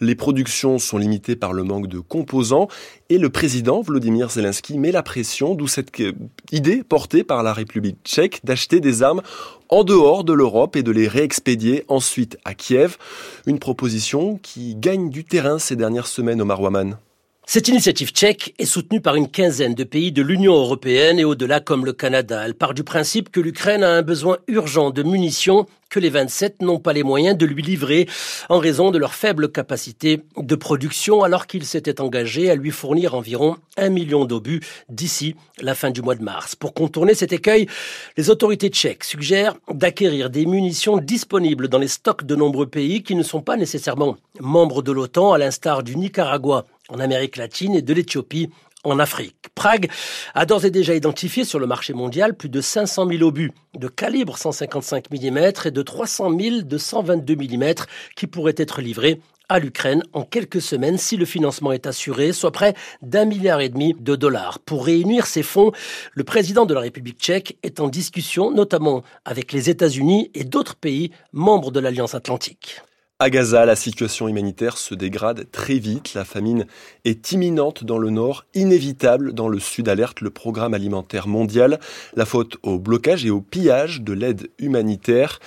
Les productions sont limitées par le manque de composants et le président Vladimir Zelensky met la pression, d'où cette idée portée par la République tchèque d'acheter des armes en dehors de l'Europe et de les réexpédier ensuite à Kiev. Une proposition qui gagne du terrain ces dernières semaines au Marwaman. Cette initiative tchèque est soutenue par une quinzaine de pays de l'Union européenne et au-delà comme le Canada. Elle part du principe que l'Ukraine a un besoin urgent de munitions que les 27 n'ont pas les moyens de lui livrer en raison de leur faible capacité de production alors qu'ils s'étaient engagés à lui fournir environ un million d'obus d'ici la fin du mois de mars. Pour contourner cet écueil, les autorités tchèques suggèrent d'acquérir des munitions disponibles dans les stocks de nombreux pays qui ne sont pas nécessairement membres de l'OTAN à l'instar du Nicaragua en Amérique latine et de l'Éthiopie en Afrique. Prague a d'ores et déjà identifié sur le marché mondial plus de 500 000 obus de calibre 155 mm et de 300 000 de 122 mm qui pourraient être livrés à l'Ukraine en quelques semaines si le financement est assuré, soit près d'un milliard et demi de dollars. Pour réunir ces fonds, le président de la République tchèque est en discussion notamment avec les États-Unis et d'autres pays membres de l'Alliance atlantique. À Gaza, la situation humanitaire se dégrade très vite. La famine est imminente dans le nord, inévitable dans le sud, alerte le programme alimentaire mondial. La faute au blocage et au pillage de l'aide humanitaire.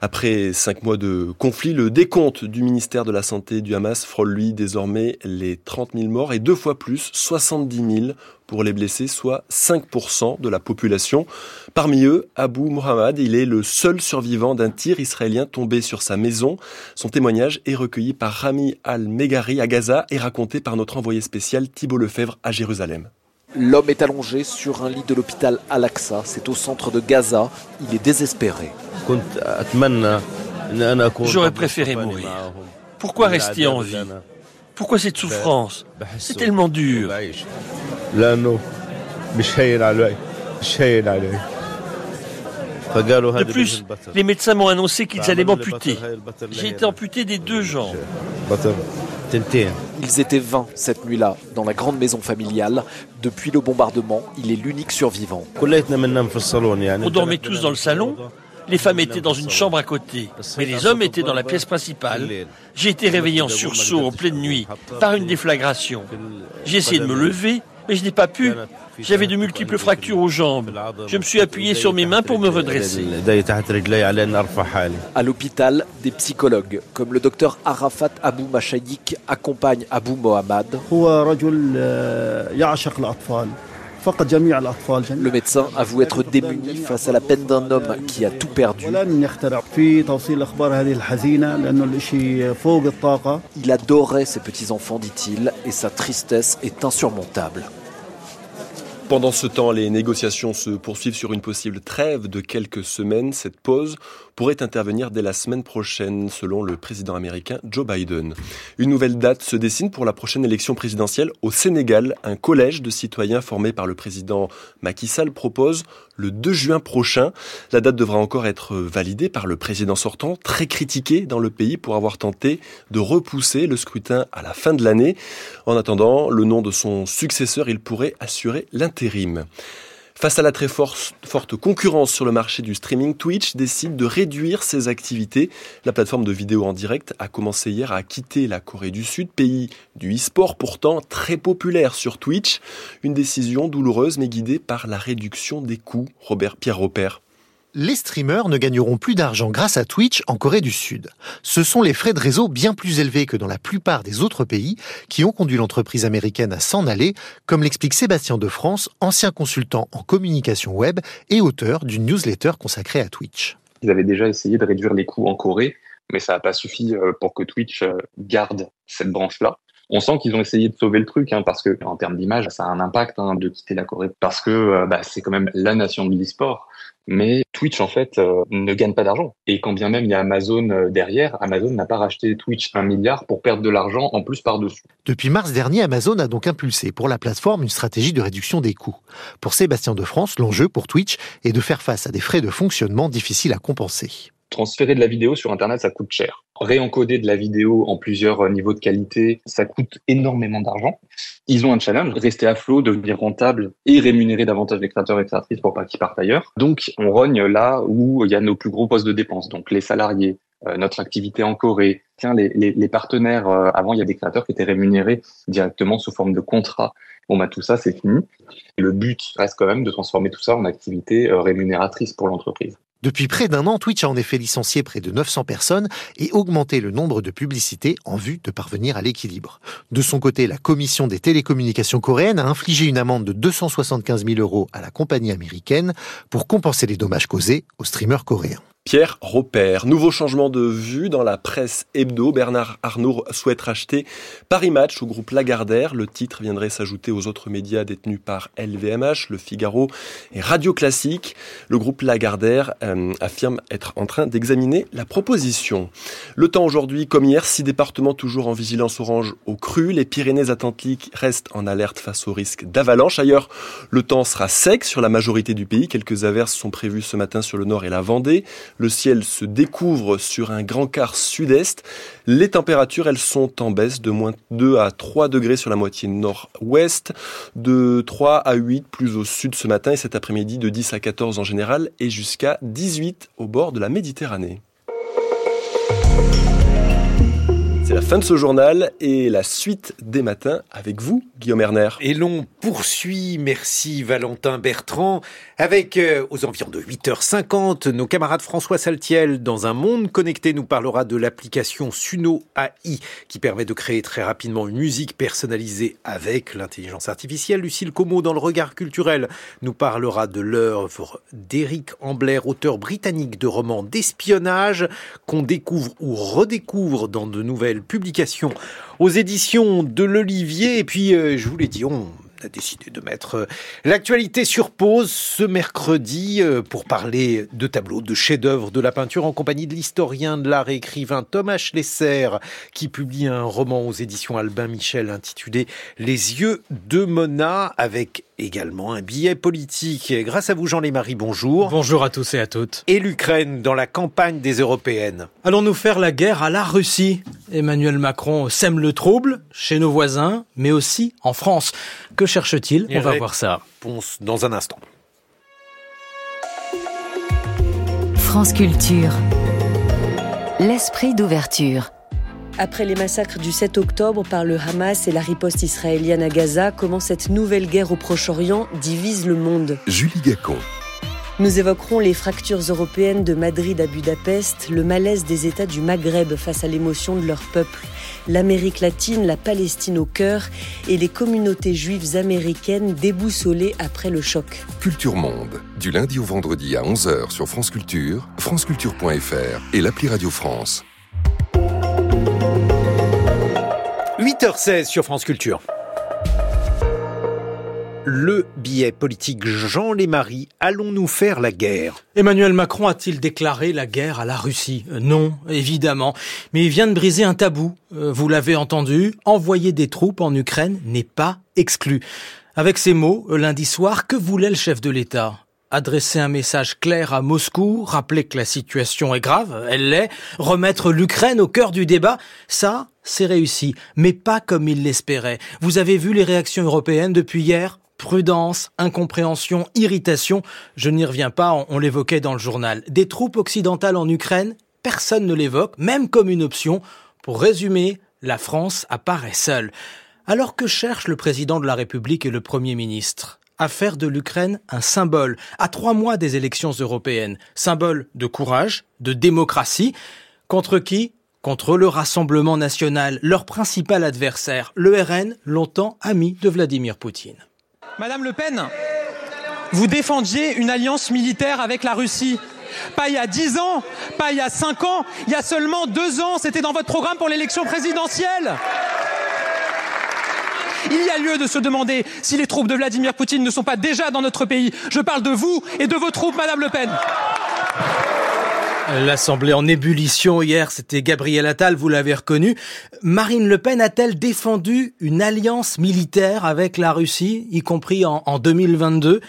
Après cinq mois de conflit, le décompte du ministère de la Santé du Hamas frôle lui désormais les 30 000 morts et deux fois plus, 70 000 pour les blessés, soit 5% de la population. Parmi eux, Abu Muhammad, il est le seul survivant d'un tir israélien tombé sur sa maison. Son témoignage est recueilli par Rami Al-Megari à Gaza et raconté par notre envoyé spécial Thibault Lefebvre à Jérusalem. L'homme est allongé sur un lit de l'hôpital Al-Aqsa. C'est au centre de Gaza. Il est désespéré. J'aurais préféré mourir. Pourquoi rester en vie Pourquoi cette souffrance C'est tellement dur. De plus, les médecins m'ont annoncé qu'ils allaient m'amputer. J'ai été amputé des deux jambes. Ils étaient 20 cette nuit-là, dans la grande maison familiale. Depuis le bombardement, il est l'unique survivant. On dormait tous dans le salon. Les femmes étaient dans une chambre à côté, mais les hommes étaient dans la pièce principale. J'ai été réveillé en sursaut en pleine nuit par une déflagration. J'ai essayé de me lever, Mais je n'ai pas pu. J'avais de multiples fractures aux jambes. Je me suis appuyé sur mes mains pour me redresser. À l'hôpital, des psychologues, comme le docteur Arafat Abou Machayik, accompagnent Abou Mohamed. Le médecin avoue être démuni face à la peine d'un homme qui a tout perdu. Il adorait ses petits-enfants, dit-il, et sa tristesse est insurmontable. Pendant ce temps, les négociations se poursuivent sur une possible trêve de quelques semaines. Cette pause pourrait intervenir dès la semaine prochaine, selon le président américain Joe Biden. Une nouvelle date se dessine pour la prochaine élection présidentielle au Sénégal. Un collège de citoyens formé par le président Macky Sall propose le 2 juin prochain. La date devra encore être validée par le président sortant, très critiqué dans le pays pour avoir tenté de repousser le scrutin à la fin de l'année. En attendant, le nom de son successeur, il pourrait assurer l'intérim. Face à la très forte concurrence sur le marché du streaming, Twitch décide de réduire ses activités. La plateforme de vidéo en direct a commencé hier à quitter la Corée du Sud, pays du e-sport pourtant très populaire sur Twitch. Une décision douloureuse mais guidée par la réduction des coûts. Robert Pierre Robert les streamers ne gagneront plus d'argent grâce à Twitch en Corée du Sud. Ce sont les frais de réseau bien plus élevés que dans la plupart des autres pays qui ont conduit l'entreprise américaine à s'en aller, comme l'explique Sébastien de France, ancien consultant en communication web et auteur d'une newsletter consacrée à Twitch. Ils avaient déjà essayé de réduire les coûts en Corée, mais ça n'a pas suffi euh, pour que Twitch euh, garde cette branche-là. On sent qu'ils ont essayé de sauver le truc, hein, parce que en termes d'image, ça a un impact hein, de quitter la Corée, parce que euh, bah, c'est quand même la nation de l'e-sport. Mais Twitch, en fait, euh, ne gagne pas d'argent. Et quand bien même il y a Amazon euh, derrière, Amazon n'a pas racheté Twitch un milliard pour perdre de l'argent en plus par-dessus. Depuis mars dernier, Amazon a donc impulsé pour la plateforme une stratégie de réduction des coûts. Pour Sébastien de France, l'enjeu pour Twitch est de faire face à des frais de fonctionnement difficiles à compenser. Transférer de la vidéo sur Internet, ça coûte cher. Réencoder de la vidéo en plusieurs euh, niveaux de qualité, ça coûte énormément d'argent. Ils ont un challenge, rester à flot, devenir rentable et rémunérer davantage les créateurs et créatrices pour pas qu'ils partent ailleurs. Donc, on rogne là où il y a nos plus gros postes de dépenses. Donc, les salariés, euh, notre activité en Corée, tiens, les, partenaires, euh, avant, il y a des créateurs qui étaient rémunérés directement sous forme de contrat. Bon, bah, tout ça, c'est fini. le but reste quand même de transformer tout ça en activité rémunératrice pour l'entreprise. Depuis près d'un an, Twitch a en effet licencié près de 900 personnes et augmenté le nombre de publicités en vue de parvenir à l'équilibre. De son côté, la Commission des télécommunications coréennes a infligé une amende de 275 000 euros à la compagnie américaine pour compenser les dommages causés aux streamers coréens. Pierre Roper. Nouveau changement de vue dans la presse hebdo. Bernard Arnault souhaite racheter Paris Match au groupe Lagardère. Le titre viendrait s'ajouter aux autres médias détenus par LVMH, Le Figaro et Radio Classique. Le groupe Lagardère euh, affirme être en train d'examiner la proposition. Le temps aujourd'hui, comme hier, six départements toujours en vigilance orange au cru. Les Pyrénées-Atlantiques restent en alerte face au risque d'avalanche. Ailleurs, le temps sera sec sur la majorité du pays. Quelques averses sont prévues ce matin sur le nord et la Vendée. Le ciel se découvre sur un grand quart sud-est. Les températures, elles sont en baisse de moins 2 à 3 degrés sur la moitié nord-ouest, de 3 à 8 plus au sud ce matin et cet après-midi de 10 à 14 en général et jusqu'à 18 au bord de la Méditerranée. La fin de ce journal et la suite des matins avec vous, Guillaume Erner. Et l'on poursuit, merci Valentin Bertrand, avec euh, aux environs de 8h50 nos camarades François Saltiel dans un monde connecté nous parlera de l'application Suno AI qui permet de créer très rapidement une musique personnalisée avec l'intelligence artificielle. Lucille Como dans le regard culturel nous parlera de l'œuvre d'Éric Ambler, auteur britannique de romans d'espionnage qu'on découvre ou redécouvre dans de nouvelles publication aux éditions de l'Olivier. Et puis, euh, je vous l'ai dit, on a décidé de mettre euh, l'actualité sur pause ce mercredi euh, pour parler de tableaux, de chefs-d'œuvre de la peinture en compagnie de l'historien de l'art et écrivain Thomas Schlesser qui publie un roman aux éditions Albin Michel intitulé Les yeux de Mona avec également un billet politique. Grâce à vous, Jean-Lémarie, bonjour. Bonjour à tous et à toutes. Et l'Ukraine dans la campagne des Européennes. Allons-nous faire la guerre à la Russie? Emmanuel Macron sème le trouble chez nos voisins, mais aussi en France. Que cherche-t-il? On va voir ça. Réponse dans un instant. France Culture. L'esprit d'ouverture. Après les massacres du 7 octobre par le Hamas et la riposte israélienne à Gaza, comment cette nouvelle guerre au Proche-Orient divise le monde? Julie Gacon. Nous évoquerons les fractures européennes de Madrid à Budapest, le malaise des États du Maghreb face à l'émotion de leur peuple, l'Amérique latine, la Palestine au cœur et les communautés juives américaines déboussolées après le choc. Culture Monde, du lundi au vendredi à 11h sur France Culture, franceculture.fr et l'appli Radio France. 8h16 sur France Culture le billet politique Jean Lémarie, allons-nous faire la guerre? Emmanuel Macron a-t-il déclaré la guerre à la Russie? Non, évidemment. Mais il vient de briser un tabou. Euh, vous l'avez entendu, envoyer des troupes en Ukraine n'est pas exclu. Avec ces mots, euh, lundi soir, que voulait le chef de l'État? Adresser un message clair à Moscou, rappeler que la situation est grave, elle l'est, remettre l'Ukraine au cœur du débat, ça, c'est réussi, mais pas comme il l'espérait. Vous avez vu les réactions européennes depuis hier? Prudence, incompréhension, irritation, je n'y reviens pas, on, l'évoquait dans le journal. Des troupes occidentales en Ukraine, personne ne l'évoque, même comme une option. Pour résumer, la France apparaît seule. Alors que cherchent le président de la République et le Premier ministre? À faire de l'Ukraine un symbole, à trois mois des élections européennes, symbole de courage, de démocratie, contre qui? Contre le Rassemblement national, leur principal adversaire, le RN, longtemps ami de Vladimir Poutine. Madame Le Pen, vous défendiez une alliance militaire avec la Russie. Pas il y a dix ans, pas il y a cinq ans, il y a seulement deux ans, c'était dans votre programme pour l'élection présidentielle. Il y a lieu de se demander si les troupes de Vladimir Poutine ne sont pas déjà dans notre pays. Je parle de vous et de vos troupes, Madame Le Pen. L'Assemblée en ébullition hier, c'était Gabriel Attal, vous l'avez reconnu. Marine Le Pen a-t-elle défendu une alliance militaire avec la Russie, y compris en, 2022,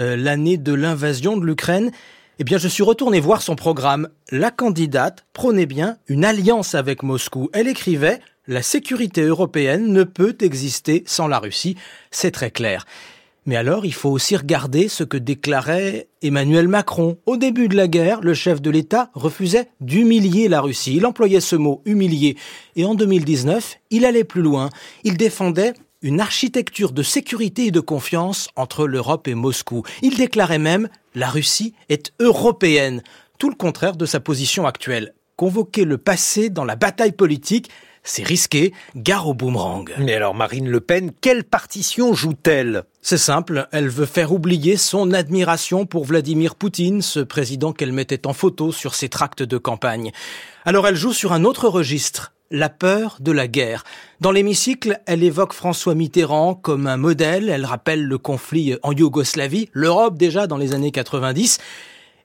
euh, l'année de l'invasion de l'Ukraine? Eh bien, je suis retourné voir son programme. La candidate prônait bien une alliance avec Moscou. Elle écrivait La sécurité européenne ne peut exister sans la Russie. C'est très clair. Mais alors, il faut aussi regarder ce que déclarait Emmanuel Macron. Au début de la guerre, le chef de l'État refusait d'humilier la Russie. Il employait ce mot humilier. Et en 2019, il allait plus loin. Il défendait une architecture de sécurité et de confiance entre l'Europe et Moscou. Il déclarait même la Russie est européenne, tout le contraire de sa position actuelle. Convoquer le passé dans la bataille politique, c'est risqué, gare au boomerang. Mais alors Marine Le Pen, quelle partition joue-t-elle? C'est simple, elle veut faire oublier son admiration pour Vladimir Poutine, ce président qu'elle mettait en photo sur ses tracts de campagne. Alors elle joue sur un autre registre, la peur de la guerre. Dans l'hémicycle, elle évoque François Mitterrand comme un modèle, elle rappelle le conflit en Yougoslavie, l'Europe déjà dans les années 90,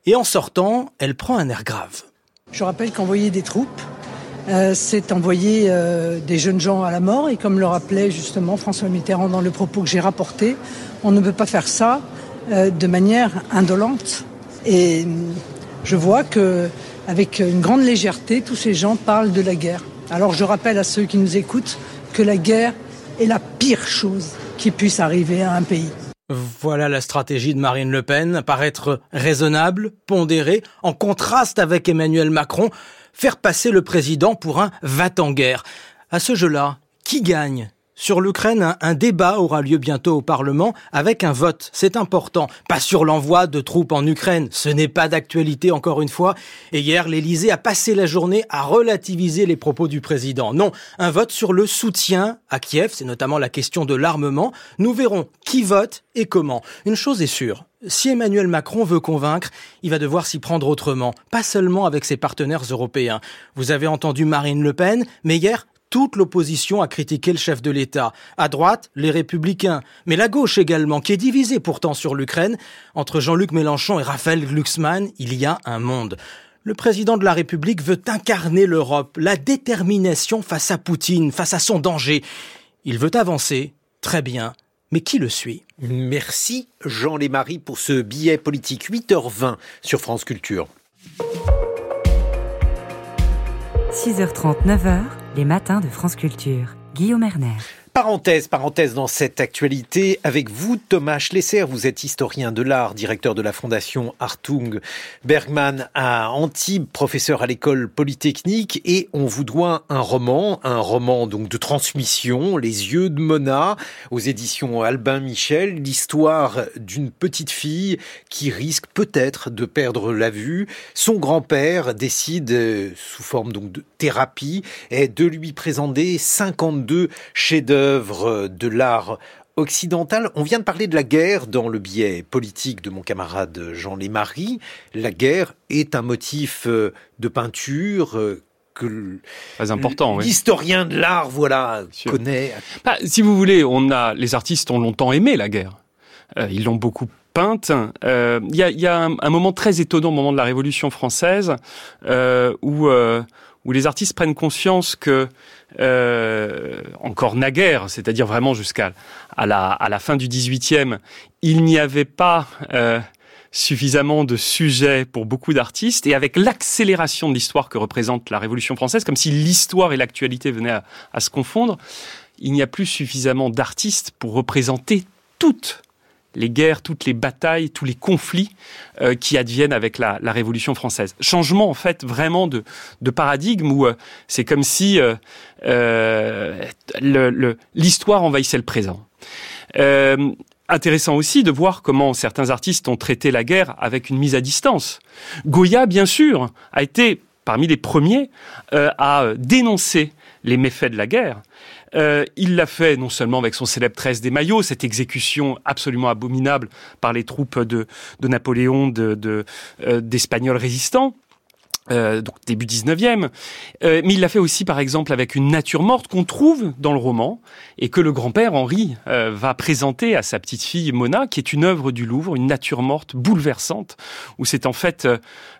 et en sortant, elle prend un air grave. Je rappelle qu'envoyer des troupes, euh, c'est envoyer euh, des jeunes gens à la mort. Et comme le rappelait justement François Mitterrand dans le propos que j'ai rapporté, on ne peut pas faire ça euh, de manière indolente. Et je vois que, avec une grande légèreté, tous ces gens parlent de la guerre. Alors je rappelle à ceux qui nous écoutent que la guerre est la pire chose qui puisse arriver à un pays. Voilà la stratégie de Marine Le Pen, paraître raisonnable, pondérée, en contraste avec Emmanuel Macron, faire passer le président pour un va-t-en-guerre. À ce jeu-là, qui gagne? Sur l'Ukraine, un, débat aura lieu bientôt au Parlement avec un vote. C'est important. Pas sur l'envoi de troupes en Ukraine. Ce n'est pas d'actualité encore une fois. Et hier, l'Élysée a passé la journée à relativiser les propos du président. Non, un vote sur le soutien à Kiev. C'est notamment la question de l'armement. Nous verrons qui vote et comment. Une chose est sûre. Si Emmanuel Macron veut convaincre, il va devoir s'y prendre autrement, pas seulement avec ses partenaires européens. Vous avez entendu Marine Le Pen, mais hier, toute l'opposition a critiqué le chef de l'État. À droite, les républicains, mais la gauche également, qui est divisée pourtant sur l'Ukraine. Entre Jean-Luc Mélenchon et Raphaël Glucksmann, il y a un monde. Le président de la République veut incarner l'Europe, la détermination face à Poutine, face à son danger. Il veut avancer, très bien, mais qui le suit? Merci Jean Lémarie pour ce billet politique 8h20 sur France Culture. 6h30, 9h, les matins de France Culture. Guillaume Erner. Parenthèse, parenthèse dans cette actualité avec vous, Thomas Schlesser. Vous êtes historien de l'art, directeur de la fondation Artung Bergman à Antibes, professeur à l'école polytechnique et on vous doit un roman, un roman donc de transmission, Les yeux de Mona aux éditions Albin Michel, l'histoire d'une petite fille qui risque peut-être de perdre la vue. Son grand-père décide sous forme donc de thérapie de lui présenter 52 chefs-d'œuvre de l'art occidental. On vient de parler de la guerre dans le biais politique de mon camarade Jean Lémarie. La guerre est un motif euh, de peinture euh, que important, l'historien de l'art, voilà, connaît. Bah, si vous voulez, on a les artistes ont longtemps aimé la guerre. Euh, ils l'ont beaucoup peinte. Il y a, un, moment très étonnant au moment de la Révolution française où où les artistes prennent conscience que euh, encore naguère, c'est-à-dire vraiment jusqu'à à la, à la fin du XVIIIe, il n'y avait pas euh, suffisamment de sujets pour beaucoup d'artistes, et avec l'accélération de l'histoire que représente la Révolution française, comme si l'histoire et l'actualité venaient à, à se confondre, il n'y a plus suffisamment d'artistes pour représenter toutes les guerres, toutes les batailles, tous les conflits euh, qui adviennent avec la, Révolution française. Changement en fait vraiment de, paradigme où euh, c'est comme si euh, l'histoire envahissait le présent. intéressant aussi de voir comment certains artistes ont traité la guerre avec une mise à distance. Goya, bien sûr, a été parmi les premiers à dénoncer les méfaits de la guerre. Euh, il l'a fait non seulement avec son célèbre 13 des maillots, cette exécution absolument abominable par les troupes de, Napoléon de, euh, d'Espagnols résistants, euh, donc début 19e. mais il l'a fait aussi, par exemple, avec une nature morte qu'on trouve dans le roman et que le grand-père Henri va présenter à sa petite fille Mona, qui est une œuvre du Louvre, une nature morte bouleversante, où c'est en fait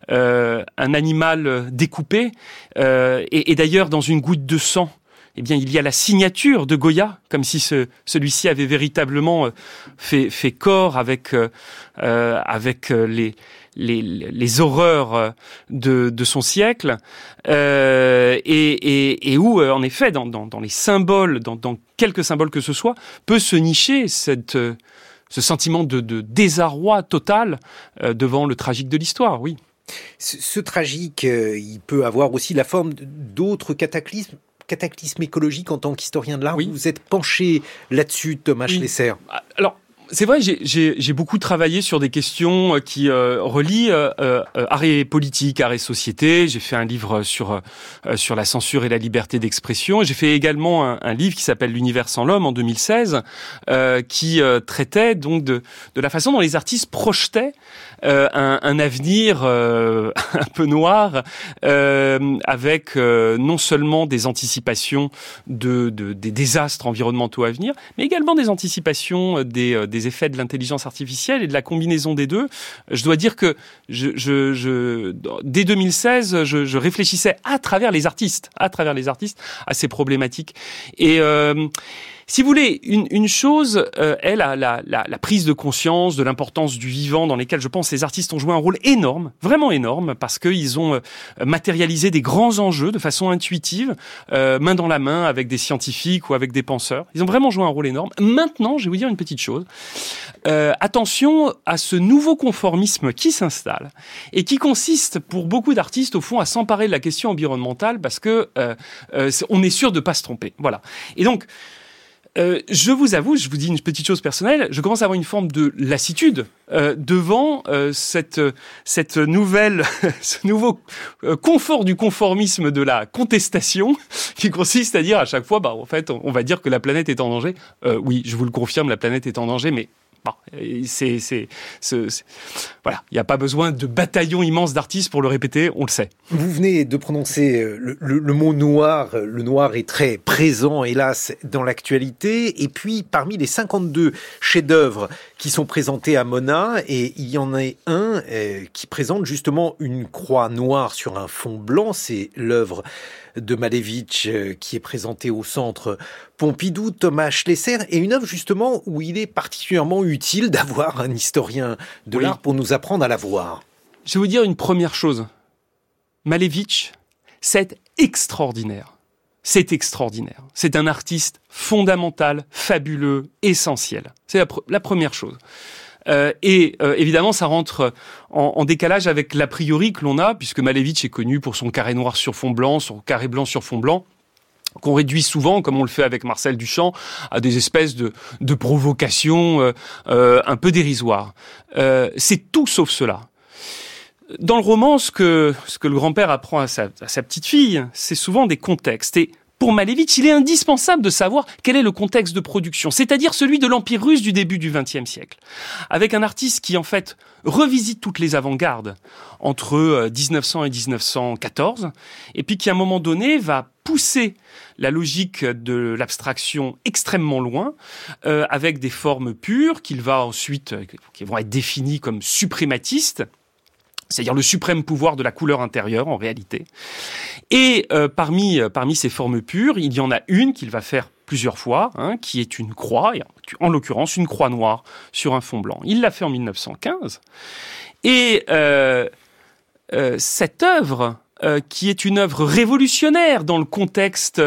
un animal découpé et d'ailleurs dans une goutte de sang eh bien, il y a la signature de Goya, comme si ce, celui-ci avait véritablement euh, fait, corps avec, euh, euh avec les, les, horreurs de, de son siècle, et, où, en effet, dans, dans, les symboles, dans, dans, quelques symboles que ce soit, peut se nicher cette, ce sentiment de, de désarroi total devant le tragique de l'histoire, oui. Ce tragique, il peut avoir aussi la forme d'autres cataclysmes cataclysme écologique en tant qu'historien de l'art. Oui. Vous êtes penché là-dessus, Thomas. Schlesser. Alors, c'est vrai, j'ai beaucoup travaillé sur des questions euh, qui euh, relient euh, euh, politique, art et société. J'ai fait un livre sur sur la censure et la liberté d'expression. J'ai fait également un, un livre qui s'appelle L'univers sans l'homme en 2016, qui traitait donc de, de la façon dont les artistes projetaient un, un, avenir un peu noir, avec non seulement des anticipations de, de, des désastres environnementaux à venir, mais également des anticipations des, des effets de l'intelligence artificielle et de la combinaison des deux. Je dois dire que je, je, je dès 2016, je, je, réfléchissais à travers les artistes, à travers les artistes, à ces problématiques. Et euh, si vous voulez, une, une chose euh, est la, la, la, la, prise de conscience de l'importance du vivant dans lesquels je pense les artistes ont joué un rôle énorme, vraiment énorme, parce qu'ils ont euh, matérialisé des grands enjeux de façon intuitive, euh, main dans la main avec des scientifiques ou avec des penseurs. Ils ont vraiment joué un rôle énorme. Maintenant, je vais vous dire une petite chose. Euh, attention à ce nouveau conformisme qui s'installe et qui consiste pour beaucoup d'artistes au fond à s'emparer de la question environnementale parce que euh, on est sûr de pas se tromper. Voilà. Et donc euh, je vous avoue, je vous dis une petite chose personnelle, je commence à avoir une forme de lassitude euh, devant euh, cette cette nouvelle, ce nouveau confort du conformisme de la contestation, qui consiste à dire à chaque fois, bah en fait, on va dire que la planète est en danger. oui, je vous le confirme, la planète est en danger, mais Bon, c'est, c'est, voilà, il n'y a pas besoin de bataillon immense d'artistes pour le répéter, on le sait. Vous venez de prononcer euh, le, le, mot noir. Le noir est très présent, hélas, dans l'actualité. Et puis, parmi les 52 chefs-d'œuvre qui sont présentés à Mona, et il y en a un euh, qui présente justement une croix noire sur un fond blanc. C'est l'œuvre de Malevich euh, qui est présenté au centre Pompidou, Thomas Schlesser, et une œuvre justement où il est particulièrement utile d'avoir un historien de l'art pour nous apprendre à la voir. Je vais vous dire une première chose. Malevich, c'est extraordinaire c'est extraordinaire. C'est un artiste fondamental, fabuleux, essentiel. C'est la, première chose. Euh, et euh, évidemment, ça rentre en, décalage avec l'a priori que l'on a, puisque Malevich est connu pour son carré noir sur fond blanc, son carré blanc sur fond blanc qu'on réduit souvent, comme on le fait avec Marcel Duchamp, à des espèces de, de provocations euh, un peu dérisoires. c'est tout sauf cela. Dans le roman, ce que, ce que le grand-père apprend à sa, à sa petite fille, c'est souvent des contextes. Et pour Malevich, il est indispensable de savoir quel est le contexte de production, c'est-à-dire celui de l'Empire russe du début du XXe siècle, avec un artiste qui en fait revisite toutes les avant-gardes entre 1900 euh, et 1914, et puis qui à un moment donné va pousser la logique de l'abstraction extrêmement loin, euh, avec des formes pures qu'il va ensuite, euh, qui vont être définies comme suprématistes, c'est-à-dire le suprême pouvoir de la couleur intérieure en réalité. Et euh, parmi, euh, parmi ces formes pures, il y en a une qu'il va faire plusieurs fois, hein, qui est une croix, en l'occurrence une croix noire sur un fond blanc. Il l'a fait en 1915. Et euh, cette œuvre, qui est une œuvre révolutionnaire dans le contexte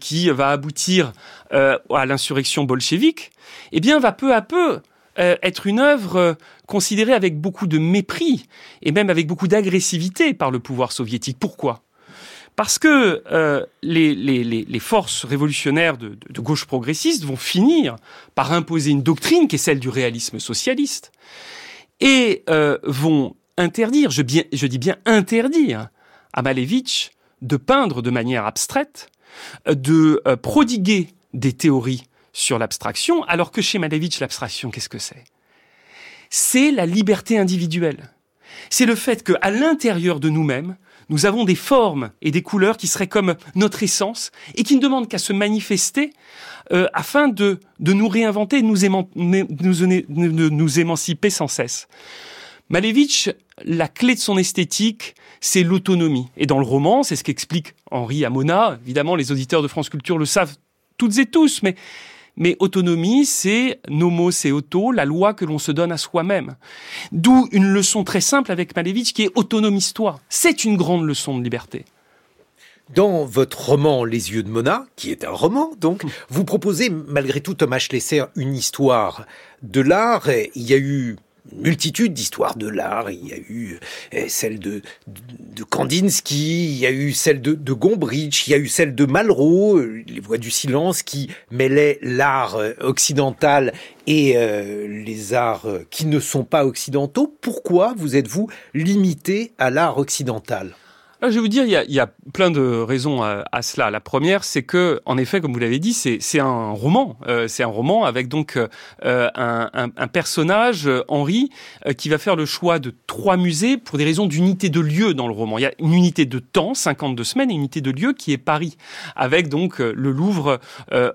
qui va aboutir à l'insurrection bolchevique, eh bien va peu à peu euh, être une œuvre euh, considérée avec beaucoup de mépris et même avec beaucoup d'agressivité par le pouvoir soviétique. Pourquoi? Parce que euh, les, forces révolutionnaires de, gauche progressiste vont finir par imposer une doctrine qui est celle du réalisme socialiste et vont interdire, je, je dis bien interdire, à Malevich de peindre de manière abstraite, de prodiguer des théories sur l'abstraction, alors que chez Malevich, l'abstraction, qu'est-ce que c'est? C'est la liberté individuelle. C'est le fait qu'à l'intérieur de nous-mêmes, nous avons des formes et des couleurs qui seraient comme notre essence et qui ne demandent qu'à se manifester euh, afin de, de nous réinventer, de nous, nous, nous émanciper sans cesse. Malevich, la clé de son esthétique, c'est l'autonomie. Et dans le roman, c'est ce qu'explique Henri Amona. Évidemment, les auditeurs de France Culture le savent toutes et tous, mais mais autonomie, c'est nomos et auto, la loi que l'on se donne à soi-même. D'où une leçon très simple avec Malevich qui est autonomise-toi. C'est une grande leçon de liberté. Dans votre roman Les yeux de Mona, qui est un roman donc, vous proposez malgré tout Thomas Schlesser une histoire de l'art. Il y a eu multitude d'histoires de l'art. Il y a eu euh, celle de, de, Kandinsky, il y a eu celle de, de Gombrich, il y a eu celle de Malraux, euh, Les Voix du Silence, qui mêlait l'art euh, occidental et les arts qui ne sont pas occidentaux. Pourquoi vous êtes-vous limité à l'art occidental? Je vais vous dire, il y a, plein de raisons à, cela. La première, c'est que, en effet, comme vous l'avez dit, c'est un roman. Euh, c'est un roman avec donc euh, un, personnage, euh, Henri, qui va faire le choix de trois musées pour des raisons d'unité de lieu dans le roman. Il y a une unité de temps, 52 semaines, et une unité de lieu qui est Paris, avec donc le Louvre,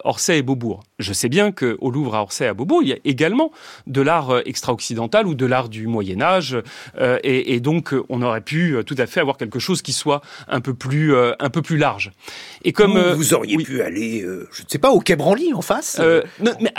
Orsay et Beaubourg. Je sais bien qu'au Louvre, à Orsay à Beaubourg, il y a également de l'art extra-occidental ou de l'art du Moyen Âge, et, et, donc on aurait pu tout à fait avoir quelque chose qui soit un peu plus euh, un peu plus large. Et comme euh, vous auriez pu aller, euh, je ne sais pas, au Quai Branly en face. mais,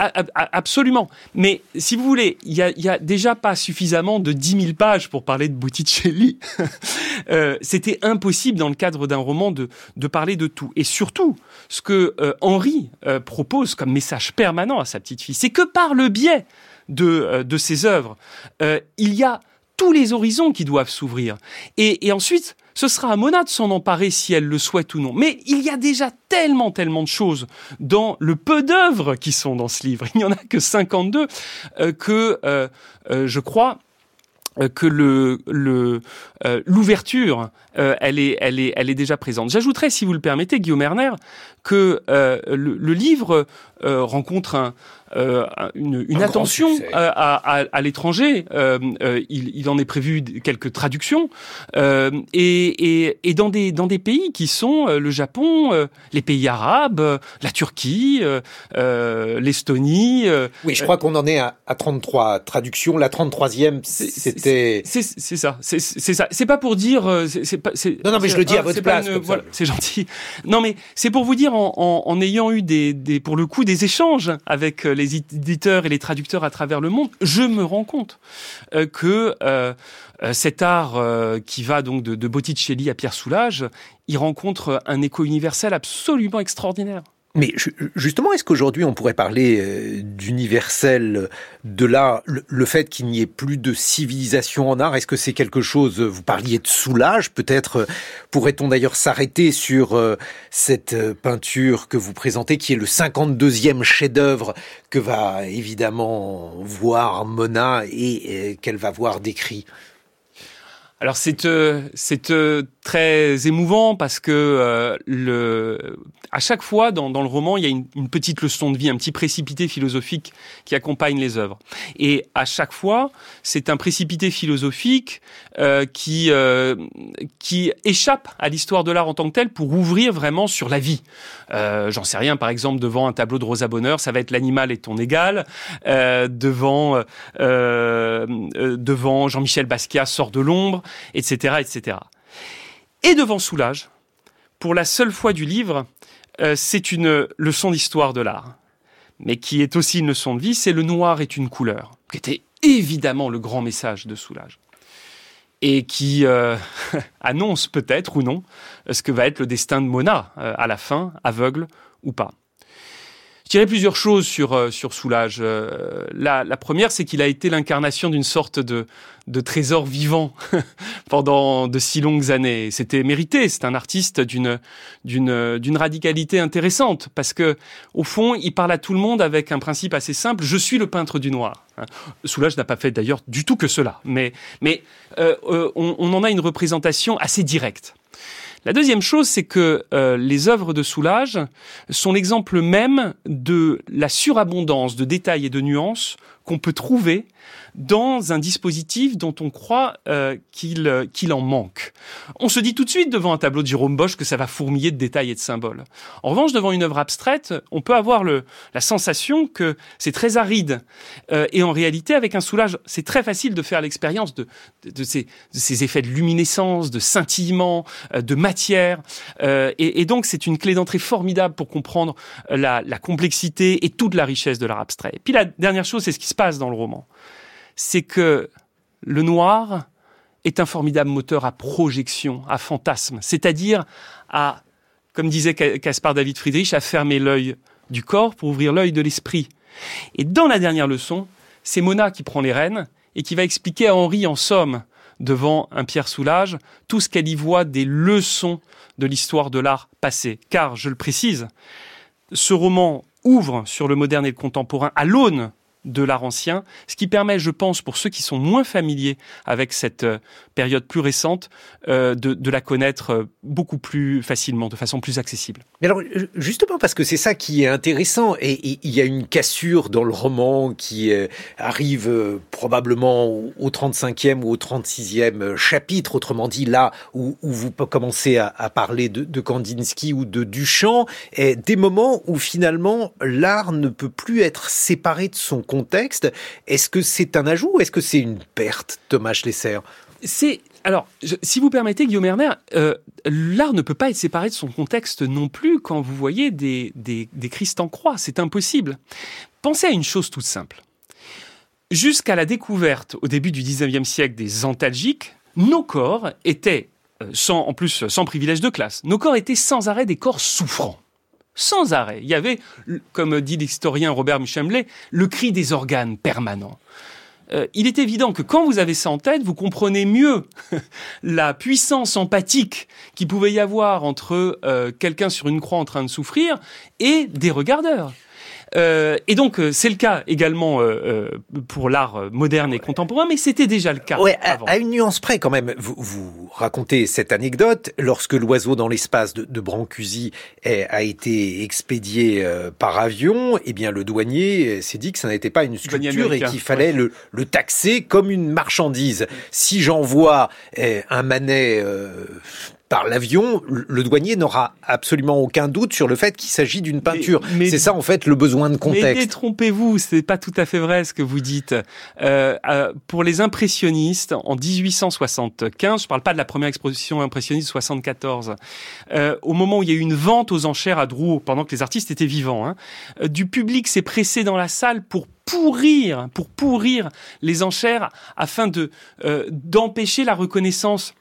absolument. Mais si vous voulez, il y a, y a déjà pas suffisamment de 10 000 pages pour parler de Botticelli. C'était impossible dans le cadre d'un roman de de parler de tout. Et surtout, ce que Henri propose comme message permanent à sa petite fille, c'est que par le biais de, de ses œuvres, il y a tous les horizons qui doivent s'ouvrir. Et, et, ensuite, ce sera à Mona de s'en emparer si elle le souhaite ou non. Mais il y a déjà tellement, tellement de choses dans le peu d'œuvres qui sont dans ce livre. Il n'y en a que 52 euh, que euh, euh, je crois que le l'ouverture elle est déjà présente. J'ajouterais si vous le permettez Guillaume Erner que le, livre rencontre un euh, une, une attention à, à, à l'étranger. Euh, euh, il, il, en est prévu quelques traductions euh, et, et, et, dans des dans des pays qui sont le Japon, les pays arabes, la Turquie, l'Estonie. oui, je crois qu'on en est à, à 33 traductions. La 33e, c'était. C'est ça. C'est ça. C'est pas pour dire. C'est pas. Non, non, mais je le dis à votre place. Voilà, c'est gentil. Non, mais c'est pour vous dire en, ayant eu des, pour le coup des échanges avec les les éditeurs et les traducteurs à travers le monde, je me rends compte que cet art qui va donc de, de Botticelli à Pierre Soulages, il rencontre un écho universel absolument extraordinaire. Mais justement, est-ce qu'aujourd'hui on pourrait parler euh, d'universel de là, le, fait qu'il n'y ait plus de civilisation en art, est-ce que c'est quelque chose, vous parliez de soulage, peut-être? Euh, pourrait-on d'ailleurs s'arrêter sur euh, cette peinture que vous présentez, qui est le 52e chef-d'œuvre que va évidemment voir Mona et qu'elle va voir décrit? Alors c'est euh, c'est euh, très émouvant parce que euh, le à chaque fois dans, dans le roman il y a une, une, petite leçon de vie, un petit précipité philosophique qui accompagne les œuvres. Et à chaque fois c'est un précipité philosophique qui qui échappe à l'histoire de l'art en tant que tel pour ouvrir vraiment sur la vie. J'en sais rien. Par exemple devant un tableau de Rosa Bonheur, ça va être l'animal est ton égal. devant devant Jean-Michel Basquiat sort de l'ombre etc., etc. Et devant Soulage, pour la seule fois du livre, euh, c'est une leçon d'histoire de l'art, mais qui est aussi une leçon de vie, c'est le noir est une couleur, qui était évidemment le grand message de Soulage, et qui euh, annonce peut-être ou non ce que va être le destin de Mona euh, à la fin, aveugle ou pas. Dirais plusieurs choses sur euh, sur Soulage. Euh, la, la, première, c'est qu'il a été l'incarnation d'une sorte de de trésor vivant pendant de si longues années. C'était mérité. C'est un artiste d'une d'une d'une radicalité intéressante parce que au fond, il parle à tout le monde avec un principe assez simple. Je suis le peintre du noir. Hein. Soulage n'a pas fait d'ailleurs du tout que cela, mais mais euh, on, on en a une représentation assez directe. La deuxième chose, c'est que euh, les œuvres de Soulage sont l'exemple même de la surabondance de détails et de nuances qu'on peut trouver dans un dispositif dont on croit euh, qu'il euh, qu'il en manque. On se dit tout de suite devant un tableau de Jérôme Bosch que ça va fourmiller de détails et de symboles. En revanche, devant une œuvre abstraite, on peut avoir le, la sensation que c'est très aride. Euh, et en réalité, avec un soulage, c'est très facile de faire l'expérience de, de, ces, ces, effets de luminescence, de scintillement, de matière. Et, et, donc, c'est une clé d'entrée formidable pour comprendre la, la complexité et toute la richesse de l'art abstrait. Et puis la dernière chose, c'est ce qui se passe dans le roman c'est que le noir est un formidable moteur à projection, à fantasme, c'est-à-dire à, comme disait Caspar David Friedrich, à fermer l'œil du corps pour ouvrir l'œil de l'esprit. Et dans la dernière leçon, c'est Mona qui prend les rênes et qui va expliquer à Henri, en somme, devant un Pierre Soulage, tout ce qu'elle y voit des leçons de l'histoire de l'art passé. Car, je le précise, ce roman ouvre sur le moderne et le contemporain à l'aune de l'art ancien, ce qui permet, je pense, pour ceux qui sont moins familiers avec cette euh, période plus récente, euh, de, la connaître euh, beaucoup plus facilement, de façon plus accessible. Mais alors, justement, parce que c'est ça qui est intéressant, et il y a une cassure dans le roman qui arrive probablement au 35e ou au 36e chapitre, autrement dit, là où, vous commencez à, parler de, Kandinsky ou de Duchamp, des moments où finalement l'art ne peut plus être séparé de son Est-ce que c'est un ajout ou est-ce que c'est une perte, Thomas Schlesser? C'est alors, si vous permettez, Guillaume Erner, euh, l'art ne peut pas être séparé de son contexte non plus quand vous voyez des, des, des en croix. C'est impossible. Pensez à une chose toute simple. Jusqu'à la découverte, au début du 19e siècle, des antalgiques, nos corps étaient, euh, sans, en plus sans privilège de classe, nos corps étaient sans arrêt des corps souffrants sans arrêt. Il y avait, comme dit l'historien Robert Muchemblé, le cri des organes permanent. Euh, il est évident que quand vous avez ça en tête, vous comprenez mieux la puissance empathique qui pouvait y avoir entre euh, quelqu'un sur une croix en train de souffrir et des regardeurs. Euh, et donc, euh, c'est le cas également euh, euh, pour l'art moderne et contemporain, mais c'était déjà le cas. Ouais, avant. À, une nuance près quand même. Vous, vous racontez cette anecdote lorsque l'oiseau dans l'espace de, de Brancusi est, a été expédié euh, par avion. Eh bien, le douanier s'est dit que ça n'était pas une sculpture et qu'il fallait ouais. le, le, taxer comme une marchandise. Si j'envoie un manet par l'avion, le douanier n'aura absolument aucun doute sur le fait qu'il s'agit d'une peinture. Mais, c'est ça en fait le besoin de contexte. Mais détrompez-vous, c'est pas tout à fait vrai ce que vous dites. Euh, euh, pour les impressionnistes, en 1875, je parle pas de la première exposition impressionniste 74, euh, au moment où il y a eu une vente aux enchères à Drouot, pendant que les artistes étaient vivants, hein, du public s'est pressé dans la salle pour pourrir, pour pourrir les enchères afin de d'empêcher la reconnaissance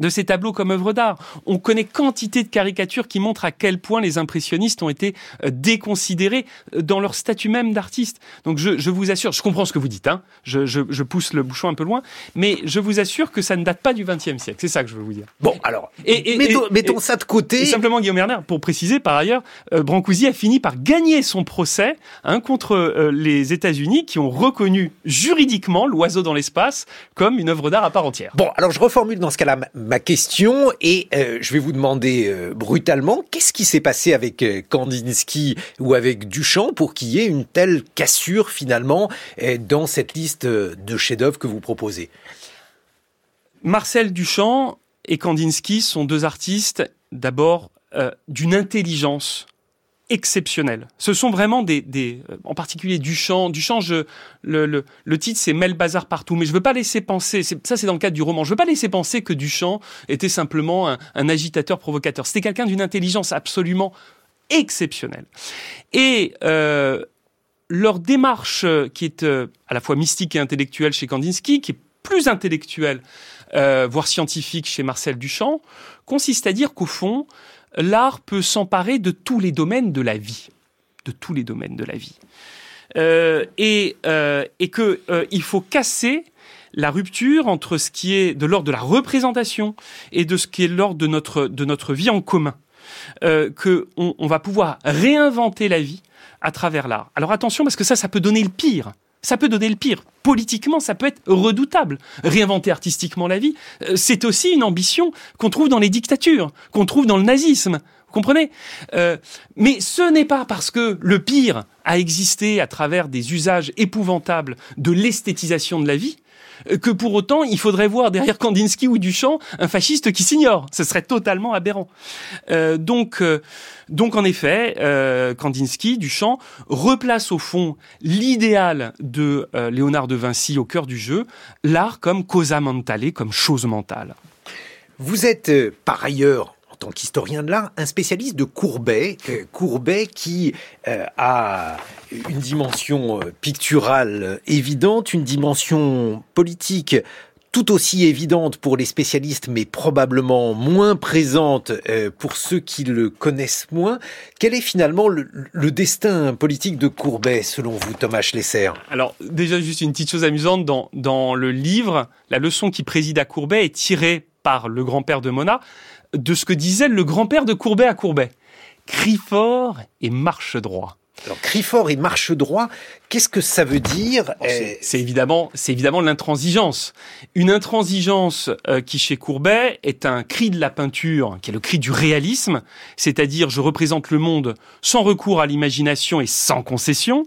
de ces tableaux comme œuvres d'art. On connaît quantité de caricatures qui montrent à quel point les impressionnistes ont été euh, déconsidérés euh, dans leur statut même d'artiste. Donc je, je, vous assure, je comprends ce que vous dites, hein, je, je, je, pousse le bouchon un peu loin, mais je vous assure que ça ne date pas du XXe siècle. C'est ça que je veux vous dire. Bon, alors, et, et, mettons, mettons ça de côté. Et simplement, Guillaume Erner, pour préciser, par ailleurs, euh, Brancusi a fini par gagner son procès hein, contre euh, les États-Unis qui ont reconnu juridiquement l'oiseau dans l'espace comme une œuvre d'art à part entière. Bon, alors je reformule dans ce cas-là ma question et euh, je vais vous demander euh, brutalement qu'est-ce qui s'est passé avec euh, Kandinsky ou avec Duchamp pour qu'il y ait une telle cassure finalement dans cette liste de chefs-d'œuvre que vous proposez? Marcel Duchamp et Kandinsky sont deux artistes d'abord d'une intelligence exceptionnels. Ce sont vraiment des, des en particulier Duchamp. Duchamp, je, le, le, le titre c'est Mel Bazar partout, mais je veux pas laisser penser, ça c'est dans le cadre du roman, je veux pas laisser penser que Duchamp était simplement un, un agitateur provocateur. C'était quelqu'un d'une intelligence absolument exceptionnelle. Et euh, leur démarche qui est euh, à la fois mystique et intellectuelle chez Kandinsky, qui est plus intellectuelle, euh, voire scientifique chez Marcel Duchamp, consiste à dire qu'au fond, l'art peut s'emparer de tous les domaines de la vie, de tous les domaines de la vie, euh, et, euh, et que euh, il faut casser la rupture entre ce qui est de l'ordre de la représentation et de ce qui est de l'ordre de notre de notre vie en commun, euh, que on, va pouvoir réinventer la vie à travers l'art. Alors attention parce que ça, ça peut donner le pire. Ça peut donner le pire. Politiquement, ça peut être redoutable. Réinventer artistiquement la vie, euh, c'est aussi une ambition qu'on trouve dans les dictatures, qu'on trouve dans le nazisme. Vous comprenez euh, Mais ce n'est pas parce que le pire a existé à travers des usages épouvantables de l'esthétisation de la vie que pour autant il faudrait voir derrière Kandinsky ou Duchamp un fasciste qui s'ignore. Ce serait totalement aberrant. Euh, donc, euh, donc en effet, euh, Kandinsky, Duchamp replace au fond l'idéal de euh, Léonard de Vinci au cœur du jeu, l'art comme causa mentale, comme chose mentale. Vous êtes par ailleurs tant qu'historien de l'art, un spécialiste de Courbet, Courbet qui euh, a une dimension euh, picturale évidente, une dimension politique tout aussi évidente pour les spécialistes, mais probablement moins présente euh, pour ceux qui le connaissent moins. Quel est finalement le, le destin politique de Courbet, selon vous, Thomas Schlesser? Alors, déjà, juste une petite chose amusante, dans, dans le livre, la leçon qui préside à Courbet est tirée par le grand-père de Mona, de ce que disait le grand-père de Courbet à Courbet. Crie fort et marche droit. Alors, cri fort et marche droit, qu'est-ce que ça veut dire? Bon, C'est évidemment, c'est évidemment l'intransigeance. Une intransigeance euh, qui, chez Courbet, est un cri de la peinture, qui est le cri du réalisme, c'est-à-dire je représente le monde sans recours à l'imagination et sans concession,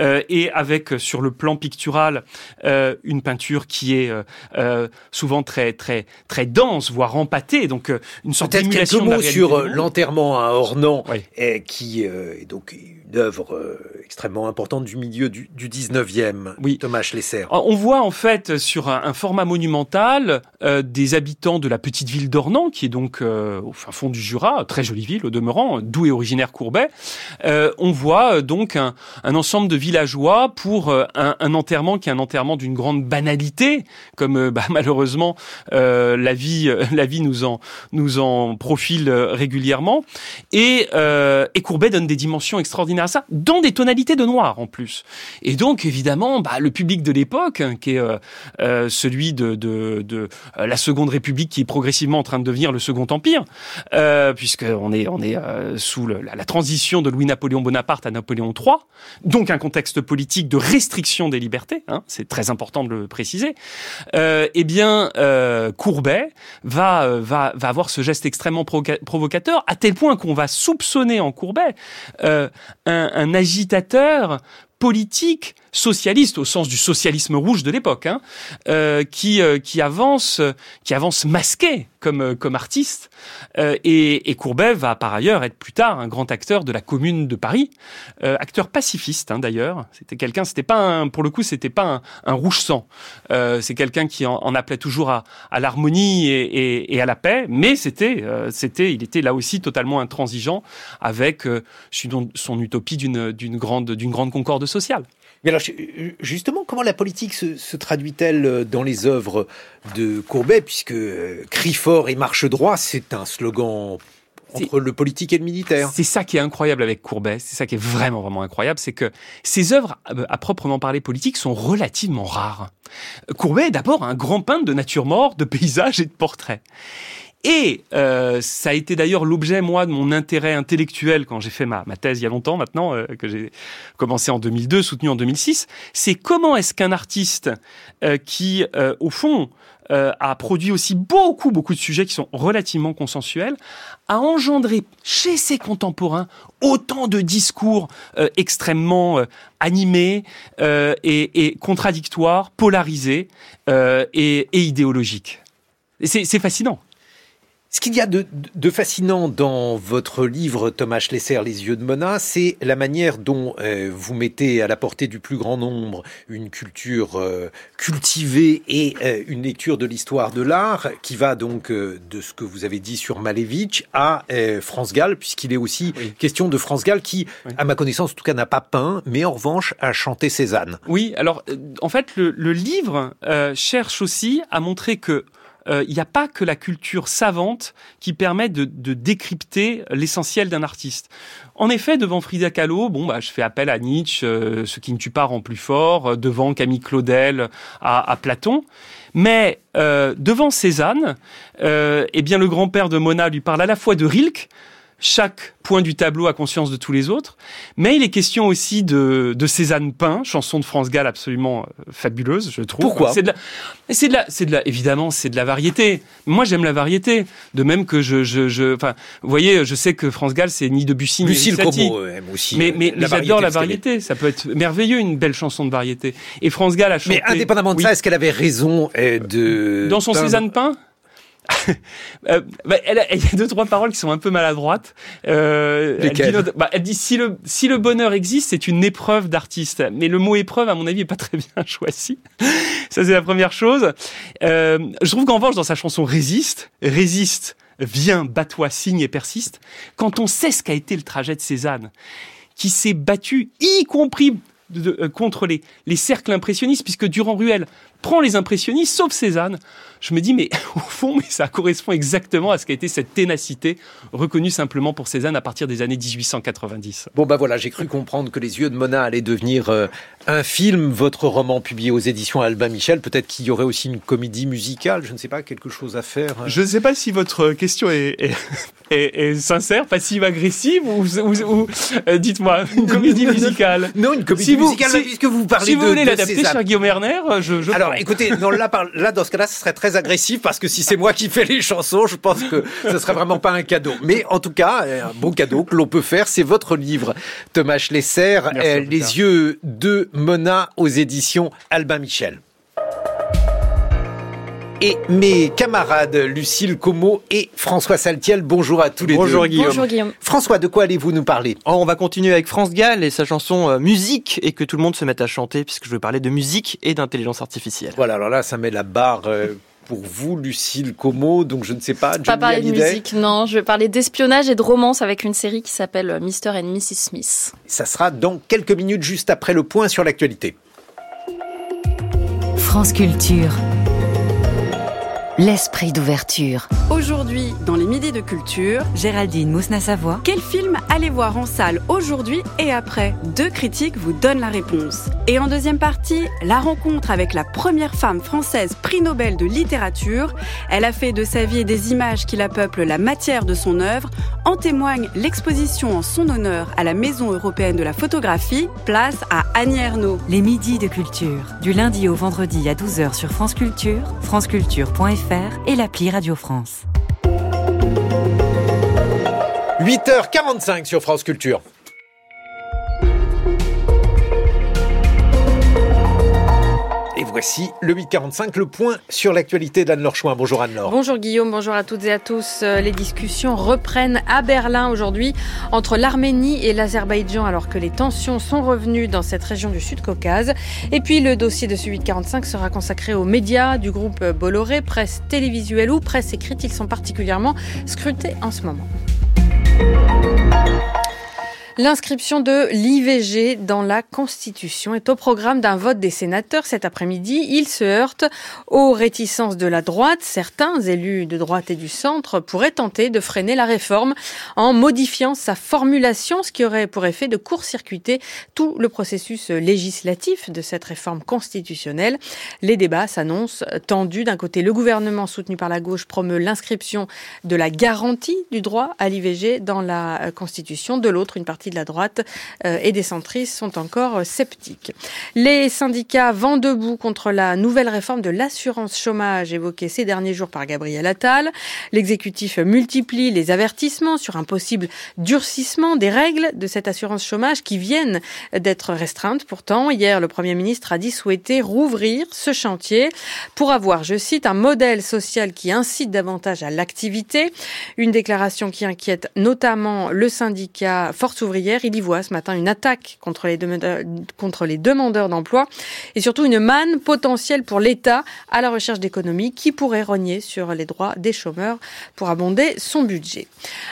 euh, et avec sur le plan pictural euh, une peinture qui est euh, souvent très très très dense, voire empâtée, donc une sorte d'émulation. Quelques mots sur l'enterrement à Ornans, oui. qui est donc une œuvre euh, extrêmement importante du milieu du, du 19e, oui. Thomas Schlesser. On voit en fait sur un, un format monumental euh, des habitants de la petite ville d'Ornans, qui est donc euh, au fin fond du Jura, très jolie ville au demeurant, d'où est originaire Courbet. Euh, on voit donc un, un, ensemble de villageois pour un, un, enterrement qui est un enterrement d'une grande banalité, comme bah, malheureusement la vie la vie nous en nous en profile régulièrement. Et, et Courbet donne des dimensions extraordinaires à ça, dans des tonalités de noir en plus. Et donc évidemment, bah, le public de l'époque, hein, qui est euh, euh, celui de, de, de euh, la Seconde République, qui est progressivement en train de devenir le Second Empire, euh, puisqu'on est, on est euh, sous le, la, transition de Louis-Napoléon Bonaparte à Napoléon III, donc un contexte politique de restriction des libertés, hein, c'est très important de le préciser. eh bien, Courbet va, va, va avoir ce geste extrêmement provocateur, à tel point qu'on va soupçonner en Courbet un, agitateur politique socialiste au sens du socialisme rouge de l'époque, hein, euh, euh, avance qui avance masqué comme euh, comme artiste. Euh, et, et, Courbet va par ailleurs être plus tard un grand acteur de la Commune de Paris, euh, acteur pacifiste hein, d'ailleurs. C'était quelqu'un, c'était pas pour le coup, c'était pas un, rouge sang. c'est quelqu'un qui en, appelait toujours à, l'harmonie et, à la paix, mais c'était c'était il était là aussi totalement intransigeant avec son utopie d'une grande concorde sociale. Mais alors, justement, comment la politique se, se traduit-elle dans les œuvres de Courbet, puisque euh, cri fort et marche droit, c'est un slogan entre le politique et le militaire. C'est ça qui est incroyable avec Courbet, c'est ça qui est vraiment vraiment incroyable, c'est que ses œuvres euh, à proprement parler politiques sont relativement rares. Courbet est d'abord un grand peintre de nature morte, de paysages et de portraits. Et euh, ça a été d'ailleurs l'objet, moi, de mon intérêt intellectuel quand j'ai fait ma, thèse il y a longtemps maintenant, euh, que j'ai commencé en 2002, soutenu en 2006. C'est comment est-ce qu'un artiste euh, qui, euh, au fond, euh, a produit aussi beaucoup, beaucoup de sujets qui sont relativement consensuels, a engendré chez ses contemporains autant de discours euh, extrêmement animés et, et, contradictoires, polarisés et, et idéologiques. C'est fascinant. Ce qu'il y a de, de, fascinant dans votre livre Thomas Schlesser, Les yeux de Mona, c'est la manière dont euh, vous mettez à la portée du plus grand nombre une culture euh, cultivée et euh, une lecture de l'histoire de l'art qui va donc de ce que vous avez dit sur Malevich à France Gall, puisqu'il est aussi oui. question de France Gall qui, oui. à ma connaissance en tout cas, n'a pas peint, mais en revanche a chanté Cézanne. Oui, alors en fait le, le livre cherche aussi à montrer que il euh, n'y a pas que la culture savante qui permet de, décrypter l'essentiel d'un artiste. En effet, devant Frida Kahlo, bon, bah, je fais appel à Nietzsche, euh, ce qui ne tue pas rend plus fort, euh, devant Camille Claudel, à, à Platon. Mais devant Cézanne, eh bien, le grand-père de Mona lui parle à la fois de Rilke, chaque point du tableau a conscience de tous les autres, mais il est question aussi de, de Cézanne Pain, chanson de France Gall absolument euh, fabuleuse, je trouve. Pourquoi? C'est de la, c'est de la, c'est de la, évidemment, c'est de la variété. Moi, j'aime la variété. De même que je, je, je, enfin, vous voyez, je sais que France Gall, c'est ni Debussy ni Lucille Como aime aussi. Mais, mais, euh, mais j'adore la variété. Ça peut être merveilleux, une belle chanson de variété. Et France Gall a chanté. Mais indépendamment de oui. ça, est-ce qu'elle avait raison euh, de dans son Cézanne Pain euh, bah, elle, il y a deux trois paroles qui sont un peu maladroites. Euh, elle, dit, bah, elle dit si le si le bonheur existe, c'est une épreuve d'artiste. Mais le mot épreuve, à mon avis, est pas très bien choisi. Ça c'est la première chose. Euh, je trouve qu'en revanche, dans sa chanson Résiste, résiste, viens, bats-toi, signe et persiste. Quand on sait ce qu'a été le trajet de Cézanne, qui s'est battu, y compris de, euh, contre les, les cercles impressionnistes, puisque Durand-Ruel prend les impressionnistes, sauf Cézanne. Je me dis, mais au fond, mais ça correspond exactement à ce qu'a été cette ténacité reconnue simplement pour Cézanne à partir des années 1890. Bon, bah voilà, j'ai cru comprendre que Les Yeux de Mona allaient devenir euh, un film, votre roman publié aux éditions Albin Michel. Peut-être qu'il y aurait aussi une comédie musicale, je ne sais pas, quelque chose à faire. euh. Je ne sais pas si votre question est, est, est, est sincère, passive-agressive, ou, ou, ou euh, dites-moi, une comédie musicale. Non, une comédie si vous, musicale, si, puisque vous parlez si de vous voulez l'adapter, cher Guillaume Erner, je, je Alors, prends. Écoutez, non, là, par- là, dans ce cas-là, ce serait très agressif parce que si c'est moi qui fais les chansons, je pense que ce serait vraiment pas un cadeau. Mais en tout cas, euh, un bon cadeau que l'on peut faire, c'est votre livre, Thomas Schlesser, euh. Les yeux de Mona aux éditions Albin Michel. Et mes camarades Lucille Como et François Saltiel, bonjour à tous les Bonjour, deux. Guillaume. Bonjour, Guillaume. François, de quoi allez-vous nous parler? Oh, on va continuer avec France Gall et sa chanson euh, Musique et que tout le monde se mette à chanter puisque je vais parler de musique et d'intelligence artificielle. Voilà, alors là, ça met la barre euh, pour vous, Lucille Como, donc je ne sais pas, Pas Johnny parler de musique, non. Je vais parler d'espionnage et de romance avec une série qui s'appelle euh, Mr. and Mrs. Smith. Ça sera dans quelques minutes, juste après le point sur l'actualité. France Culture. L'esprit d'ouverture. Aujourd'hui, dans les Midis de Culture, Géraldine Mousna-Savoie. quel film allez voir en salle aujourd'hui et après Deux critiques vous donnent la réponse. Et en deuxième partie, la rencontre avec la première femme française prix Nobel de littérature. Elle a fait de sa vie et des images qui la peuplent la matière de son œuvre. En témoigne l'exposition en son honneur à la Maison européenne de la photographie. Place à Annie Ernaux. Les midis de culture. Du lundi au vendredi à 12h sur France Culture, franceculture.fr et l'appli Radio France. 8h45 sur France Culture. Voici le 845, le point sur l'actualité d'Anne-Laure Chouin. Bonjour Anne-Laure. Bonjour Guillaume, bonjour à toutes et à tous. Euh, les discussions reprennent à Berlin aujourd'hui entre l'Arménie et l'Azerbaïdjan alors que les tensions sont revenues dans cette région du Sud-Caucase. Et puis le dossier de ce 845 sera consacré aux médias du groupe Bolloré, presse télévisuelle ou presse écrite. Ils sont particulièrement scrutés en ce moment. L'inscription de l'IVG dans la Constitution est au programme d'un vote des sénateurs cet après-midi. Il se heurte aux réticences de la droite. Certains élus de droite et du centre pourraient tenter de freiner la réforme en modifiant sa formulation, ce qui aurait pour effet de court-circuiter tout le processus législatif de cette réforme constitutionnelle. Les débats s'annoncent tendus. D'un côté, le gouvernement soutenu par la gauche promeut l'inscription de la garantie du droit à l'IVG dans la Constitution. De l'autre, une partie de la droite euh, et des centristes sont encore euh, sceptiques. Les syndicats vont debout contre la nouvelle réforme de l'assurance chômage évoquée ces derniers jours par Gabriel Attal. L'exécutif multiplie les avertissements sur un possible durcissement des règles de cette assurance chômage qui viennent d'être restreintes. Pourtant, hier, le Premier ministre a dit souhaiter rouvrir ce chantier pour avoir, je cite, un modèle social qui incite davantage à l'activité. Une déclaration qui inquiète notamment le syndicat Force ouvrière il y voit ce matin une attaque contre les demandeurs, contre les demandeurs d'emploi et surtout une manne potentielle pour l'État à la recherche d'économies qui pourrait rogner sur les droits des chômeurs pour abonder son budget.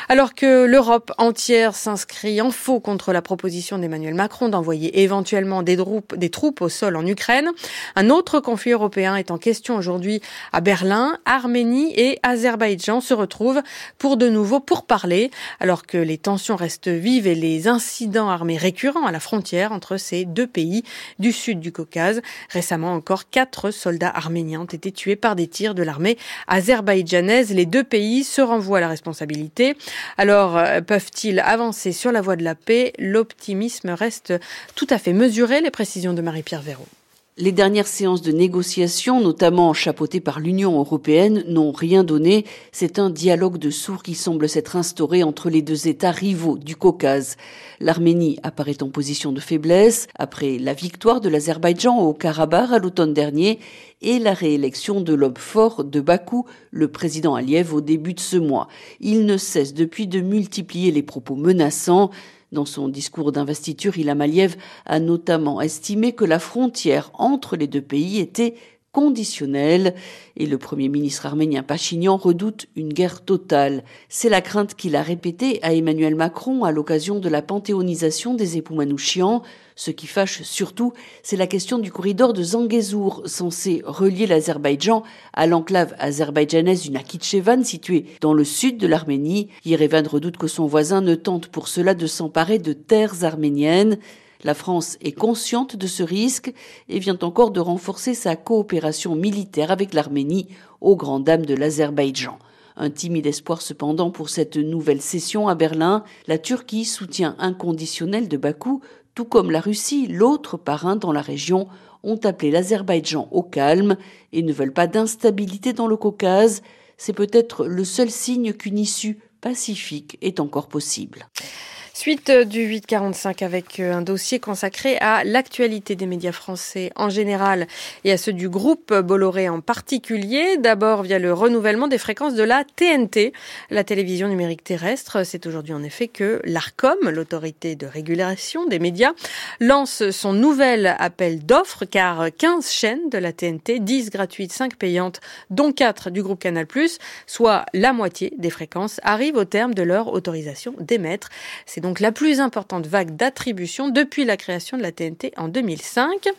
Alors que l'Europe entière s'inscrit en faux contre la proposition d'Emmanuel Macron d'envoyer éventuellement des troupes, des troupes au sol en Ukraine, un autre conflit européen est en question aujourd'hui à Berlin. Arménie et Azerbaïdjan se retrouvent pour de nouveau pour parler alors que les tensions restent vives et les des incidents armés récurrents à la frontière entre ces deux pays du sud du Caucase. Récemment encore, quatre soldats arméniens ont été tués par des tirs de l'armée azerbaïdjanaise. Les deux pays se renvoient la responsabilité. Alors, euh, peuvent-ils avancer sur la voie de la paix? L'optimisme reste tout à fait mesuré. Les précisions de Marie-Pierre Véraud. Les dernières séances de négociation, notamment chapeautées par l'Union européenne, n'ont rien donné. C'est un dialogue de sourds qui semble s'être instauré entre les deux États rivaux du Caucase. L'Arménie apparaît en position de faiblesse après la victoire de l'Azerbaïdjan au Karabakh à l'automne dernier et la réélection de l'homme fort de Bakou, le président Aliyev, au début de ce mois. Il ne cesse depuis de multiplier les propos menaçants. Dans son discours d'investiture, Ilham Aliyev a notamment estimé que la frontière entre les deux pays était conditionnelle et le premier ministre arménien Pachinian redoute une guerre totale. C'est la crainte qu'il a répétée à Emmanuel Macron à l'occasion de la panthéonisation des époux Manouchian. Ce qui fâche surtout, c'est la question du corridor de Zangezur, censé relier l'Azerbaïdjan à l'enclave azerbaïdjanaise du Nakhichevan, située dans le sud de l'Arménie. Yerevan redoute que son voisin ne tente pour cela de s'emparer de terres arméniennes. La France est consciente de ce risque et vient encore de renforcer sa coopération militaire avec l'Arménie aux grandes dames de l'Azerbaïdjan. Un timide espoir cependant pour cette nouvelle session à Berlin. La Turquie, soutien inconditionnel de Bakou, tout comme la Russie, l'autre parrain dans la région, ont appelé l'Azerbaïdjan au calme et ne veulent pas d'instabilité dans le Caucase. C'est peut-être le seul signe qu'une issue pacifique est encore possible. Suite du 845 avec euh, un dossier consacré à l'actualité des médias français en général et à ceux du groupe Bolloré en particulier. D'abord via le renouvellement des fréquences de la TNT, la télévision numérique terrestre. C'est aujourd'hui en effet que l'ARCOM, l'autorité de régulation des médias, lance son nouvel appel d'offres car 15 chaînes de la TNT, 10 gratuites, 5 payantes, dont 4 du groupe Canal+, soit la moitié des fréquences, arrivent au terme de leur autorisation d'émettre. Donc la plus importante vague d'attribution depuis la création de la TNT en 2005.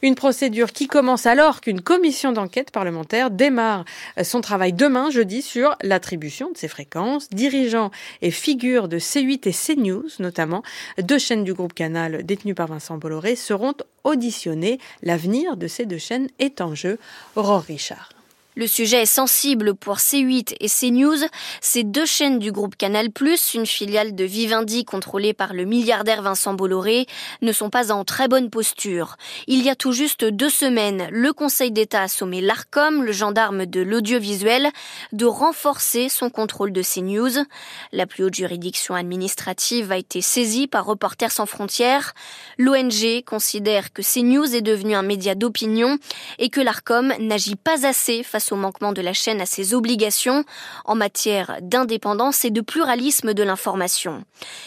Une procédure qui commence alors qu'une commission d'enquête parlementaire démarre son travail demain, jeudi, sur l'attribution de ces fréquences. Dirigeants et figures de C8 et CNews, notamment, deux chaînes du groupe Canal détenues par Vincent Bolloré, seront auditionnés. L'avenir de ces deux chaînes est en jeu. Aurore Richard. Le sujet est sensible pour C8 et CNews, ces deux chaînes du groupe Canal+, une filiale de Vivendi contrôlée par le milliardaire Vincent Bolloré, ne sont pas en très bonne posture. Il y a tout juste deux semaines, le Conseil d'État a sommé l'ARCOM, le gendarme de l'audiovisuel, de renforcer son contrôle de CNews. La plus haute juridiction administrative a été saisie par Reporters sans frontières. L'ONG considère que CNews est devenu un média d'opinion et que l'ARCOM n'agit pas assez face au manquement de la chaîne à ses obligations en matière d'indépendance et de pluralisme de l'information.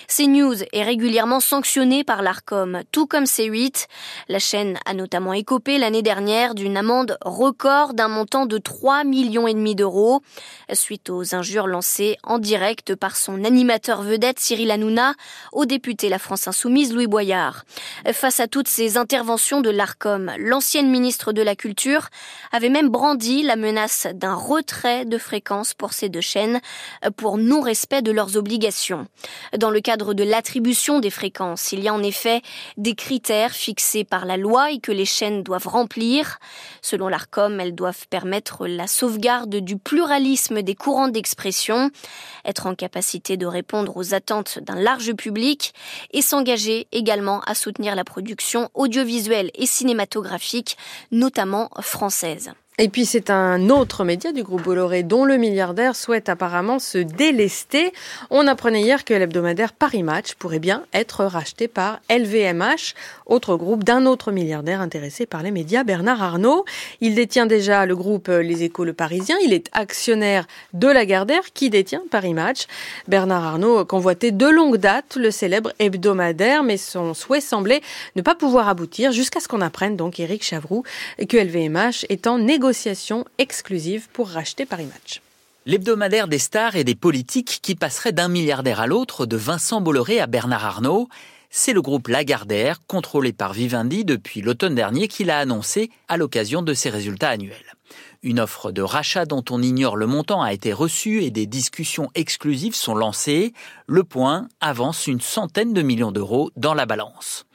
CNews est régulièrement sanctionnée par l'ARCOM, tout comme C8. La chaîne a notamment écopé l'année dernière d'une amende record d'un montant de 3 millions et demi d'euros suite aux injures lancées en direct par son animateur vedette Cyril Hanouna au député La France Insoumise Louis Boyard. Face à toutes ces interventions de l'ARCOM, l'ancienne ministre de la Culture avait même brandi la menace d'un retrait de fréquences pour ces deux chaînes pour non-respect de leurs obligations. Dans le cadre de l'attribution des fréquences, il y a en effet des critères fixés par la loi et que les chaînes doivent remplir. Selon l'ARCOM, elles doivent permettre la sauvegarde du pluralisme des courants d'expression, être en capacité de répondre aux attentes d'un large public et s'engager également à soutenir la production audiovisuelle et cinématographique, notamment française. Et puis c'est un autre média du groupe Bolloré dont le milliardaire souhaite apparemment se délester. On apprenait hier que l'hebdomadaire Paris Match pourrait bien être racheté par LVMH, autre groupe d'un autre milliardaire intéressé par les médias, Bernard Arnault. Il détient déjà le groupe Les Échos Le Parisien. Il est actionnaire de Lagardère qui détient Paris Match. Bernard Arnault convoitait de longue date le célèbre hebdomadaire, mais son souhait semblait ne pas pouvoir aboutir jusqu'à ce qu'on apprenne donc Éric Chavroux que LVMH est en négociation négociation exclusive pour racheter Paris Match. L'hebdomadaire des stars et des politiques qui passerait d'un milliardaire à l'autre, de Vincent Bolloré à Bernard Arnault, c'est le groupe Lagardère, contrôlé par Vivendi depuis l'automne dernier, qui l'a annoncé à l'occasion de ses résultats annuels. Une offre de rachat dont on ignore le montant a été reçue et des discussions exclusives sont lancées. Le point avance une centaine de millions d'euros dans la balance.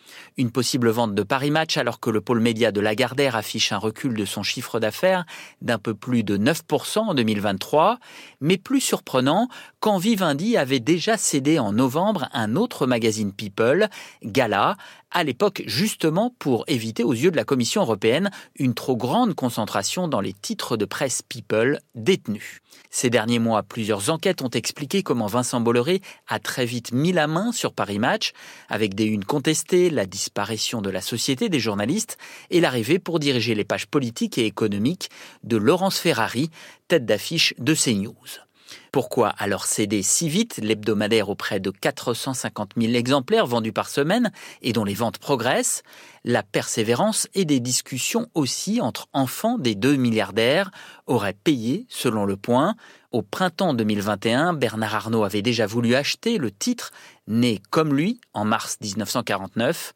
Une possible vente de Paris Match alors que le pôle média de Lagardère affiche un recul de son chiffre d'affaires d'un peu plus de 9% en 2023, mais plus surprenant quand Vivendi avait déjà cédé en novembre un autre magazine People, Gala, à l'époque justement pour éviter aux yeux de la Commission européenne une trop grande concentration dans les titres de presse People détenus. Ces derniers mois, plusieurs enquêtes ont expliqué comment Vincent Bolloré a très vite mis la main sur Paris Match, avec des unes contestées, la disparition de la société des journalistes et l'arrivée pour diriger les pages politiques et économiques de Laurence Ferrari, tête d'affiche de CNews. Pourquoi alors céder si vite l'hebdomadaire auprès de 450 000 exemplaires vendus par semaine et dont les ventes progressent? La persévérance et des discussions aussi entre enfants des deux milliardaires auraient payé, selon le point. Au printemps 2021, Bernard Arnault avait déjà voulu acheter le titre, né comme lui en mars 1949,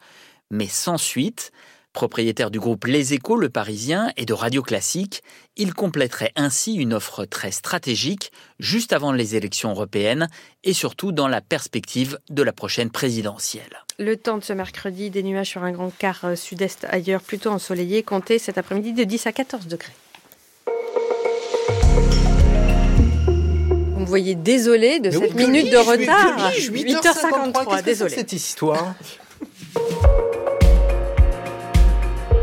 mais sans suite. Propriétaire du groupe Les Échos, le Parisien, et de Radio Classique, il compléterait ainsi une offre très stratégique juste avant les élections européennes et surtout dans la perspective de la prochaine présidentielle. Le temps de ce mercredi, des nuages sur un grand quart euh, sud-est ailleurs, plutôt ensoleillé, comptez cet après-midi de 10 à 14 degrés. Vous me voyez désolé de cette minute de retard. 8h53, désolé. Cette histoire?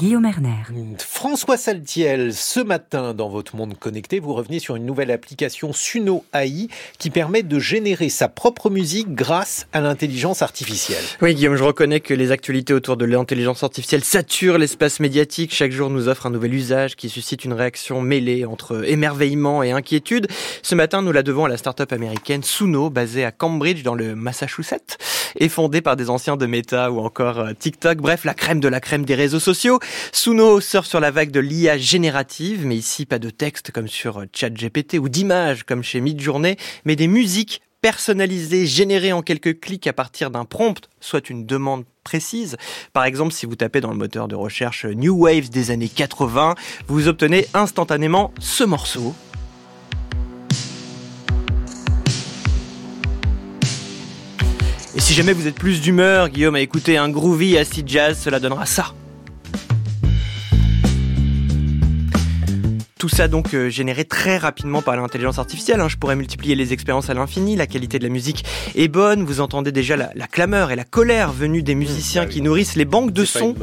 Guillaume Erner. François Saltiel, ce matin dans votre monde connecté, vous revenez sur une nouvelle application Suno AI qui permet de générer sa propre musique grâce à l'intelligence artificielle. Oui Guillaume, je reconnais que les actualités autour de l'intelligence artificielle saturent l'espace médiatique. Chaque jour nous offre un nouvel usage qui suscite une réaction mêlée entre émerveillement et inquiétude. Ce matin, nous la devons à la start-up américaine Suno, basée à Cambridge dans le Massachusetts et fondée par des anciens de Meta ou encore euh, TikTok. Bref, la crème de la crème des réseaux sociaux. Suno surfe sur la vague de l'IA générative, mais ici pas de texte comme sur ChatGPT ou d'images comme chez Midjourney, mais des musiques personnalisées, générées en quelques clics à partir d'un prompt, soit une demande précise. Par exemple, si vous tapez dans le moteur de recherche New Waves des années 80, vous obtenez instantanément ce morceau. Et si jamais vous êtes plus d'humeur, Guillaume, à écouter un groovy acid jazz, cela donnera ça. Tout ça donc euh, généré très rapidement par l'intelligence artificielle. Hein. Je pourrais multiplier les expériences à l'infini. La qualité de la musique est bonne. Vous entendez déjà la, clameur et la colère venue des musiciens mmh, bah qui nourrissent les banques de sons.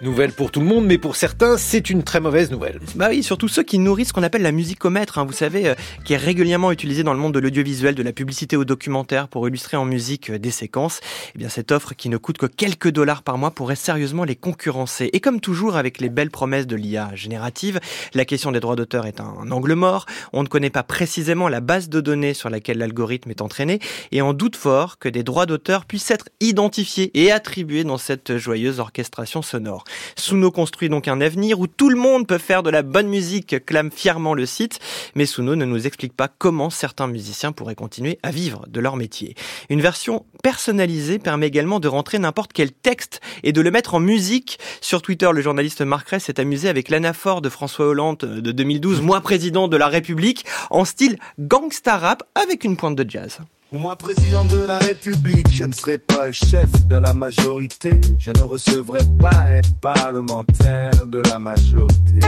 Nouvelle pour tout le monde, mais pour certains, c'est une très mauvaise nouvelle. Bah oui, surtout ceux qui nourrissent ce qu'on appelle la musicomètre, hein, vous savez, euh, qui est régulièrement utilisée dans le monde de l'audiovisuel, de la publicité au documentaire pour illustrer en musique euh, des séquences. Eh bien, cette offre qui ne coûte que quelques dollars par mois pourrait sérieusement les concurrencer. Et comme toujours avec les belles promesses de l'IA générative, la question des droits d'auteur est un, angle mort. On ne connaît pas précisément la base de données sur laquelle l'algorithme est entraîné et on doute fort que des droits d'auteur puissent être identifiés et attribués dans cette joyeuse orchestration sonore. Suno construit donc un avenir où tout le monde peut faire de la bonne musique, clame fièrement le site, mais Suno ne nous explique pas comment certains musiciens pourraient continuer à vivre de leur métier. Une version personnalisée permet également de rentrer n'importe quel texte et de le mettre en musique. Sur Twitter, le journaliste Marc Ress s'est amusé avec l'anaphore de François Hollande de 2012, moi président de la République, en style gangsta rap avec une pointe de jazz. Moi, président de la République, je ne serai pas chef de la majorité. Je ne recevrai pas être parlementaire de la majorité.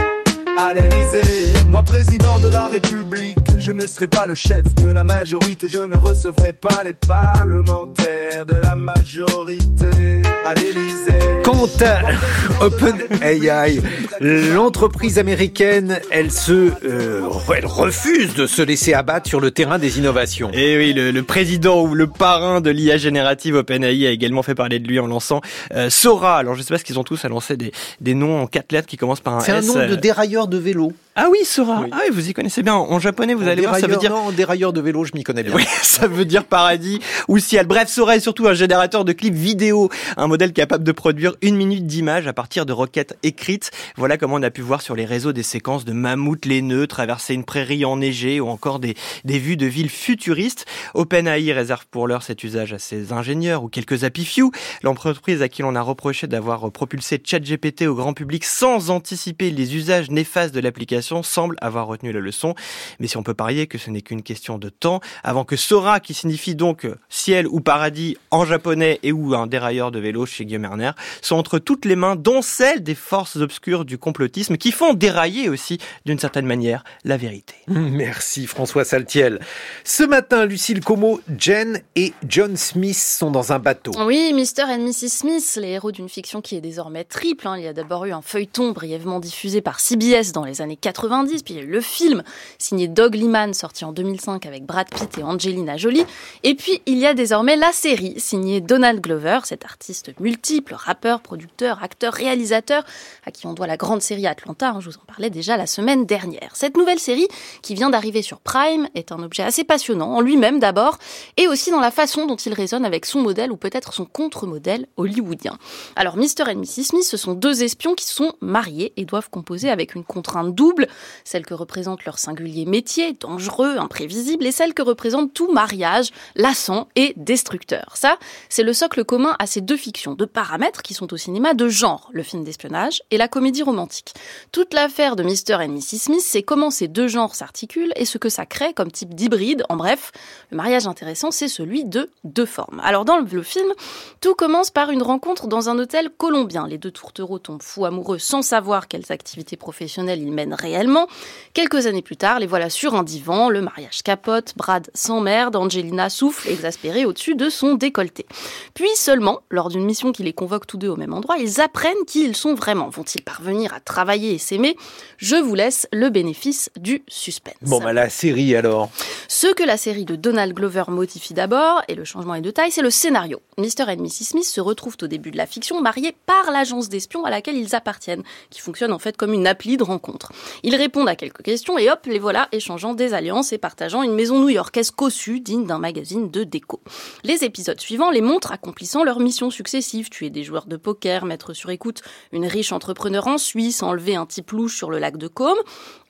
À l'Élysée, moi, président de la République, je ne serai pas le chef de la majorité. Je ne recevrai pas les parlementaires de la majorité. À l'Élysée. Quant à OpenAI, l'entreprise américaine, elle se, euh, elle refuse de se laisser abattre sur le terrain des innovations. Et oui, le, président ou le parrain de l'IA générative OpenAI a également fait parler de lui en lançant euh, Sora. Alors je sais pas ce qu'ils ont tous annoncé des, des noms en quatre lettres qui commencent par un S. C'est un nom de dérailleur de vélo. Ah oui, Sora. Ah oui, vous y connaissez bien. En japonais, vous allez voir, ça veut dire. Non, dérailleur de vélo, je m'y connais bien. Oui, ça veut dire paradis ou ciel. Bref, Sora est surtout un générateur de clips vidéo, un modèle capable de produire une minute d'image à partir de requêtes écrites. Voilà comment on a pu voir sur les réseaux des séquences de mammouths laineux traverser une prairie enneigée ou encore des, des vues de villes futuristes. OpenAI réserve pour l'heure cet usage à ses ingénieurs ou quelques few. L'entreprise à qui l'on a reproché d'avoir propulsé ChatGPT au grand public sans anticiper les usages néfastes de l'application semble avoir retenu la leçon. Mais si on peut parier que ce n'est qu'une question de temps, avant que Sora, qui signifie donc ciel ou paradis en japonais et ou un dérailleur de vélo chez Guillaume Erner, soit entre toutes les mains, dont celles des forces obscures du complotisme, qui font dérailler aussi, d'une certaine manière, la vérité. Merci François Saltiel. Ce matin, Lucille Como, Jen et John Smith sont dans un bateau. Oui, Mr. et Mrs. Smith, les héros d'une fiction qui est désormais triple. Hein. Il y a d'abord eu un feuilleton brièvement diffusé par CBS dans les années 80 90, puis il y a eu le film signé Doug Liman sorti en 2005 avec Brad Pitt et Angelina Jolie, et puis il y a désormais la série signée Donald Glover, cet artiste multiple, rappeur, producteur, acteur, réalisateur, à qui on doit la grande série Atlanta, hein, je vous en parlais déjà la semaine dernière. Cette nouvelle série, qui vient d'arriver sur Prime, est un objet assez passionnant, en lui-même d'abord, et aussi dans la façon dont il résonne avec son modèle ou peut-être son contre-modèle hollywoodien. Alors Mr. et Mrs. Smith, ce sont deux espions qui sont mariés et doivent composer avec une contrainte double, celle que représente leur singulier métier, dangereux, imprévisible, et celle que représente tout mariage, lassant et destructeur. Ça, c'est le socle commun à ces deux fictions, deux paramètres qui sont au cinéma de genre, le film d'espionnage et la comédie romantique. Toute l'affaire de Mr. et Mrs. Smith, c'est comment ces deux genres s'articulent et ce que ça crée comme type d'hybride. En bref, le mariage intéressant, c'est celui de deux formes. Alors dans le film, tout commence par une rencontre dans un hôtel colombien. Les deux tourtereaux tombent fous amoureux sans savoir quelles activités professionnelles ils mènent réellement Quelques années plus tard, les voilà sur un divan, le mariage capote, Brad s'emmerde, Angelina souffle exaspérée au-dessus de son décolleté. Puis seulement, lors d'une mission qui les convoque tous deux au même endroit, ils apprennent qui ils sont vraiment. Vont-ils parvenir à travailler et s'aimer? Je vous laisse le bénéfice du suspense. Bon, bah la série alors Ce que la série de Donald Glover modifie d'abord, et le changement est de taille, c'est le scénario. Mr. et Mrs. Smith se retrouvent au début de la fiction mariés par l'agence d'espions à laquelle ils appartiennent, qui fonctionne en fait comme une appli de rencontre. Ils répondent à quelques questions et hop, les voilà échangeant des alliances et partageant une maison new-yorkaise cossue digne d'un magazine de déco. Les épisodes suivants les montrent accomplissant leurs missions successives, tuer des joueurs de poker, mettre sur écoute une riche entrepreneur en Suisse, enlever un type louche sur le lac de Côme.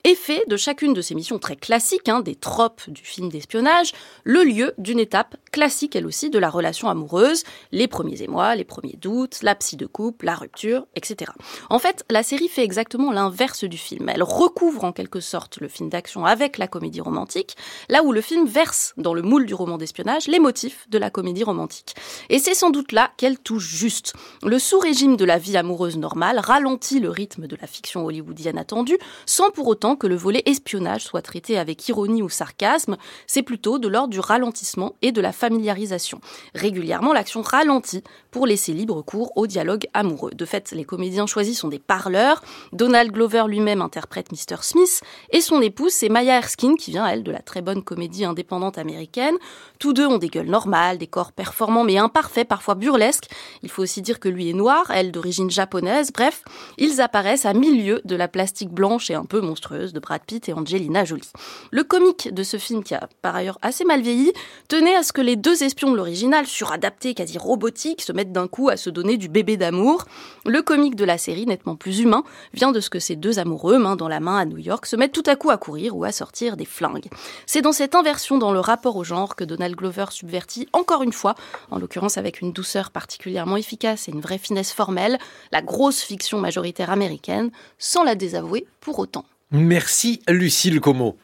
Et fait de chacune de ces missions très classiques, hein, des tropes du film d'espionnage, le lieu d'une étape classique elle aussi de la relation amoureuse, les premiers émois, les premiers doutes, la psy de couple, la rupture, etc. En fait, la série fait exactement l'inverse du film. Elle recouvre en quelque sorte le film d'action avec la comédie romantique, là où le film verse dans le moule du roman d'espionnage les motifs de la comédie romantique. Et c'est sans doute là qu'elle touche juste. Le sous-régime de la vie amoureuse normale ralentit le rythme de la fiction hollywoodienne attendue, sans pour autant que le volet espionnage soit traité avec ironie ou sarcasme, c'est plutôt de l'ordre du ralentissement et de la familiarisation. Régulièrement, l'action ralentit pour laisser libre cours au dialogue amoureux. De fait, les comédiens choisis sont des parleurs. Donald Glover lui-même interprète Mr. Smith et son épouse, c'est Maya Erskine qui vient, elle, de la très bonne comédie indépendante américaine. Tous deux ont des gueules normales, des corps performants mais imparfaits, parfois burlesques. Il faut aussi dire que lui est noir, elle d'origine japonaise. Bref, ils apparaissent à milieu de la plastique blanche et un peu monstrueuse de Brad Pitt et Angelina Jolie. Le comique de ce film, qui a par ailleurs assez mal vieilli, tenait à ce que les deux espions de l'original, suradaptés, quasi robotiques, se mettent d'un coup à se donner du bébé d'amour. Le comique de la série, nettement plus humain, vient de ce que ces deux amoureux, main dans la main à New York, se mettent tout à coup à courir ou à sortir des flingues. C'est dans cette inversion dans le rapport au genre que Donald Glover subvertit encore une fois, en l'occurrence avec une douceur particulièrement efficace et une vraie finesse formelle, la grosse fiction majoritaire américaine, sans la désavouer pour autant. Merci Lucille Como.